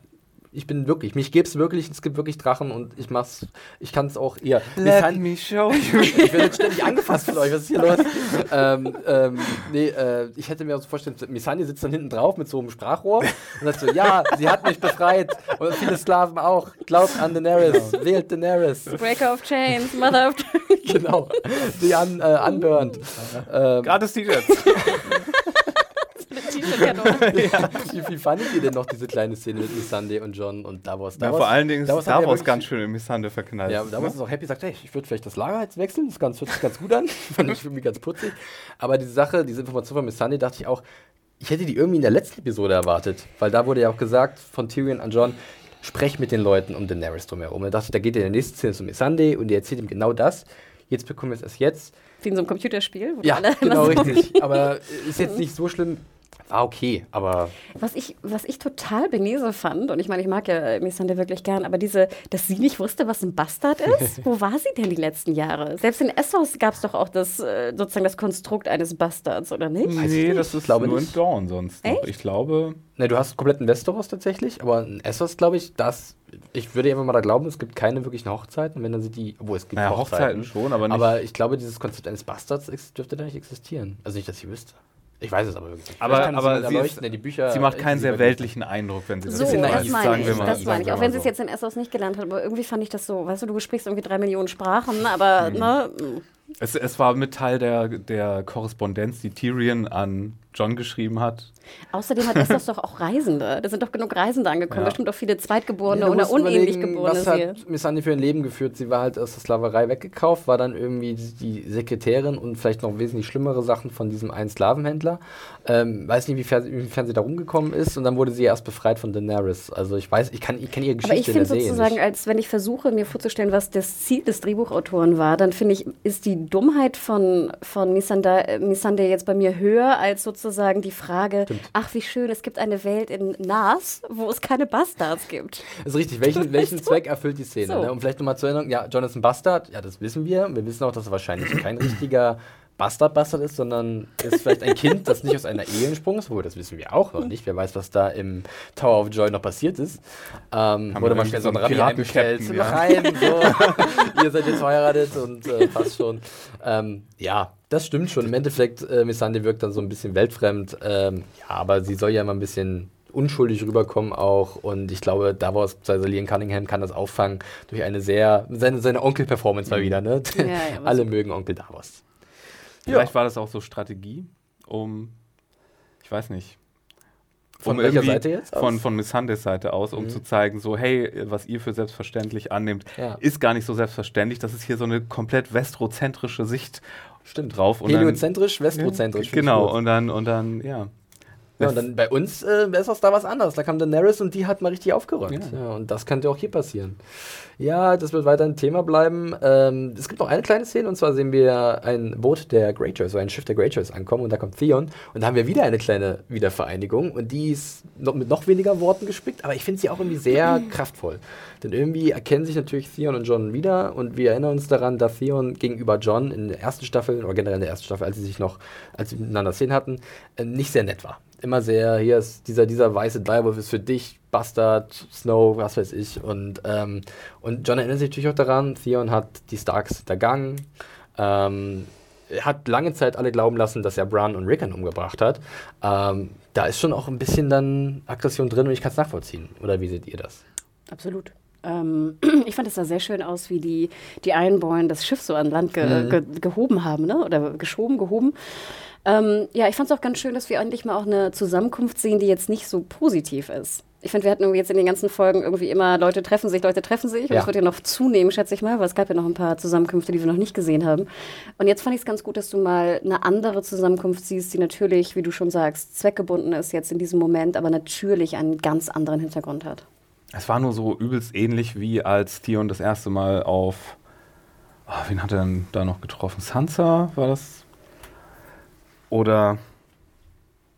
Ich bin wirklich, mich gäbe es wirklich, es gibt wirklich Drachen und ich mach's, ich kann es auch eher. Let Missan- me show you. ich werde jetzt ständig angefasst von euch, was ist hier los? ähm, ähm, nee, äh, ich hätte mir auch so vorstellen, Missani sitzt dann hinten drauf mit so einem Sprachrohr und sagt so, ja, sie hat mich befreit und viele Sklaven auch. Glaubt an Daenerys, wählt Daenerys. Breaker of Chains, Mother of genau, die an, äh, unburned. Ähm, Gratis T-Shirts. T-Shirt-Kanone. wie, wie fandet ihr denn noch diese kleine Szene mit Missandei und John und Davos? Ja, Davos vor allen Dingen ist Davos Star ja ganz schön im Missande verknallt. Ja, Davos ist auch happy, sagt, hey, ich würde vielleicht das Lager jetzt wechseln, das ganz, hört sich ganz gut an. Fand ich irgendwie ganz putzig. Aber diese Sache, diese Information von Missandei, dachte ich auch, ich hätte die irgendwie in der letzten Episode erwartet. Weil da wurde ja auch gesagt von Tyrion an John, sprech mit den Leuten um Daenerys drumherum. Und da dachte ich, da geht er in der nächsten Szene zu Missandei und die erzählt ihm genau das. Jetzt bekommen wir es erst jetzt. Wie in so einem Computerspiel. Wo Ja, alle genau so- richtig. Aber ist jetzt nicht so schlimm. War okay, aber Was ich, was ich total benese fand, und ich meine, ich mag ja Missandei wirklich gern, aber diese, dass sie nicht wusste, was ein Bastard ist, wo war sie denn die letzten Jahre? Selbst in Essos gab es doch auch das, äh, sozusagen das Konstrukt eines Bastards, oder nicht? Nee, nicht. das ist Glaube nur nicht. in Dawn sonst. Noch. Echt? Ich glaube, Ne, du hast kompletten Westeros tatsächlich, aber in Essos, glaube ich, das. Ich würde einfach mal da glauben, es gibt keine wirklichen Hochzeiten. Wenn dann sind die. Obwohl es gibt naja, Hochzeiten schon, aber nicht. Aber ich glaube, dieses Konzept eines Bastards dürfte da nicht existieren. Also nicht, dass ich wüsste. Ich weiß es aber wirklich nicht. Aber- aber sie ist- die Bücher. sie macht keinen sie sehr weltlichen Eindruck, wenn sie das So, bisschen das meine sagen ich. wir mal. das meine ich. Auch wenn sie es so. jetzt in Essos nicht gelernt hat, aber irgendwie fand ich das so, weißt du, du sprichst irgendwie drei Millionen Sprachen, aber, Mhm. ne. Es, es war mit Teil der, der Korrespondenz, die Tyrion an John geschrieben hat. Außerdem hat Essos doch auch Reisende. Da sind doch genug Reisende angekommen. Ja. Bestimmt auch viele Zweitgeborene Ja, oder unähnlich Geborene. Was hat Miss Andy für ein Leben geführt? Sie war halt aus der Sklaverei weggekauft, war dann irgendwie die Sekretärin und vielleicht noch wesentlich schlimmere Sachen von diesem einen Sklavenhändler. Ähm, weiß nicht, inwiefern, inwiefern sie da rumgekommen ist und dann wurde sie erst befreit von Daenerys. Also ich weiß, ich kann, ich kenne ihre Geschichte Aber ich in finde sozusagen, nicht. als wenn ich versuche, mir vorzustellen, was das Ziel des Drehbuchautoren war, dann finde ich, ist die Dummheit von, von Missandei äh, Missandei jetzt bei mir höher als sozusagen die Frage, ach wie schön, es gibt eine Welt in Nas, wo es keine Bastards gibt. Das ist richtig. Welchen, welchen du? Zweck erfüllt die Szene? So. Ne? Um vielleicht nochmal zu erinnern, ja, John ist ein Bastard, ja, das wissen wir. Wir wissen auch, dass er wahrscheinlich kein richtiger Bastard-Bastard ist, sondern ist vielleicht ein Kind, das nicht aus einer Ehe entsprungen ist, obwohl das wissen wir auch noch nicht. Wer weiß, was da im Tower of Joy noch passiert ist. Ähm, Haben wurde mal schnell so ein einen einbestellt. Piraten-Captain, Rein, so. Ihr seid jetzt verheiratet und äh, passt schon. Ähm, ja, das stimmt schon. Im Endeffekt, äh, Missandei wirkt dann so ein bisschen weltfremd. Ähm, ja, aber sie soll ja immer ein bisschen unschuldig rüberkommen auch und ich glaube, Davos, also Liam Cunningham kann das auffangen durch eine sehr, seine, seine Onkel-Performance mal wieder, ne? Ja, ja, Alle mögen Onkel Davos. Vielleicht war das auch so Strategie, um, ich weiß nicht, Von um welcher Seite jetzt aus? Von, von Miss Sundays Seite aus, um Mhm. zu zeigen, so, hey, was ihr für selbstverständlich annehmt, Ja. ist gar nicht so selbstverständlich. Das ist hier so eine komplett westrozentrische Sicht Stimmt. drauf. Und dann, Heliozentrisch, westrozentrisch. find ich genau, und dann, und dann, ja. Ja, und dann bei uns äh, ist das da was anderes. Da kam Daenerys und die hat mal richtig aufgeräumt. Ja. Ja. und das könnte auch hier passieren. Ja, das wird weiter ein Thema bleiben. Ähm, es gibt noch eine kleine Szene und zwar sehen wir ein Boot der Greyjoys, so ein Schiff der Greyjoys ankommen und da kommt Theon und da haben wir wieder eine kleine Wiedervereinigung und die ist noch, mit noch weniger Worten gespickt, aber ich finde sie auch irgendwie sehr kraftvoll. Denn irgendwie erkennen sich natürlich Theon und John wieder und wir erinnern uns daran, dass Theon gegenüber John in der ersten Staffel oder generell in der ersten Staffel, als sie sich noch, als sie miteinander Szenen hatten, äh, nicht sehr nett war. Immer sehr, hier ist dieser, dieser weiße Direwolf ist für dich, Bastard, Snow, was weiß ich. Und, ähm, und John erinnert sich natürlich auch daran, Theon hat die Starks hintergangen. Ähm, er hat lange Zeit alle glauben lassen, dass er Bran und Rickon umgebracht hat. Ähm, da ist schon auch ein bisschen dann Aggression drin und ich kann es nachvollziehen. Oder wie seht ihr das? Absolut. Ähm, ich fand es sah sehr schön aus, wie die, die Ironborn das Schiff so an Land ge Mhm. ge gehoben haben, ne? oder geschoben, gehoben. Ähm, ja, ich fand es auch ganz schön, dass wir endlich mal auch eine Zusammenkunft sehen, die jetzt nicht so positiv ist. Ich finde, wir hatten irgendwie jetzt in den ganzen Folgen irgendwie immer Leute treffen sich, Leute treffen sich. Und Ja. das wird ja noch zunehmen, schätze ich mal, weil es gab ja noch ein paar Zusammenkünfte, die wir noch nicht gesehen haben. Und jetzt fand ich es ganz gut, dass du mal eine andere Zusammenkunft siehst, die natürlich, wie du schon sagst, zweckgebunden ist jetzt in diesem Moment, aber natürlich einen ganz anderen Hintergrund hat. Es war nur so übelst ähnlich wie als Theon das erste Mal auf. ah, wen hat er denn da noch getroffen? Sansa war das? Oder.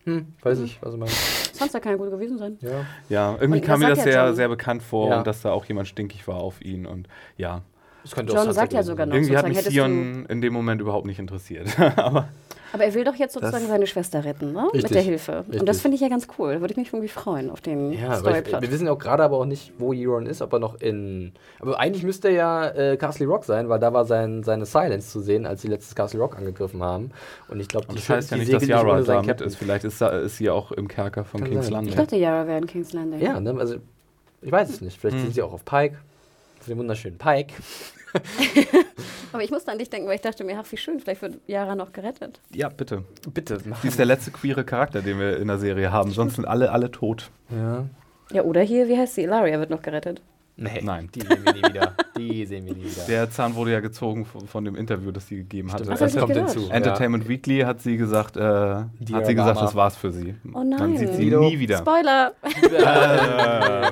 Hm, weiß ich, was du meinst. Sansa kann ja gut gewesen sein. Ja. Ja, irgendwie Und kam mir das sehr, John. sehr bekannt vor Ja. und dass da auch jemand stinkig war auf ihn. Und ja, Das könnte John Sansa sagt ja sogar sein. noch. irgendwie hat mich Theon in dem Moment überhaupt nicht interessiert. Aber Aber er will doch jetzt sozusagen Das- seine Schwester retten, ne? Mit Richtig. der Hilfe. Und Richtig. das finde ich ja ganz cool. Da würde ich mich irgendwie freuen auf den Ja, Storyplot. wir wissen auch gerade aber auch nicht, wo Euron ist, ob er noch in. Aber eigentlich müsste er ja äh, Castle Rock sein, weil da war sein, seine Silence zu sehen, als sie letztes Castle Rock angegriffen haben. Und ich glaube, und die das heißt ja die nicht, dass Yara damit Captain. ist. Vielleicht ist, da, ist sie auch im Kerker von Kann King's sein. Landing. ich dachte, Yara wäre in King's Landing. Ja, ne, also ich weiß es nicht. Vielleicht Hm. sind sie auch auf Pike. Auf dem wunderschönen Pike. Aber ich musste an dich denken, weil ich dachte mir, ach, wie schön, vielleicht wird Yara noch gerettet. Ja, bitte. Bitte. Sie ist der letzte queere Charakter, den wir in der Serie haben. Sonst sind alle, alle tot. Ja. Ja, oder hier, wie heißt sie? Ilaria wird noch gerettet. Nee, Nein. die sehen wir nie wieder. Die sehen wir nie wieder. Der Zahn wurde ja gezogen von, von dem Interview, das sie gegeben hatte. Stimmt, Das kommt hinzu. Entertainment Weekly hat sie gesagt, äh, hat sie gesagt, das war's für sie. Oh nein. Man sieht sie nie wieder. Spoiler! Ja.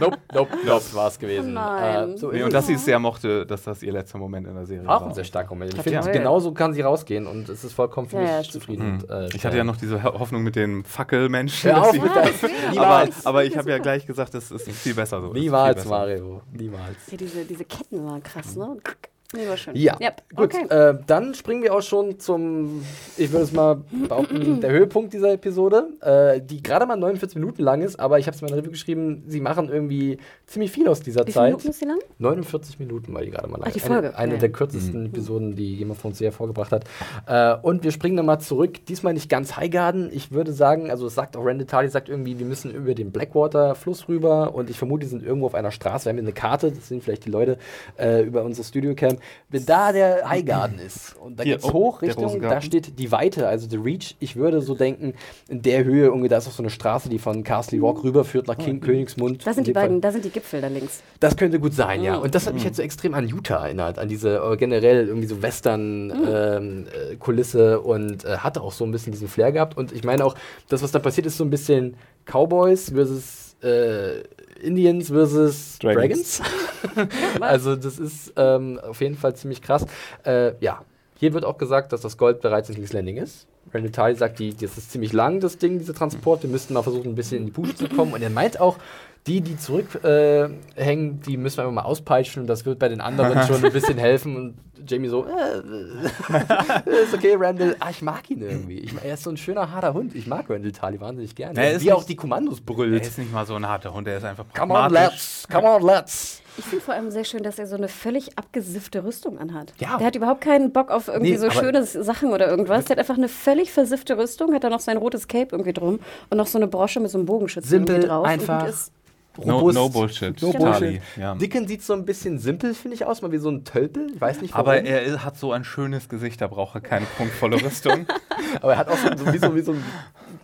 nope, nope, nope, das war's gewesen. Oh nein. Äh, so Nee, und dass sie es sehr mochte, dass das ihr letzter Moment in der Serie auch war. ein sehr starker Moment. Ich Ja, finde, toll. genauso kann sie rausgehen und es ist vollkommen für Ja, mich ja, zufrieden. Hm. Und, äh, Ich hatte ja noch diese Ho- Hoffnung mit den Fackelmenschen. Der, aber, niemals, aber ich habe ja gleich gesagt, das ist viel besser so. Viel niemals. Mario, niemals. Ja, diese, diese Ketten waren krass, ne? War schön. Ja, Yep. gut. Okay. Äh, dann springen wir auch schon zum, ich würde es mal behaupten, der Höhepunkt dieser Episode, äh, die gerade mal 49 Minuten lang ist, aber ich habe es in meiner Review geschrieben, sie machen irgendwie ziemlich viel aus dieser Wie viele Zeit. Minuten ist sie lang? 49 Minuten war die gerade mal lang. Ach, die Folge. Eine, eine Ja. der kürzesten Episoden, die Game of Thrones je hervorgebracht hat. Äh, und wir springen nochmal zurück. Diesmal nicht ganz Highgarden. Ich würde sagen, also es sagt auch Randall Tardy, sagt irgendwie, wir müssen über den Blackwater-Fluss rüber und ich vermute, die sind irgendwo auf einer Straße. Wir haben hier eine Karte, das sind vielleicht die Leute äh, über unser Studiocamp. Wenn da der Highgarden ist und da Hier, geht's oh, hoch Richtung, da steht die Weite, also The Reach. Ich würde so denken, in der Höhe, irgendwie, da ist auch so eine Straße, die von Castle Walk rüberführt nach King Königsmund. Da sind In die beiden, da sind die Gipfel da links. Das könnte gut sein, ja. Mhm. Und das hat mich jetzt so extrem an Utah erinnert, an diese äh, generell irgendwie so Western-Kulisse und äh, hatte auch so ein bisschen diesen Flair gehabt. Und ich meine auch, das, was da passiert, ist so ein bisschen Cowboys versus äh, Indians versus Dragons. Dragons. also das ist ähm, auf jeden Fall ziemlich krass. Äh, ja, hier wird auch gesagt, dass das Gold bereits in King's Landing ist. Randall Tally sagt, die, das ist ziemlich lang, das Ding, dieser Transport. Wir müssten mal versuchen, ein bisschen in die Puschen zu kommen. Und er meint auch, die, die zurückhängen, äh, die müssen wir einfach mal auspeitschen und das wird bei den anderen schon ein bisschen helfen. Und Jamie so, äh, ist okay, Randall. Ah, ich mag ihn irgendwie. Ich, er ist so ein schöner, harter Hund. Ich mag Randall Tally wahnsinnig gerne. Er ist Wie auch die Kommandos Er brüllt. ist nicht mal so ein harter Hund, er ist einfach Come on, pragmatisch. let's. Come on, let's. Ich finde vor allem sehr schön, dass er so eine völlig abgesiffte Rüstung anhat. Ja. Der hat überhaupt keinen Bock auf irgendwie Nee, so schöne Sachen oder irgendwas. Der hat einfach eine völlig versiffte Rüstung, hat da noch sein rotes Cape irgendwie drum und noch so eine Brosche mit so einem Bogenschützen Simpel, irgendwie drauf. und einfach. ist. No, Robust. no Bullshit. No Tali, Bullshit. Ja. Dickon sieht so ein bisschen simpel, finde ich, aus, mal wie so ein Tölpel. Ich weiß nicht warum. Aber er hat so ein schönes Gesicht, da braucht er keine prunkvolle Rüstung. aber er hat auch so, so, wie, so, wie so ein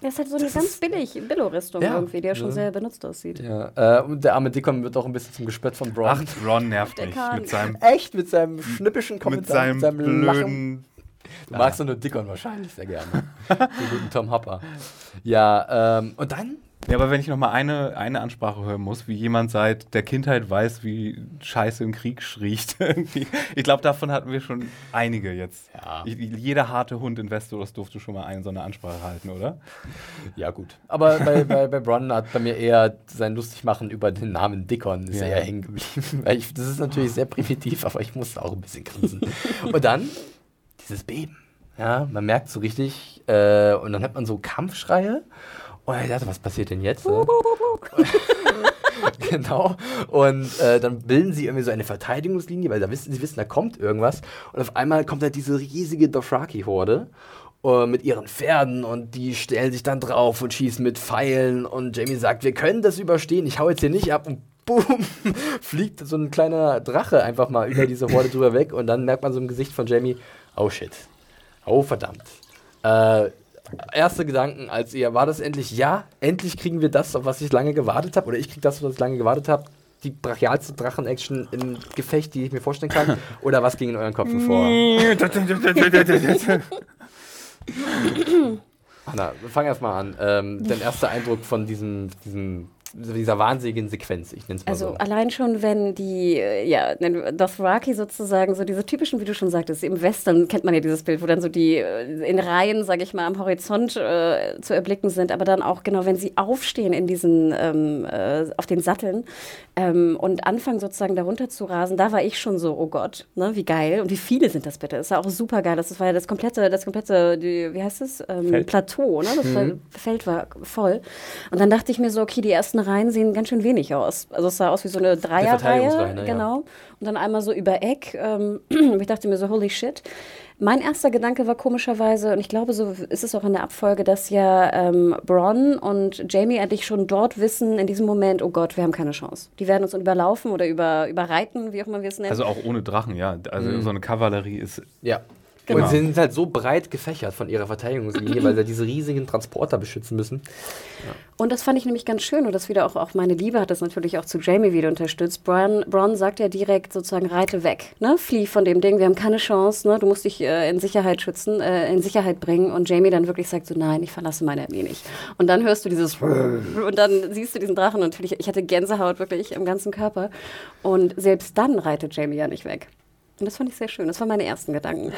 Der ist halt so eine ganz billig Billo-Rüstung Ja. irgendwie, die ja schon sehr benutzt aussieht. Ja, äh, und der arme Dickon wird auch ein bisschen zum Gespött von Braun. Ach, Ron nervt mich mit seinem, Echt? Mit seinem schnippischen mit Kommentar, seinem Lachen. blöden. Du magst doch nur Dickon wahrscheinlich sehr gerne. Den guten Tom Hopper. Ja, ähm, und dann? Ja, aber wenn ich noch mal eine, eine Ansprache hören muss, wie jemand seit der Kindheit weiß, wie Scheiße im Krieg riecht. irgendwie. ich glaube, davon hatten wir schon einige jetzt. Ja. Ich, jeder harte Hund in Westeros durfte schon mal eine so eine Ansprache halten, oder? Ja, gut. Aber bei, bei, bei Bronn hat bei mir eher sein Lustigmachen über den Namen Dickon ist Ja. eher hängen geblieben. Weil ich, das ist natürlich sehr primitiv, aber ich musste auch ein bisschen grinsen. und dann dieses Beben. Ja, man merkt so richtig, äh, und dann hat man so Kampfschreie. Und ich dachte, was passiert denn jetzt? ne? genau. Und äh, dann bilden sie irgendwie so eine Verteidigungslinie, weil da wissen, sie wissen, da kommt irgendwas. Und auf einmal kommt halt diese riesige Dothraki-Horde äh, mit ihren Pferden und die stellen sich dann drauf und schießen mit Pfeilen. Und Jamie sagt, wir können das überstehen, ich hau jetzt hier nicht ab. Und boom, fliegt so ein kleiner Drache einfach mal über diese Horde drüber weg. Und dann merkt man so im Gesicht von Jamie, oh shit. Oh verdammt. Äh, erste Gedanken, als ihr, war das endlich, ja, endlich kriegen wir das, auf was ich lange gewartet habe, oder ich kriege das, auf was ich lange gewartet habe, die brachialste Drachen-Action im Gefecht, die ich mir vorstellen kann, oder was ging in euren Köpfen vor? Anna, fang erst mal an. Ähm, dein erster Eindruck von diesem, diesem, dieser wahnsinnigen Sequenz, ich nenne es mal Also so. allein schon, wenn die, äh, ja, wenn Dothraki sozusagen, so diese typischen, wie du schon sagtest, im Western kennt man ja dieses Bild, wo dann so die äh, in Reihen, sage ich mal, am Horizont äh, zu erblicken sind, aber dann auch genau, wenn sie aufstehen in diesen, ähm, äh, auf den Satteln ähm, und anfangen sozusagen darunter zu rasen, da war ich schon so, oh Gott, ne, wie geil und wie viele sind das bitte? Das war auch super geil, das war ja das komplette, das komplette, die, wie heißt es, ähm. Plateau, ne? das Mhm. Feld war voll und dann dachte ich mir so, okay, die ersten Reihen sehen ganz schön wenig aus. Also es sah aus wie so eine Dreierreihe, ne, ja. genau. Und dann einmal so über Eck. Ähm, und ich dachte mir so, holy shit. Mein erster Gedanke war komischerweise, und ich glaube, so ist es auch in der Abfolge, dass ja ähm, Bronn und Jamie endlich schon dort wissen, in diesem Moment, oh Gott, wir haben keine Chance. Die werden uns überlaufen oder über, überreiten, wie auch immer wir es nennen. Also auch ohne Drachen, ja. Also so eine Kavallerie ist. Ja. Genau. Und sie sind halt so breit gefächert von ihrer Verteidigungslinie, weil sie diese riesigen Transporter beschützen müssen. Und das fand ich nämlich ganz schön und das wieder auch, auch meine Liebe hat das natürlich auch zu Jamie wieder unterstützt. Bron, Bron sagt ja direkt sozusagen, reite weg, ne? flieh von dem Ding, wir haben keine Chance, ne? du musst dich äh, in Sicherheit schützen, äh, in Sicherheit bringen. Und Jamie dann wirklich sagt so, nein, ich verlasse meine Armee nicht. Und dann hörst du dieses und dann siehst du diesen Drachen und natürlich, ich hatte Gänsehaut wirklich im ganzen Körper. Und selbst dann reitet Jamie ja nicht weg. Und das fand ich sehr schön. Das waren meine ersten Gedanken.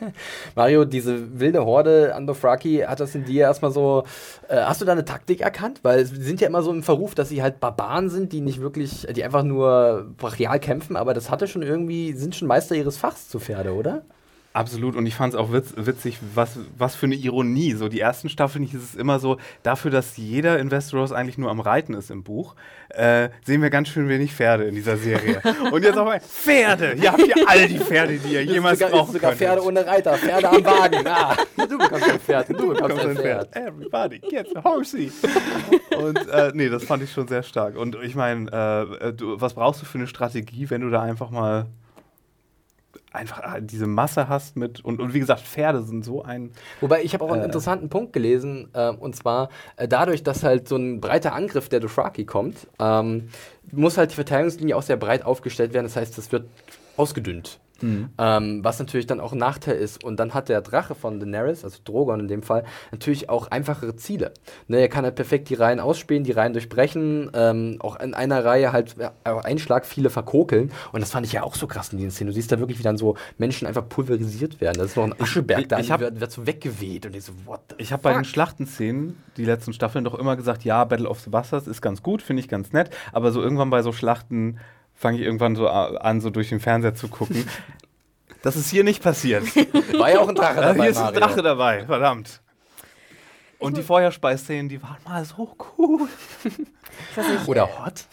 Mario, diese wilde Horde an Dothraki, hat das in dir erstmal so. Äh, hast du da eine Taktik erkannt? Weil sie sind ja immer so im Verruf, dass sie halt Barbaren sind, die nicht wirklich, die einfach nur brachial kämpfen, aber das hatte schon irgendwie, sind schon Meister ihres Fachs zu Pferde, oder? Absolut, und ich fand es auch witz, witzig, was, was für eine Ironie. So, die ersten Staffeln hieß es immer so, dafür, dass jeder in Westeros eigentlich nur am Reiten ist im Buch, äh, sehen wir ganz schön wenig Pferde in dieser Serie. und jetzt auf einmal, Pferde! Ihr habt ja all die Pferde, die ihr jemals sogar, brauchen sogar. Pferde ohne Reiter, Pferde am Wagen. Ah, du bekommst ein Pferd, du bekommst ein Pferd. Pferd. Everybody gets a horsey. und äh, nee, das fand ich schon sehr stark. Und ich meine, äh, du, was brauchst du für eine Strategie, wenn du da einfach mal einfach äh, diese Masse hast mit und, und wie gesagt, Pferde sind so ein. Wobei ich habe auch einen Äh. interessanten Punkt gelesen, äh, und zwar äh, dadurch, dass halt so ein breiter Angriff der Dothraki kommt, ähm, muss halt die Verteidigungslinie auch sehr breit aufgestellt werden. Das heißt, es wird ausgedünnt. Ähm, was natürlich dann auch ein Nachteil ist. Und dann hat der Drache von Daenerys, also Drogon in dem Fall, natürlich auch einfachere Ziele. Ne, er kann halt perfekt die Reihen ausspähen, die Reihen durchbrechen, ähm, auch in einer Reihe halt ja, auf einen Schlag viele verkokeln. Und das fand ich ja auch so krass in den Szenen. Du siehst da wirklich, wie dann so Menschen einfach pulverisiert werden. Das ist noch ein Ascheberg ich- da, ich hab- wird, wird so weggeweht. Und ich so, what the Ich habe bei den? Schlachtenszenen, die letzten Staffeln, doch immer gesagt, ja, Battle of the Bastards ist ganz gut, finde ich ganz nett, aber so irgendwann bei so Schlachten fange ich irgendwann so an, so durch den Fernseher zu gucken. Das ist hier nicht passiert. War ja auch ein Drache dabei, hier ist ein Mario. Drache dabei, verdammt. Und die Feuerspeisszenen, die waren mal so cool. Ich weiß, nicht, Oder hot?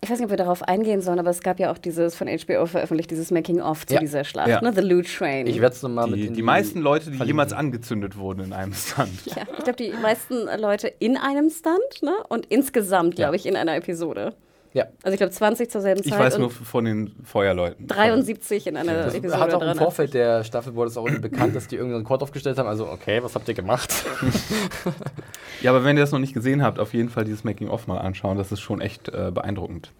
ich weiß nicht, ob wir darauf eingehen sollen, aber es gab ja auch dieses von HBO veröffentlicht, dieses Making-of zu Ja. dieser Schlacht, Ja. ne? The Loot Train. Ich werde es nochmal mit Die, die meisten Leute, die jemals angezündet wurden in einem Stand. ja, ich glaube, die meisten Leute in einem Stunt ne? und insgesamt, Ja. glaube ich, in einer Episode. Ja. Also ich glaube 20 zur selben Ich Zeit weiß und nur von den Feuerleuten. 73 in einer Das Episode hat auch im. Vorfeld der Staffel wurde es auch bekannt, dass die irgendeinen Rekord aufgestellt haben. Also, okay, was habt ihr gemacht? Ja, aber wenn ihr das noch nicht gesehen habt, auf jeden Fall dieses Making-of mal anschauen. Das ist schon echt äh, beeindruckend.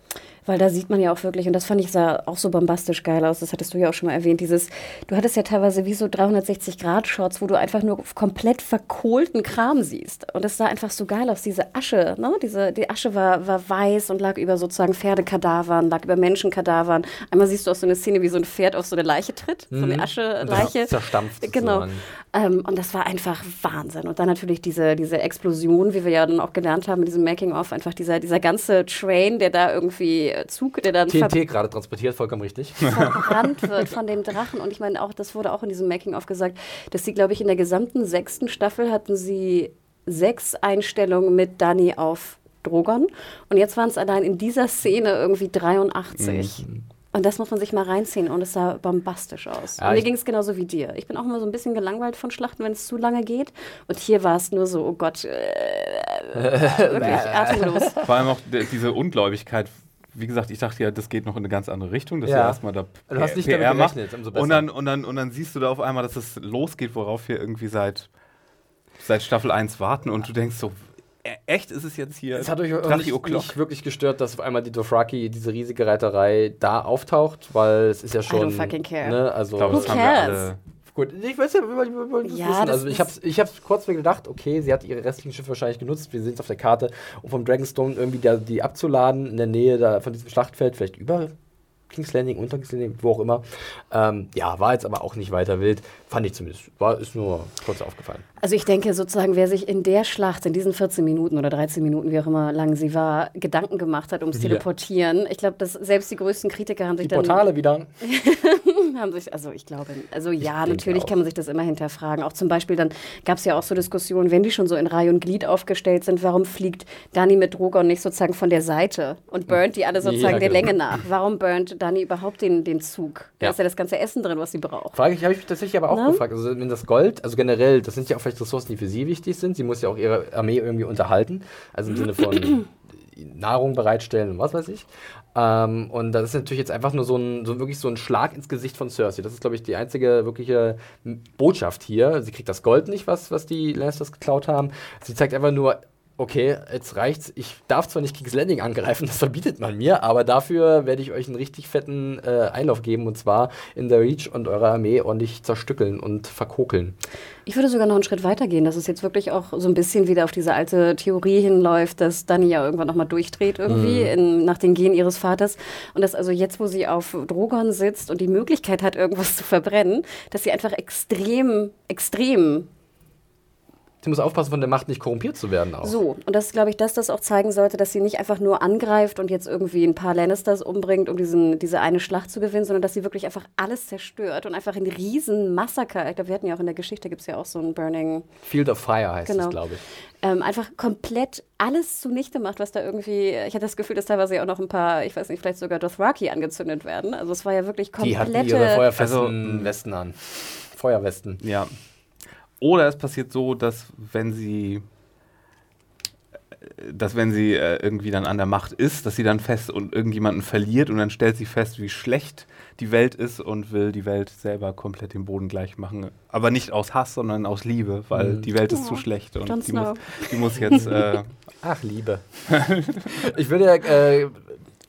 Weil da sieht man ja auch wirklich, und das fand ich sah auch so bombastisch geil aus, das hattest du ja auch schon mal erwähnt, dieses, du hattest ja teilweise wie so 360-Grad-Shots, wo du einfach nur komplett verkohlten Kram siehst. Und es sah einfach so geil aus, diese Asche, ne? Diese, die Asche war, war weiß und lag über sozusagen Pferdekadavern, lag über Menschenkadavern. Einmal siehst du auch so eine Szene, wie so ein Pferd auf so eine Leiche tritt, so eine Ascheleiche. Das zerstampft Genau. sozusagen. Ähm, und das war einfach Wahnsinn. Und dann natürlich diese, diese Explosion, wie wir ja dann auch gelernt haben in diesem Making-of, einfach dieser, dieser ganze Train, der da irgendwie äh, Zug, der dann TNT gerade transportiert, vollkommen richtig. verbrannt wird von dem Drachen. Und ich meine, auch das wurde auch in diesem Making-of gesagt, dass sie, glaube ich, in der gesamten sechsten Staffel hatten sie sechs Einstellungen mit Dani auf Drogon. Und jetzt waren es allein in dieser Szene irgendwie 83. Und das muss man sich mal reinziehen und es sah bombastisch aus. Ja, und mir ging es genauso wie dir. Ich bin auch immer so ein bisschen gelangweilt von Schlachten, wenn es zu lange geht. Und hier war es nur so, oh Gott, äh, wirklich atemlos. Vor allem auch diese Ungläubigkeit. Wie gesagt, ich dachte ja, das geht noch in eine ganz andere Richtung, dass Ja. er erstmal da Du hast nicht PR damit macht. gerechnet, umso besser. Und dann, und, dann, und dann siehst du da auf einmal, dass es losgeht, worauf wir irgendwie seit, seit Staffel 1 warten und du denkst so, echt ist es jetzt hier Es hat euch nicht, nicht wirklich gestört, dass auf einmal die Dothraki, diese riesige Reiterei, da auftaucht, weil es ist ja schon. don't fucking care. Ne, also, Ich glaube, Who das wir cares? alle. Gut, ich weiß ja, wir wollen, das Ja, wissen. das Also ich hab's, ich hab's kurz mir gedacht, okay, sie hat ihre restlichen Schiffe wahrscheinlich genutzt, wir sehen es auf der Karte, um vom Dragonstone irgendwie da, die abzuladen in der Nähe da von diesem Schlachtfeld, vielleicht über King's Landing, unter King's Landing, wo auch immer. Ähm, ja, war jetzt aber auch nicht weiter wild, fand ich zumindest. War, ist nur kurz aufgefallen. Also ich denke sozusagen, wer sich in der Schlacht, in diesen 14 Minuten oder 13 Minuten, wie auch immer lang sie war, Gedanken gemacht hat ums Ja. Teleportieren. Ich glaube, dass selbst die größten Kritiker haben sich Die dann Portale wieder. haben sich, also ich glaube, also ja, denke natürlich kann man sich das immer hinterfragen. Auch zum Beispiel, dann gab es ja auch so Diskussionen, wenn die schon so in Reihe und Glied aufgestellt sind, warum fliegt Dani mit Drogon nicht sozusagen von der Seite und burnt die alle sozusagen Ja, der genau. Länge nach? Warum burnt Dani überhaupt den, den Zug? Da Ja. ist ja das ganze Essen drin, was sie braucht. Frage ich, habe ich tatsächlich aber auch Na? gefragt. Also, wenn das Gold, also generell, das sind ja auch vielleicht Ressourcen, die für sie wichtig sind. Sie muss ja auch ihre Armee irgendwie unterhalten. Also im Sinne von Nahrung bereitstellen und was weiß ich. Ähm, und das ist natürlich jetzt einfach nur so ein, so wirklich so ein Schlag ins Gesicht von Cersei. Das ist, glaube ich, die einzige wirkliche Botschaft hier. Sie kriegt das Gold nicht, was, was die Lannisters geklaut haben. Sie zeigt einfach nur, okay, jetzt reicht's. Ich darf zwar nicht King's Landing angreifen, das verbietet man mir, aber dafür werde ich euch einen richtig fetten äh, Einlauf geben und zwar in der Reach und eure Armee ordentlich zerstückeln und verkokeln. Ich würde sogar noch einen Schritt weiter gehen, dass es jetzt wirklich auch so ein bisschen wieder auf diese alte Theorie hinläuft, dass Dani ja irgendwann nochmal durchdreht irgendwie in, nach den Gen ihres Vaters. Und dass also jetzt, wo sie auf Drogon sitzt und die Möglichkeit hat, irgendwas zu verbrennen, dass sie einfach extrem, extrem Sie muss aufpassen, von der Macht nicht korrumpiert zu werden auch. so. Und das ist, glaube ich, dass das auch zeigen sollte, dass sie nicht einfach nur angreift und jetzt irgendwie ein paar Lannisters umbringt, um diesen, diese eine Schlacht zu gewinnen, sondern dass sie wirklich einfach alles zerstört und einfach ein riesen Massaker. Ich glaube, wir hatten ja auch in der Geschichte, gibt es ja auch so ein Burning Field of Fire heißt Genau. es, glaube ich. ähm, einfach komplett alles zunichte macht, was da irgendwie. Ich hatte das Gefühl, dass teilweise ja auch noch ein paar, ich weiß nicht, vielleicht sogar Dothraki angezündet werden. Also es war ja wirklich Die hatten ihre feuerfesten Also, Westen an. Feuerwesten. Ja. Oder es passiert so, dass wenn sie dass wenn sie äh, irgendwie dann an der Macht ist, dass sie dann fest und irgendjemanden verliert und dann stellt sie fest, wie schlecht die Welt ist und will die Welt selber komplett den Boden gleich machen. Aber nicht aus Hass, sondern aus Liebe, weil Mhm. die Welt ist Oh, zu schlecht und die muss, die muss jetzt. Äh, Ach, Liebe. ich würde ja, äh,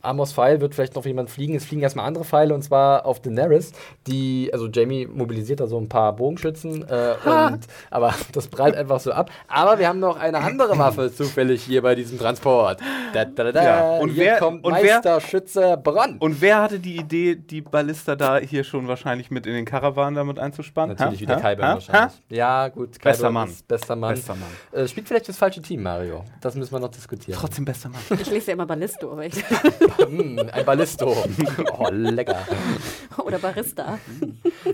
Amos Pfeil wird vielleicht noch jemand fliegen. Es fliegen erstmal andere Pfeile und zwar auf Daenerys, die, also Jamie mobilisiert da so ein paar Bogenschützen, äh, und, aber das prallt einfach so ab. Aber wir haben noch eine andere Waffe zufällig hier bei diesem Transport. Da, da, da, da. Ja, und hier wer- kommt und wer- Meisterschütze Bronn. und wer hatte die Idee, die Ballista da hier schon wahrscheinlich mit in den Karawan damit einzuspannen? Natürlich Ha? wieder Ha? Kyber Ha? wahrscheinlich. Ja, gut. Kyber Bester Mann. ist Bester Mann. Bester Mann. Äh, spielt vielleicht das falsche Team, Mario. Das müssen wir noch diskutieren. Trotzdem bester Mann. Ich lese ja immer Ballisto aber ich, Mm, ein Ballisto. oh, lecker. oder Barista.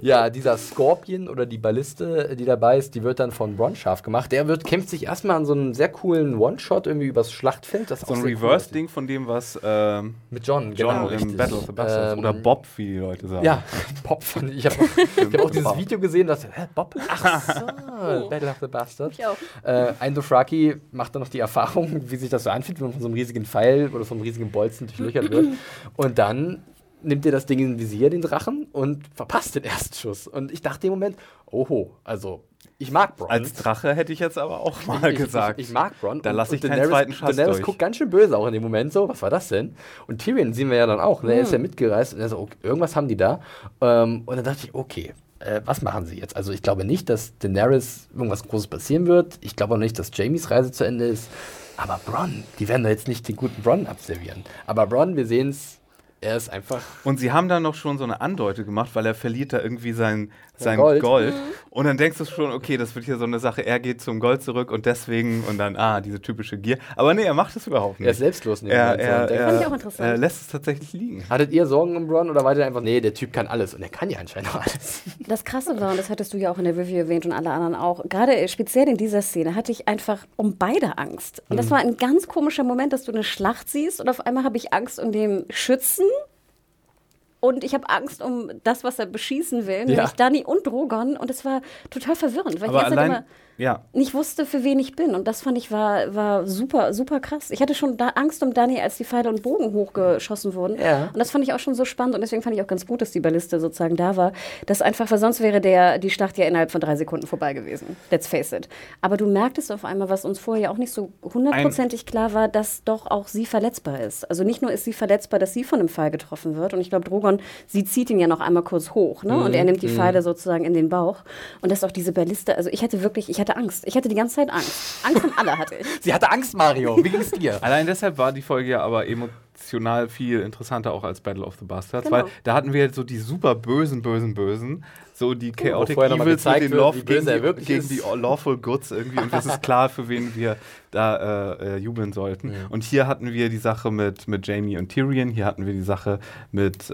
Ja, dieser Scorpion oder die Balliste, die dabei ist, die wird dann von Bron scharf gemacht. Der wird, kämpft sich erstmal an so einem sehr coolen One-Shot irgendwie übers Schlachtfeld. Das So ein sehr cool Reverse-Ding von dem, was ähm, Mit John, John genau. im. Battle of the Bastards Ähm, oder Bob, wie die Leute sagen. Ja, Bob fand ich. Ich habe hab auch dieses Bob. Video gesehen, dass. Hä, Bob? Ach so, Battle of the Bastards. Ich auch. Äh, ein Dothraki macht dann noch die Erfahrung, wie sich das so anfühlt, wenn man von so einem riesigen Pfeil oder von einem riesigen Bolzen durchlöchert wird. Und dann nimmt er das Ding in Visier, den Drachen, und verpasst den ersten Schuss. Und ich dachte im Moment, oho, also ich mag Bronn. Als Drache hätte ich jetzt aber auch mal ich, gesagt. Ich, ich mag Bronn. Da und- lasse ich Daenerys- zweiten Schuss Daenerys durch. guckt ganz schön böse auch in dem Moment so, was war das denn? Und Tyrion sehen wir ja dann auch, ne? er ist ja mitgereist und er so, okay, irgendwas haben die da. Ähm, und dann dachte ich, okay, äh, was machen sie jetzt? Also ich glaube nicht, dass Daenerys irgendwas Großes passieren wird. Ich glaube auch nicht, dass Jamies Reise zu Ende ist. Aber Bronn, die werden da jetzt nicht den guten Bronn abservieren. Aber Bronn, wir sehen es, er ist einfach Und sie haben da noch schon so eine Andeutung gemacht, weil er verliert da irgendwie sein, sein Gold. Gold. Und dann denkst du schon, okay, das wird hier so eine Sache, er geht zum Gold zurück und deswegen und dann, ah, diese typische Gier. Aber nee, er macht es überhaupt nicht. er ist selbstlos. in dem er, er, und denkt, Fand ich auch er, interessant. er lässt es tatsächlich liegen. Hattet ihr Sorgen um Bronn oder war der einfach, nee, der Typ kann alles und er kann ja anscheinend auch alles. Das Krasse war, und das hattest du ja auch in der Review erwähnt und alle anderen auch, gerade speziell in dieser Szene hatte ich einfach um beide Angst. Und Mhm. das war ein ganz komischer Moment, dass du eine Schlacht siehst und auf einmal habe ich Angst um den Schützen. Und ich habe Angst um das, was er beschießen will, nämlich Dani und Drogon. Und es war total verwirrend, weil ich Aber Zeit allein, immer ja, nicht wusste, für wen ich bin. Und das fand ich war, war super, super krass. Ich hatte schon Angst um Dani, als die Pfeile und Bogen hochgeschossen wurden. Ja. Und das fand ich auch schon so spannend. Und deswegen fand ich auch ganz gut, dass die Balliste sozusagen da war. Das einfach, weil sonst wäre der, die Schlacht ja innerhalb von drei Sekunden vorbei gewesen. Let's face it. Aber du merktest auf einmal, was uns vorher auch nicht so hundertprozentig klar war, dass doch auch sie verletzbar ist. Also nicht nur ist sie verletzbar, dass sie von einem Pfeil getroffen wird. Und ich glaube, Drogon, sie zieht ihn ja noch einmal kurz hoch. Ne? Und er nimmt die Pfeile sozusagen in den Bauch. Und dass auch diese Balliste, also ich hatte wirklich, ich hatte Angst. Ich hatte die ganze Zeit Angst. Angst um alle hatte ich. Sie hatte Angst, Mario. Wie ging's dir? Allein deshalb war die Folge ja aber emotional viel interessanter auch als Battle of the Bastards, Genau. weil da hatten wir so die super bösen, bösen, bösen, so die Chaotic mal Evils mit den wird, Law wie gegen, die, gegen die Lawful Goods irgendwie und es ist klar, für wen wir da äh, äh, jubeln sollten. Und hier hatten wir die Sache mit, mit Jamie und Tyrion, hier hatten wir die Sache mit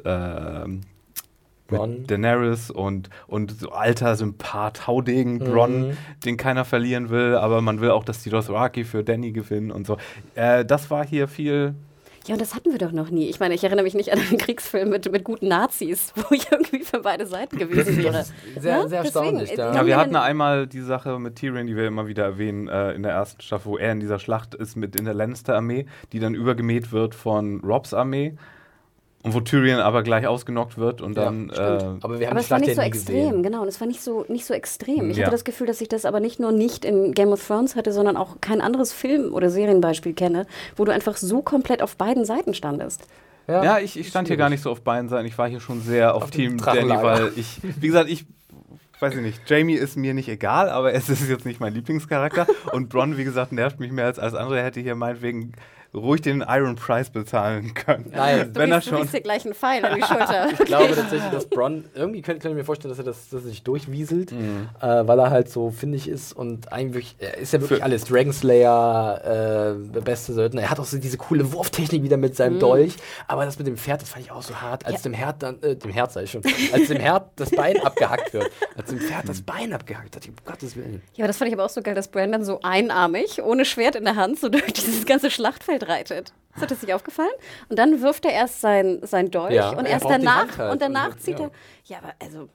Bronn. mit Daenerys und, und so alter Sympath, Haudegen, Mhm. Bronn, den keiner verlieren will, aber man will auch, dass die Dothraki für Danny gewinnen und so. Äh, das war hier viel. Ja, und das hatten wir doch noch nie. Ich meine, ich erinnere mich nicht an einen Kriegsfilm mit, mit guten Nazis, wo ich irgendwie für beide Seiten gewesen wäre. sehr- Ja, sehr erstaunlich, äh, ja. wir hatten einmal die Sache mit Tyrion, die wir immer wieder erwähnen, äh, in der ersten Staffel, wo er in dieser Schlacht ist mit in der Lannister-Armee, die dann übergemäht wird von Robs Armee. Und wo Tyrion aber gleich ausgenockt wird und Ja, dann. äh, Aber wir haben Aber es war nicht ja so extrem, gesehen. genau. Und es war nicht so, nicht so extrem. Ich Ja. hatte das Gefühl, dass ich das aber nicht nur nicht in Game of Thrones hatte, sondern auch kein anderes Film- oder Serienbeispiel kenne, wo du einfach so komplett auf beiden Seiten standest. Ja, ich, ich stand hier gar nicht so auf beiden Seiten. Ich war hier schon sehr auf, Auf Team Danny, weil ich, wie gesagt, ich weiß ich nicht, Jamie ist mir nicht egal, aber es ist jetzt nicht mein Lieblingscharakter. Und Bronn, wie gesagt, nervt mich mehr als alles andere. Er hätte hier meinetwegen ruhig den Iron Price bezahlen können. Nein. Du Wenn er du schon. dir gleich einen Pfeil an die Schulter. Ich glaube tatsächlich, dass Bronn, irgendwie könnte könnt ihr mir vorstellen, dass er das, dass er sich durchwieselt, Mhm. äh, weil er halt so findig ist und eigentlich, er ist ja wirklich Für- alles. Dragonslayer, äh, der beste Söldner. Er hat auch so diese coole Wurftechnik wieder mit seinem Dolch, aber das mit dem Pferd, das fand ich auch so hart, als Ja. dem Herd dann, äh, dem Herd sag ich schon, als dem Herd das Bein abgehackt wird, als dem Pferd das Bein abgehackt hat, um Gottes Willen. Ja, aber das fand ich aber auch so geil, dass Brandon so einarmig, ohne Schwert in der Hand, so durch dieses ganze Schlachtfeld reitet. Ist dir das nicht aufgefallen? Und dann wirft er erst sein, sein Dolch Ja, und er erst danach halt. und danach Und- zieht ja. er. Ja, aber also.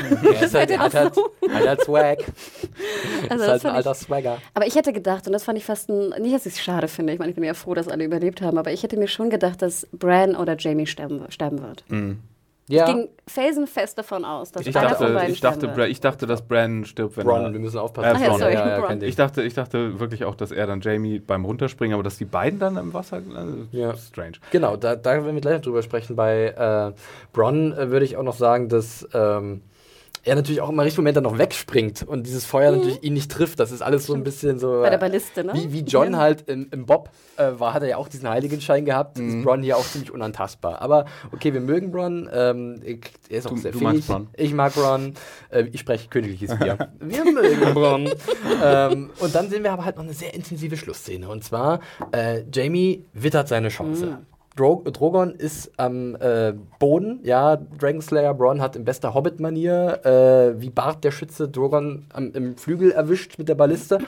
Er ist halt, Hätte halt, so- halt Swag. das Also ist das halt ein alter Swagger. aber ich hätte gedacht, und das fand ich fast ein, nicht, dass ich es schade finde, ich meine, ich bin ja froh, dass alle überlebt haben, aber ich hätte mir schon gedacht, dass Bran oder Jamie sterben, sterben wird. Ja, Ich ging felsenfest davon aus, dass Ich dachte, beiden ich, dachte, Bra- ich dachte, dass Bran stirbt, wenn Bron, er wir müssen Äh, aufpassen. Ja, Bron. sorry, ja, ja, Bron. Ich dachte, ich dachte wirklich auch, dass er dann Jamie beim Runterspringen, aber dass die beiden dann im Wasser. Äh, Ja. Strange. Genau, da, da werden wir gleich noch drüber sprechen. Bei äh, Bronn äh, würde ich auch noch sagen, dass ähm, er natürlich auch immer Richtung Moment dann noch wegspringt und dieses Feuer natürlich ihn nicht trifft. Das ist alles so ein bisschen so. Mhm. Bei der Balliste, ne? Wie, wie John Ja. halt im, im Bob äh, war, hat er ja auch diesen Heiligenschein gehabt. Mhm. Ist Bronn hier auch ziemlich unantastbar. Aber okay, wir mögen Bronn. Ähm, ich- er ist auch Du- sehr du fähig. magst Bronn. Ich mag Bronn. Äh, ich spreche königliches Bier. wir mögen Bronn. ähm, und dann sehen wir aber halt noch eine sehr intensive Schlussszene. Und zwar, äh, Jamie wittert seine Chance. Mhm. Dro Drogon ist am äh, Boden, ja, Dragonslayer Bronn hat in bester Hobbit-Manier äh, wie Bart der Schütze Drogon am, im Flügel erwischt mit der Balliste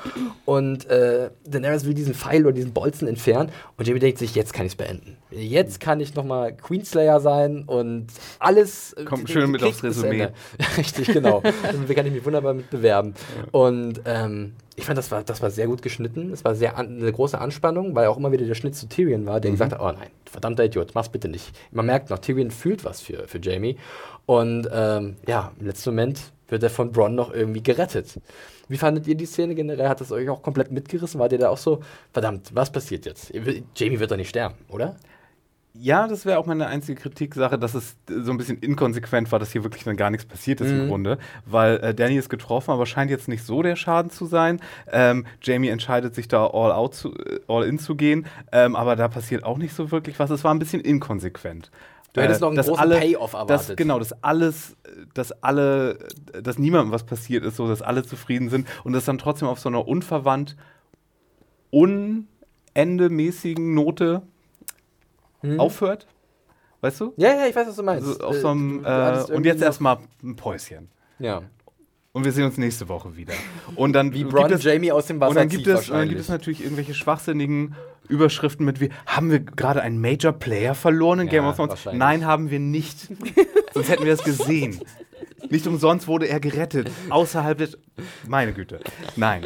und äh, Daenerys will diesen Pfeil oder diesen Bolzen entfernen und Jamie denkt sich, jetzt kann ich es beenden. Jetzt kann ich nochmal Queenslayer sein und alles äh, Kommt schön mit aufs Resümee. Richtig, genau. da kann ich mich wunderbar mit bewerben. Und ähm, ich fand, das war, das war sehr gut geschnitten. Es war sehr an, eine große Anspannung, weil auch immer wieder der Schnitt zu Tyrion war, der gesagt hat, oh nein, verdammter Idiot, mach's bitte nicht. Man merkt noch, Tyrion fühlt was für, für Jamie. Und ähm, ja, im letzten Moment wird er von Bronn noch irgendwie gerettet. Wie fandet ihr die Szene generell? Hat das euch auch komplett mitgerissen? Wart ihr da auch so, verdammt, was passiert jetzt? Jamie wird doch nicht sterben, oder? Ja, das wäre auch meine einzige Kritiksache, dass es so ein bisschen inkonsequent war, dass hier wirklich dann gar nichts passiert ist im Grunde. Weil äh, Danny ist getroffen, aber scheint jetzt nicht so der Schaden zu sein. Ähm, Jamie entscheidet sich da all out zu, äh, all in zu gehen, ähm, aber da passiert auch nicht so wirklich was. Es war ein bisschen inkonsequent. Du hättest noch einen dass großen Payoff Dass, erwartet. genau, dass alles, äh, dass alle, äh, dass niemandem was passiert ist, so dass alle zufrieden sind und das dann trotzdem auf so einer unverwandt unendemäßigen Note aufhört. Weißt du? Ja, ja, ich weiß, was du meinst. Also auf Äh, so einem, äh, und jetzt erstmal ein Päuschen. Ja. Und wir sehen uns nächste Woche wieder. Und dann Wie gibt Bronn es- Jamie aus dem Wasser und dann gibt, es, und dann gibt es natürlich irgendwelche schwachsinnigen Überschriften mit wie, haben wir gerade einen Major Player verloren in Ja, Game of Thrones? Nein, haben wir nicht. Sonst hätten wir das gesehen. Nicht umsonst wurde er gerettet. Außerhalb des. Meine Güte. Nein.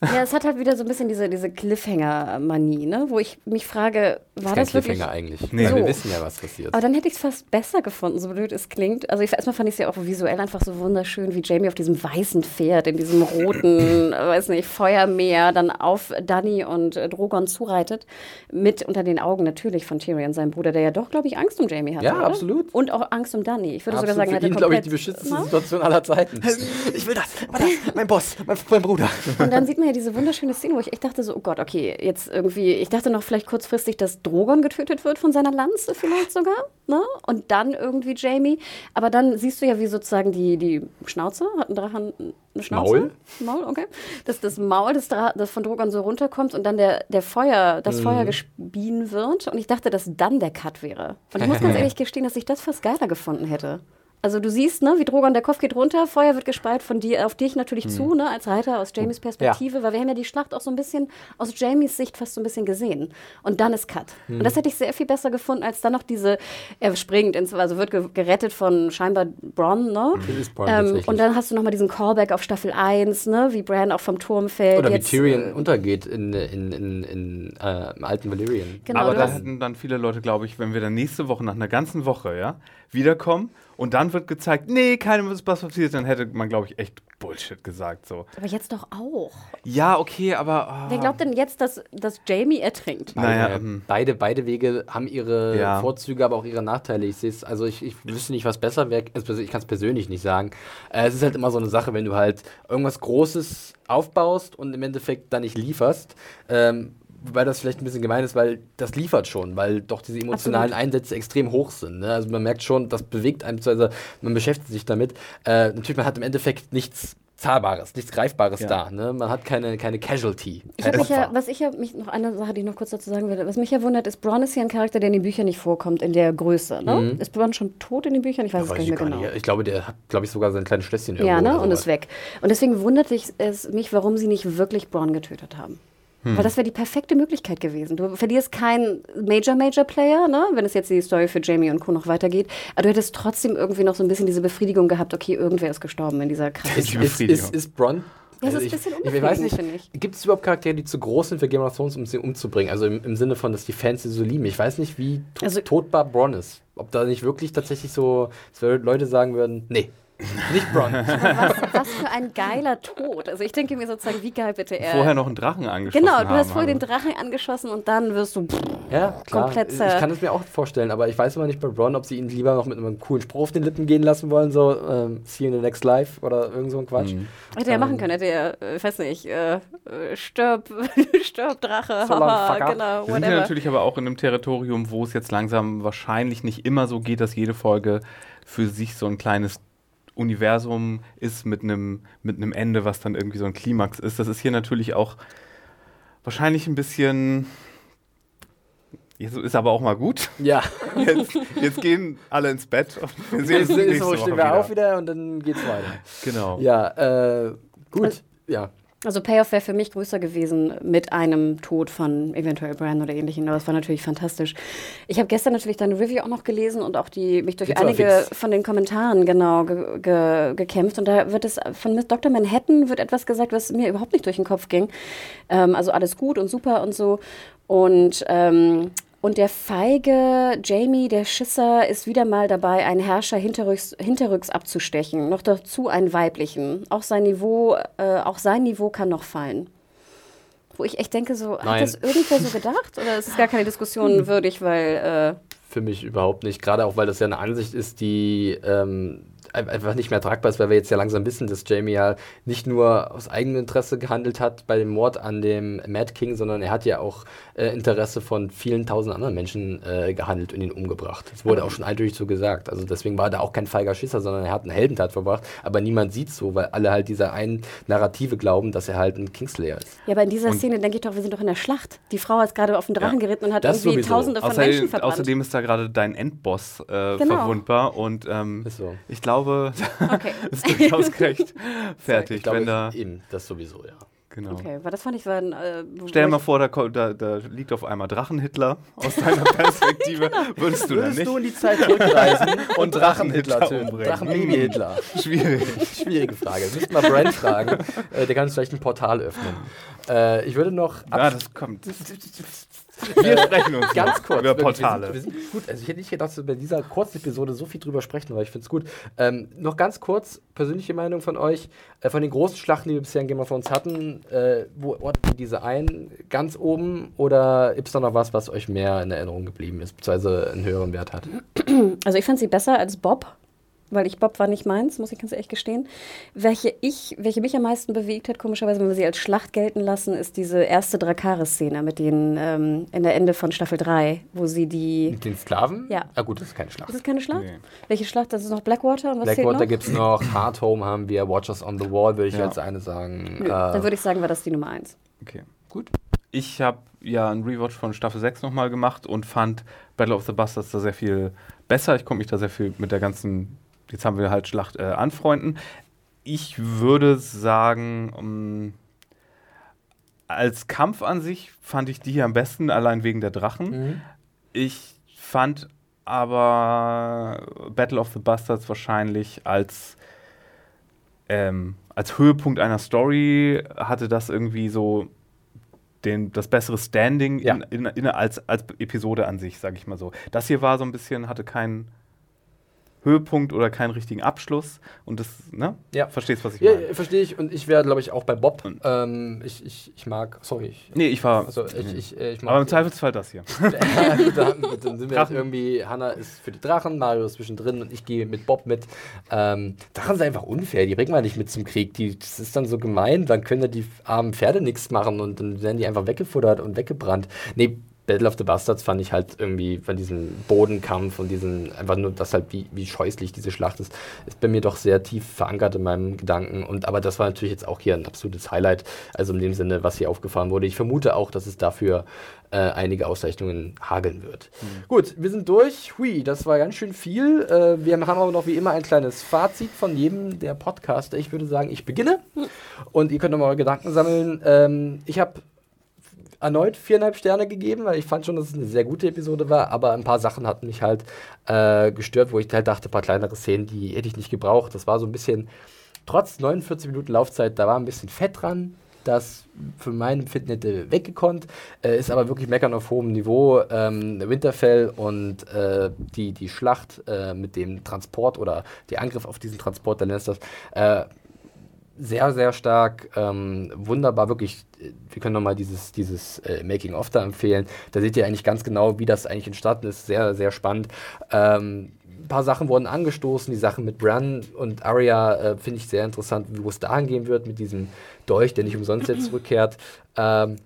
Ja, es hat halt wieder so ein bisschen diese, diese Cliffhanger-Manie, ne? wo ich mich frage, war das wirklich. Cliffhanger eigentlich. Nee. Weil wir So. wissen ja, was passiert. Aber dann hätte ich es fast besser gefunden, so blöd es klingt. Also ich, erstmal fand ich es ja auch visuell einfach so wunderschön, wie Jamie auf diesem weißen Pferd, in diesem roten, äh, weiß nicht, Feuermeer, dann auf Dany und äh, Drogon zureitet. Mit unter den Augen natürlich von Tyrion, seinem Bruder, der ja doch, glaube ich, Angst um Jamie hatte. Ja, oder? absolut. Und auch Angst um Dany. Ich würde Absolut sogar sagen, er hatte ihn, glaube ich, komplett- die beschissenste Na? Situation aller Zeiten. Ich will das, das, mein Boss, mein, mein Bruder. Und dann sieht man ja diese wunderschöne Szene, wo ich echt dachte so, oh Gott, okay, jetzt irgendwie, ich dachte noch vielleicht kurzfristig, dass Drogon getötet wird von seiner Lanze vielleicht sogar, ne? Und dann irgendwie Jamie. Aber dann siehst du ja, wie sozusagen die, die Schnauze, hat ein Drachen eine Schnauze? Maul? Maul, okay. Dass das Maul des Dra das von Drogon so runterkommt und dann der, der Feuer, das Feuer gespien wird. Und ich dachte, dass dann der Cut wäre. Und ich muss ganz ehrlich gestehen, dass ich das fast geiler gefunden hätte. Also du siehst, ne, wie Drogon, der Kopf geht runter, Feuer wird gespeit von dir, auf dich natürlich zu, ne, als Reiter aus Jamies Perspektive, weil wir haben ja die Schlacht auch so ein bisschen aus Jamies Sicht fast so ein bisschen gesehen. Und dann ist Cut. Und das hätte ich sehr viel besser gefunden, als dann noch diese, er springt ins, also wird ge gerettet von scheinbar Bronn, ne? Ist Bronn Ähm, und dann hast du nochmal diesen Callback auf Staffel 1, ne, wie Bran auch vom Turm fällt. Oder wie Jetzt, Tyrion äh, untergeht in, in, in, in äh, im alten Valyrian. Genau, Aber da hätten dann viele Leute, glaube ich, wenn wir dann nächste Woche nach einer ganzen Woche, ja, wiederkommen und dann wird gezeigt, nee, keinem ist was passiert, dann hätte man, glaube ich, echt Bullshit gesagt. So. aber jetzt doch auch. Ja, okay, aber. ah. Wer glaubt denn jetzt, dass, dass Jamie ertrinkt? Naja, Beide, ähm. beide, beide Wege haben ihre Ja. Vorzüge, aber auch ihre Nachteile. Ich sehe es, also ich, ich wüsste nicht, was besser wäre. Also ich kann es persönlich nicht sagen. Äh, es ist halt immer so eine Sache, wenn du halt irgendwas Großes aufbaust und im Endeffekt dann nicht lieferst. Ähm, Wobei das vielleicht ein bisschen gemein ist, weil das liefert schon, weil doch diese emotionalen Absolut. Einsätze extrem hoch sind. Ne? Also man merkt schon, das bewegt einen, also man beschäftigt sich damit. Äh, natürlich, man hat im Endeffekt nichts Zahlbares, nichts Greifbares Ja. da. Ne? Man hat keine, keine Casualty. Ich habe mich ja, was ich ja, mich noch eine Sache, die ich noch kurz dazu sagen will, was mich ja wundert, ist, Bronn ist ja ein Charakter, der in den Büchern nicht vorkommt, in der Größe. Ne? Ist Bronn schon tot in den Büchern? Ich weiß es gar ich nicht mehr genau. nicht. Ich glaube, der hat, glaube ich, sogar sein kleines Schlösschen irgendwo. Ja, ne? Und ist weg. Und deswegen wundert es mich, warum sie nicht wirklich Bronn getötet haben. Hm. Weil das wäre die perfekte Möglichkeit gewesen. Du verlierst keinen Major-Major-Player, ne? wenn es jetzt die Story für Jamie und Co. noch weitergeht. Aber du hättest trotzdem irgendwie noch so ein bisschen diese Befriedigung gehabt, okay, irgendwer ist gestorben in dieser krassen Ist, Die ist, ist, ist Bronn Das Also ist ein ich, bisschen ich, ich weiß unbefriedigend, nicht, finde ich. gibt es überhaupt Charaktere, die zu groß sind für Game of Thrones, um sie umzubringen? Also im, im Sinne von, dass die Fans sie so lieben. Ich weiß nicht, wie to Also- totbar Bronn ist. Ob da nicht wirklich tatsächlich so dass Leute sagen würden, nee, nicht Bronn. Was, was für ein geiler Tod. Also ich denke mir sozusagen, wie geil bitte er. Vorher noch einen Drachen angeschossen Genau, du hast vorher den. Drachen angeschossen und dann wirst du. ja, klar. Komplett, ich kann es mir auch vorstellen, aber ich weiß immer nicht bei Bronn, ob sie ihn lieber noch mit einem coolen Spruch auf den Lippen gehen lassen wollen, so ähm, see you in the next life oder irgend so ein Quatsch. Mhm. Hätte er machen können, hätte er, äh, ich weiß nicht, äh, äh, stirb, stirb Drache, So haha, genau, Wir sind ja whatever. natürlich aber auch in einem Territorium, wo es jetzt langsam wahrscheinlich nicht immer so geht, dass jede Folge für sich so ein kleines Universum ist mit einem mit einem Ende, was dann irgendwie so ein Klimax ist. Das ist hier natürlich auch wahrscheinlich ein bisschen. Jetzt ist aber auch mal gut. Ja, Jetzt, jetzt gehen alle ins Bett. Wir sehen jetzt uns ist nächste so, Woche stehen wir wieder. auf wieder und dann geht's weiter. Genau. Ja, äh, gut. Also- ja. Also Payoff wäre für mich größer gewesen mit einem Tod von eventuell Bran oder ähnlichem, aber es war natürlich fantastisch. Ich habe gestern natürlich deine Review auch noch gelesen und auch die mich durch aber einige von den Kommentaren genau ge ge gekämpft und da wird es von Miss Dr. Manhattan wird etwas gesagt, was mir überhaupt nicht durch den Kopf ging. Ähm, also alles gut und super und so und ähm, und der feige Jamie, der Schisser, ist wieder mal dabei, einen Herrscher hinterrücks, hinterrücks abzustechen. Noch dazu einen weiblichen. Auch sein Niveau, äh, auch sein Niveau kann noch fallen. Wo ich echt denke, so, Nein. hat das irgendwer so gedacht? Oder ist es gar keine Diskussion würdig, weil äh, Für mich überhaupt nicht. Gerade auch, weil das ja eine Ansicht ist, die ähm, einfach nicht mehr tragbar ist, weil wir jetzt ja langsam wissen, dass Jamie ja nicht nur aus eigenem Interesse gehandelt hat bei dem Mord an dem Mad King, sondern er hat ja auch äh, Interesse von vielen tausend anderen Menschen äh, gehandelt und ihn umgebracht. Das wurde auch schon eindeutig so gesagt. Also deswegen war er auch kein feiger Schisser, sondern er hat eine Heldentat verbracht. Aber niemand sieht so, weil alle halt dieser einen Narrative glauben, dass er halt ein Kingslayer ist. ja, aber in dieser Und- Szene denke ich doch, wir sind doch in der Schlacht. Die Frau ist gerade auf den Drachen Ja, geritten und hat irgendwie sowieso. Tausende von Menschen Außerdem, verbrannt. außerdem ist da gerade dein Endboss äh, Genau. verwundbar und ähm, Ist so. ich glaube, Okay. ist durchaus gerecht fertig, Ich glaube, wenn da eben, das sowieso, ja. genau. Okay, weil das fand ich war ein, äh, Stell dir mal ich- vor, da, da, da liegt auf einmal Drachenhitler aus deiner Perspektive. Würdest du dann Würdest nicht? du in die Zeit zurückreisen und Drachenhitler töten? Drachenbaby-Hitler. Schwierig. Schwierige Frage. Das müssten wir Brand fragen. Äh, der kann uns vielleicht ein Portal öffnen. Äh, ich würde noch Ja, das kommt. Wir sprechen uns ganz kurz über Portale. Wir sind, wir sind gut. Also ich hätte nicht gedacht, dass wir bei dieser kurzen Episode so viel drüber sprechen, aber ich finde es gut. Ähm, noch ganz kurz persönliche Meinung von euch äh, von den großen Schlachten, die wir bisher in Game of Thrones hatten. Äh, wo ordnet ihr diese ein? Ganz oben oder gibt es da noch was, was euch mehr in Erinnerung geblieben ist, beziehungsweise einen höheren Wert hat? Also ich fand sie besser als Bob, weil ich Bob war nicht meins, muss ich ganz ehrlich gestehen. Welche ich, welche mich am meisten bewegt hat, komischerweise, wenn wir sie als Schlacht gelten lassen, ist diese erste Drakaris-Szene mit den ähm, in der Ende von Staffel 3, wo sie die. Mit den Sklaven? Ja. Ah gut, das ist keine Schlacht. Ist das keine Schlacht? Nee. Welche Schlacht? Das ist noch Blackwater und was Blackwater gibt es noch, Hard Home haben wir, Watchers on the Wall würde ich Ja. als eine sagen. Nö, Äh, dann würde ich sagen, war das die Nummer 1. Okay. gut. Ich habe ja einen Rewatch von Staffel 6 nochmal gemacht und fand Battle of the Bastards da sehr viel besser. Ich konnte mich da sehr viel mit der ganzen, jetzt haben wir halt Schlacht äh, anfreunden. Ich würde sagen, ähm, als Kampf an sich fand ich die hier am besten, allein wegen der Drachen. Mhm. Ich fand aber Battle of the Bastards wahrscheinlich als, ähm, als Höhepunkt einer Story hatte das irgendwie so den, das bessere Standing Ja. in, in, in, als, als Episode an sich, sage ich mal so. Das hier war so ein bisschen, hatte keinen Höhepunkt oder keinen richtigen Abschluss und das, ne? Ja. Verstehst, was ich Ja, meine? verstehe ich. Und ich wäre, glaube ich, auch bei Bob. Ähm, ich, ich, ich mag, sorry. Ich, Nee, ich war. also ich, ich, äh, ich mag aber im Zweifelsfall das hier. ja, dann, dann sind wir jetzt irgendwie, Hannah ist für die Drachen, Mario ist zwischendrin und ich gehe mit Bob mit. Ähm, Drachen sind einfach unfair, die bringen wir nicht mit zum Krieg. Die, das ist dann so gemein, dann können ja die armen Pferde nichts machen und dann werden die einfach weggefuttert und weggebrannt. Nee, Battle of the Bastards fand ich halt irgendwie von diesem Bodenkampf und diesen, einfach nur das halt, wie, wie scheußlich diese Schlacht ist, ist bei mir doch sehr tief verankert in meinem Gedanken. Und aber das war natürlich jetzt auch hier ein absolutes Highlight, also in dem Sinne, was hier aufgefahren wurde. Ich vermute auch, dass es dafür äh, einige Auszeichnungen hageln wird. Gut, wir sind durch. Hui, das war ganz schön viel. Äh, wir haben aber noch wie immer ein kleines Fazit von jedem der Podcaster. Ich würde sagen, ich beginne und ihr könnt nochmal eure Gedanken sammeln. Ähm, ich habe erneut viereinhalb Sterne gegeben, weil ich fand schon, dass es eine sehr gute Episode war, aber ein paar Sachen hatten mich halt äh, gestört, wo ich halt dachte, ein paar kleinere Szenen, die hätte ich nicht gebraucht. Das war so ein bisschen trotz 49 Minuten Laufzeit, da war ein bisschen Fett dran. Das für mein Empfinden hätte weggekonnt, äh, ist aber wirklich meckern auf hohem Niveau. Ähm, Winterfell und äh, die, die Schlacht äh, mit dem Transport oder der Angriff auf diesen Transport der Lannisters, äh, sehr, sehr stark, ähm, wunderbar, wirklich, äh, wir können nochmal dieses, dieses äh, Making-of da empfehlen. Da seht ihr eigentlich ganz genau, wie das eigentlich entstanden ist. Sehr, sehr spannend. Ähm, ein paar Sachen wurden angestoßen, die Sachen mit Bran und Arya äh, finde ich sehr interessant, wo es dahin gehen wird mit diesem Dolch, der nicht umsonst jetzt zurückkehrt. Ähm,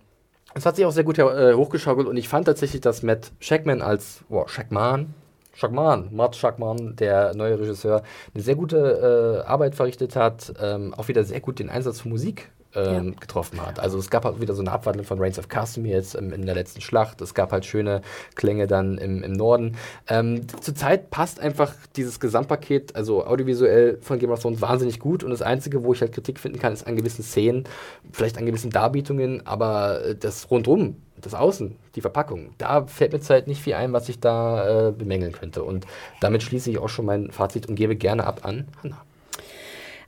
es hat sich auch sehr gut äh, hochgeschaukelt und ich fand tatsächlich, dass Matt Shackman als, boah, Shackman, Shackman, Matt Shackman, der neue Regisseur, eine sehr gute äh, Arbeit verrichtet hat, ähm, auch wieder sehr gut den Einsatz von Musik ähm, ja. getroffen hat. Also es gab halt wieder so eine Abwandlung von Reigns of Castamere jetzt ähm, in der letzten Schlacht. Es gab halt schöne Klänge dann im, im Norden. Ähm, Zurzeit passt einfach dieses Gesamtpaket, also audiovisuell von Game of Thrones wahnsinnig gut und das Einzige, wo ich halt Kritik finden kann, ist an gewissen Szenen, vielleicht an gewissen Darbietungen, aber äh, das rundum das Außen, die Verpackung, da fällt mir zurzeit nicht viel ein, was ich da äh, bemängeln könnte. Und damit schließe ich auch schon mein Fazit und gebe gerne ab an Hannah.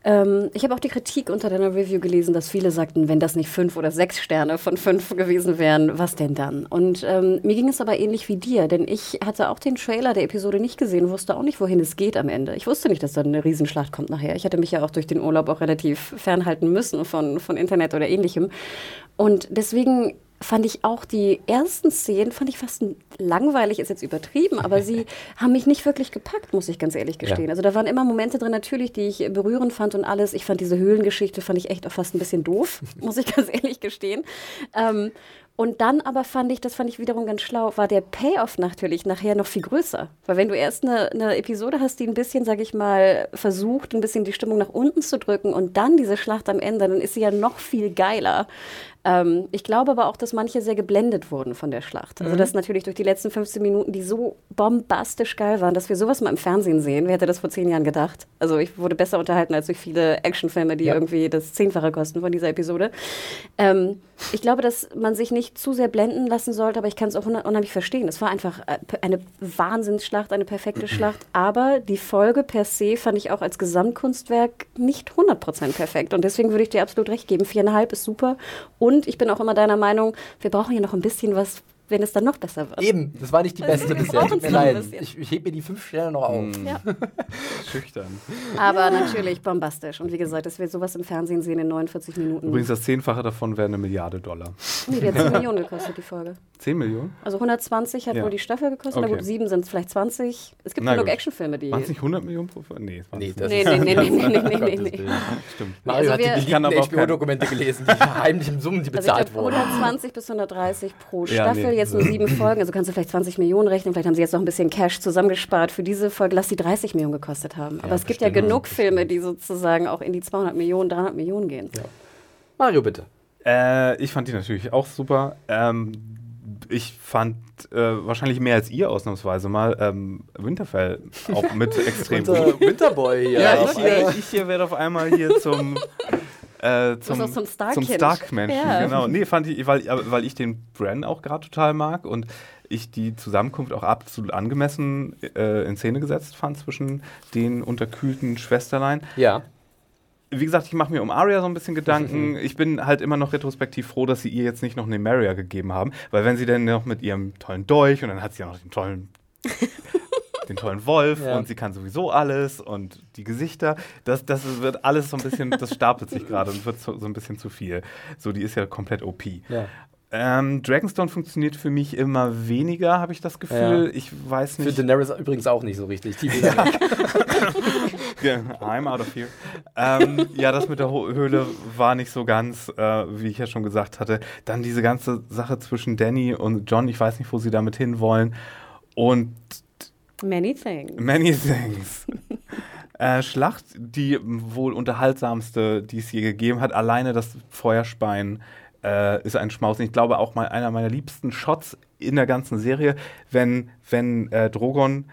Ähm, ich habe auch die Kritik unter deiner Review gelesen, dass viele sagten, wenn das nicht fünf oder sechs Sterne von fünf gewesen wären, was denn dann? Und ähm, mir ging es aber ähnlich wie dir, denn ich hatte auch den Trailer der Episode nicht gesehen, wusste auch nicht, wohin es geht am Ende. Ich wusste nicht, dass da eine Riesenschlacht kommt nachher. Ich hatte mich ja auch durch den Urlaub auch relativ fernhalten müssen von, von Internet oder ähnlichem. Und deswegen fand ich auch die ersten Szenen, fand ich fast langweilig, ist jetzt übertrieben, aber sie haben mich nicht wirklich gepackt, muss ich ganz ehrlich gestehen. Ja. Also da waren immer Momente drin natürlich, die ich berührend fand und alles. Ich fand diese Höhlengeschichte, fand ich echt auch fast ein bisschen doof, muss ich ganz ehrlich gestehen. Ähm, und dann aber fand ich, das fand ich wiederum ganz schlau, war der Payoff natürlich nachher noch viel größer. Weil wenn du erst eine, eine Episode hast, die ein bisschen, sag ich mal, versucht, ein bisschen die Stimmung nach unten zu drücken und dann diese Schlacht am Ende, dann ist sie ja noch viel geiler. Ähm, ich glaube aber auch, dass manche sehr geblendet wurden von der Schlacht. Also, mhm. dass natürlich durch die letzten 15 Minuten, die so bombastisch geil waren, dass wir sowas mal im Fernsehen sehen. Wer hätte das vor zehn Jahren gedacht? Also, ich wurde besser unterhalten als durch viele Actionfilme, die ja. irgendwie das Zehnfache kosten von dieser Episode. Ähm, ich glaube, dass man sich nicht zu sehr blenden lassen sollte, aber ich kann es auch unheimlich verstehen. Es war einfach äh, eine Wahnsinnsschlacht, eine perfekte Schlacht, aber die Folge per se fand ich auch als Gesamtkunstwerk nicht 100% perfekt. Und deswegen würde ich dir absolut recht geben. Viereinhalb ist super und und ich bin auch immer deiner Meinung, wir brauchen hier noch ein bisschen was, wenn es dann noch besser wird. Eben, das war nicht die beste bisher. Tut mir leid. Ich, ich hebe mir die fünf Sterne noch auf. Mm. Ja. Schüchtern. Aber natürlich bombastisch. Und wie gesagt, dass wir sowas im Fernsehen sehen in 49 Minuten. Übrigens, das Zehnfache davon wäre eine Milliarde Dollar. Nee, die hat 10 Millionen gekostet, die Folge. 10 Millionen? Also 120 hat ja. wohl die Staffel gekostet. Okay. Na gut, 7 sind es vielleicht 20. Es gibt genug Actionfilme, die. Waren es nicht 100 Millionen pro Folge? Nee, nee, das nee, nee, nee, nee, nee, nee, nee, nee. Stimmt. Mario also hat die geleakten HBO-Dokumente gelesen, die heimlichen Summen, die bezahlt also wurden. 120 bis 130 pro Staffel, ja, nee. Jetzt nur sieben Folgen. Also kannst du vielleicht 20 Millionen rechnen. Vielleicht haben sie jetzt noch ein bisschen Cash zusammengespart für diese Folge. Lass die 30 Millionen gekostet haben. Aber ja, es gibt ja genug Filme, die sozusagen auch in die 200 Millionen, 300 Millionen gehen. Ja. Mario, bitte. Äh, ich fand die natürlich auch super. Ähm, ich fand äh, wahrscheinlich mehr als ihr ausnahmsweise mal ähm, Winterfell auch mit extrem gut. Winterboy hier. Ja, ich hier, ich hier werde auf einmal hier zum äh, zum, zum Stark-Menschen. Stark ja. Genau. Nee, fand ich, weil, weil ich den Bran auch gerade total mag und ich die Zusammenkunft auch absolut angemessen äh, in Szene gesetzt fand zwischen den unterkühlten Schwesterlein. Ja. Wie gesagt, ich mache mir um Arya so ein bisschen Gedanken. Ich bin halt immer noch retrospektiv froh, dass sie ihr jetzt nicht noch eine Maria gegeben haben, weil wenn sie dann noch mit ihrem tollen Dolch und dann hat sie ja noch den tollen den tollen Wolf ja. und sie kann sowieso alles und die Gesichter. Das, das wird alles so ein bisschen, das stapelt sich gerade und wird so, so, ein bisschen zu viel. So, die ist ja komplett OP. Ja. Ähm, Dragonstone funktioniert für mich immer weniger, habe ich das Gefühl. Ja. Ich weiß nicht. Für Daenerys übrigens auch nicht so richtig. ja. I'm out of here. Ähm, ja, das mit der Höhle war nicht so ganz, äh, wie ich ja schon gesagt hatte. Dann diese ganze Sache zwischen Danny und John, ich weiß nicht, wo sie damit hinwollen. Und Many things. Many things. äh, Schlacht, die wohl unterhaltsamste, die es je gegeben hat. Alleine das Feuerspein äh, ist ein Schmaus. Ich glaube auch mal einer meiner liebsten Shots in der ganzen Serie, wenn, wenn äh, Drogon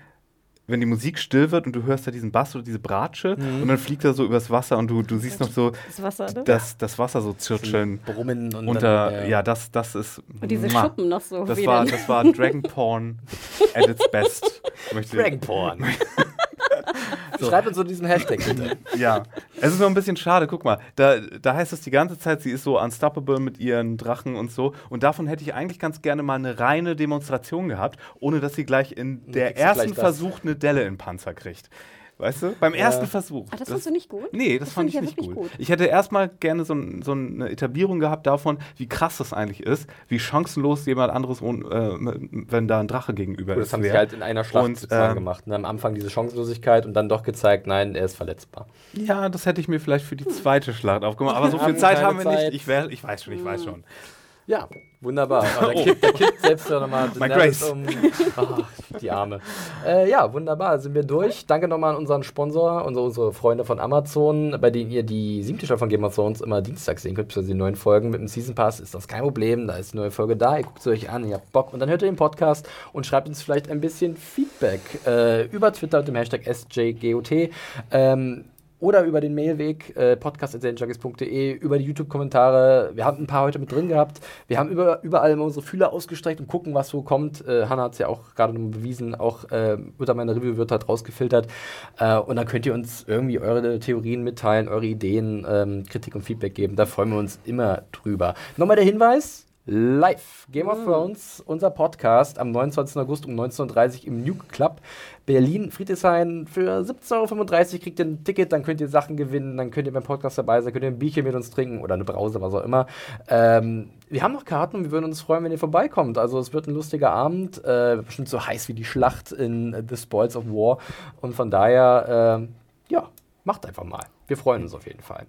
wenn die Musik still wird und du hörst da diesen Bass oder diese Bratsche mhm. und dann fliegt er so übers Wasser und du, du siehst noch so das Wasser, ne? das, das Wasser so zirkeln. Brummen und unter, dann, ja. ja. das, das ist. Und diese ma, Schuppen noch so. Das war, das war Dragon Porn at its best. Dragon Porn. Schreibt uns so diesen Hashtag bitte. Ja, es ist nur ein bisschen schade. Guck mal, da, da heißt es die ganze Zeit, sie ist so unstoppable mit ihren Drachen und so. Und davon hätte ich eigentlich ganz gerne mal eine reine Demonstration gehabt, ohne dass sie gleich in der ersten. Versuch eine Delle in den Panzer kriegt. Weißt du? Beim ersten Versuch. Ah, das fandst du nicht gut? Nee, das, Das fand fand ich ja nicht wirklich gut. gut. Ich hätte erstmal gerne so, so eine Etablierung gehabt davon, wie krass das eigentlich ist, wie chancenlos jemand anderes, ohne, äh, wenn da ein Drache gegenüber Das ist. haben sie halt in einer Schlacht Und, sozusagen ähm, gemacht. Und am Anfang diese Chancenlosigkeit und dann doch gezeigt, nein, er ist verletzbar. Ja, das hätte ich mir vielleicht für die zweite Schlacht aufgemacht. Aber so viel Zeit haben wir Zeit. nicht. Ich, wär, ich weiß schon, ich weiß schon. Ja, wunderbar. Aber der, kippt, der kippt selbst ja nochmal um. Ach, die Arme. Äh, ja, wunderbar. Sind wir durch. Danke nochmal an unseren Sponsor, unsere, unsere Freunde von Amazon, bei denen ihr die siebte Staffel von Game of Thrones immer dienstags sehen könnt, beziehungsweise die neuen Folgen. Mit dem Season Pass ist das kein Problem. Da ist eine neue Folge da. Ihr guckt sie euch an, ihr habt Bock. Und dann hört ihr den Podcast und schreibt uns vielleicht ein bisschen Feedback äh, über Twitter mit dem Hashtag SJGOT. Ähm, oder über den Mailweg äh, podcast.serienjunkies.de, über die YouTube-Kommentare. Wir haben ein paar heute mit drin gehabt. Wir haben über, überall immer unsere Fühler ausgestreckt und gucken, was so kommt. Äh, Hanna hat es ja auch gerade bewiesen, auch äh, unter meiner Review wird halt rausgefiltert. Äh, und dann könnt ihr uns irgendwie eure Theorien mitteilen, eure Ideen, ähm, Kritik und Feedback geben. Da freuen wir uns immer drüber. Nochmal der Hinweis. Live Game of Thrones, unser Podcast am 29. August um 19.30 Uhr im Nuke Club Berlin, Friedrichshain. Für 17,35 Euro kriegt ihr ein Ticket, dann könnt ihr Sachen gewinnen, dann könnt ihr beim Podcast dabei sein, könnt ihr ein Bierchen mit uns trinken oder eine Brause, was auch immer. Ähm, wir haben noch Karten und wir würden uns freuen, wenn ihr vorbeikommt. Also es wird ein lustiger Abend, äh, bestimmt so heiß wie die Schlacht in äh, The Spoils of War. Und von daher, ähm, ja, macht einfach mal. Wir freuen uns auf jeden Fall.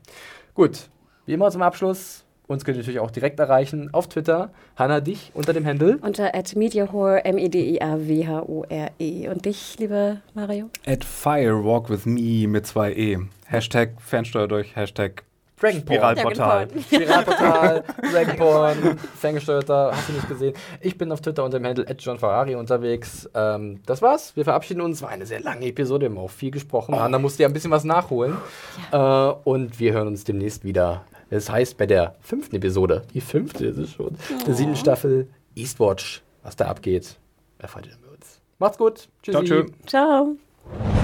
Gut, wie immer zum Abschluss. Uns könnt ihr natürlich auch direkt erreichen auf Twitter. Hanna, dich unter dem Handle. Unter at mediahore, M-E-D-I-A-W-H-O-R-E. Und dich, lieber Mario? At Firewalk with me mit zwei E. Hashtag Fernsteuer durch, Hashtag Dragonporn. Spiralportal. Spiralportal, Dragonporn, ferngesteuerter, hast du nicht gesehen. Ich bin auf Twitter unter dem Handle John Ferrari unterwegs. Ähm, das war's. Wir verabschieden uns. War eine sehr lange Episode, wir haben auch viel gesprochen. Hanna musste ja ein bisschen was nachholen. Äh, und wir hören uns demnächst wieder. Das heißt, bei der fünften Episode, die fünfte ist es schon, der siebten Staffel Eastwatch, was da abgeht, erfahrt ihr dann bei uns. Macht's gut. Tschüssi. Ciao. Ciao.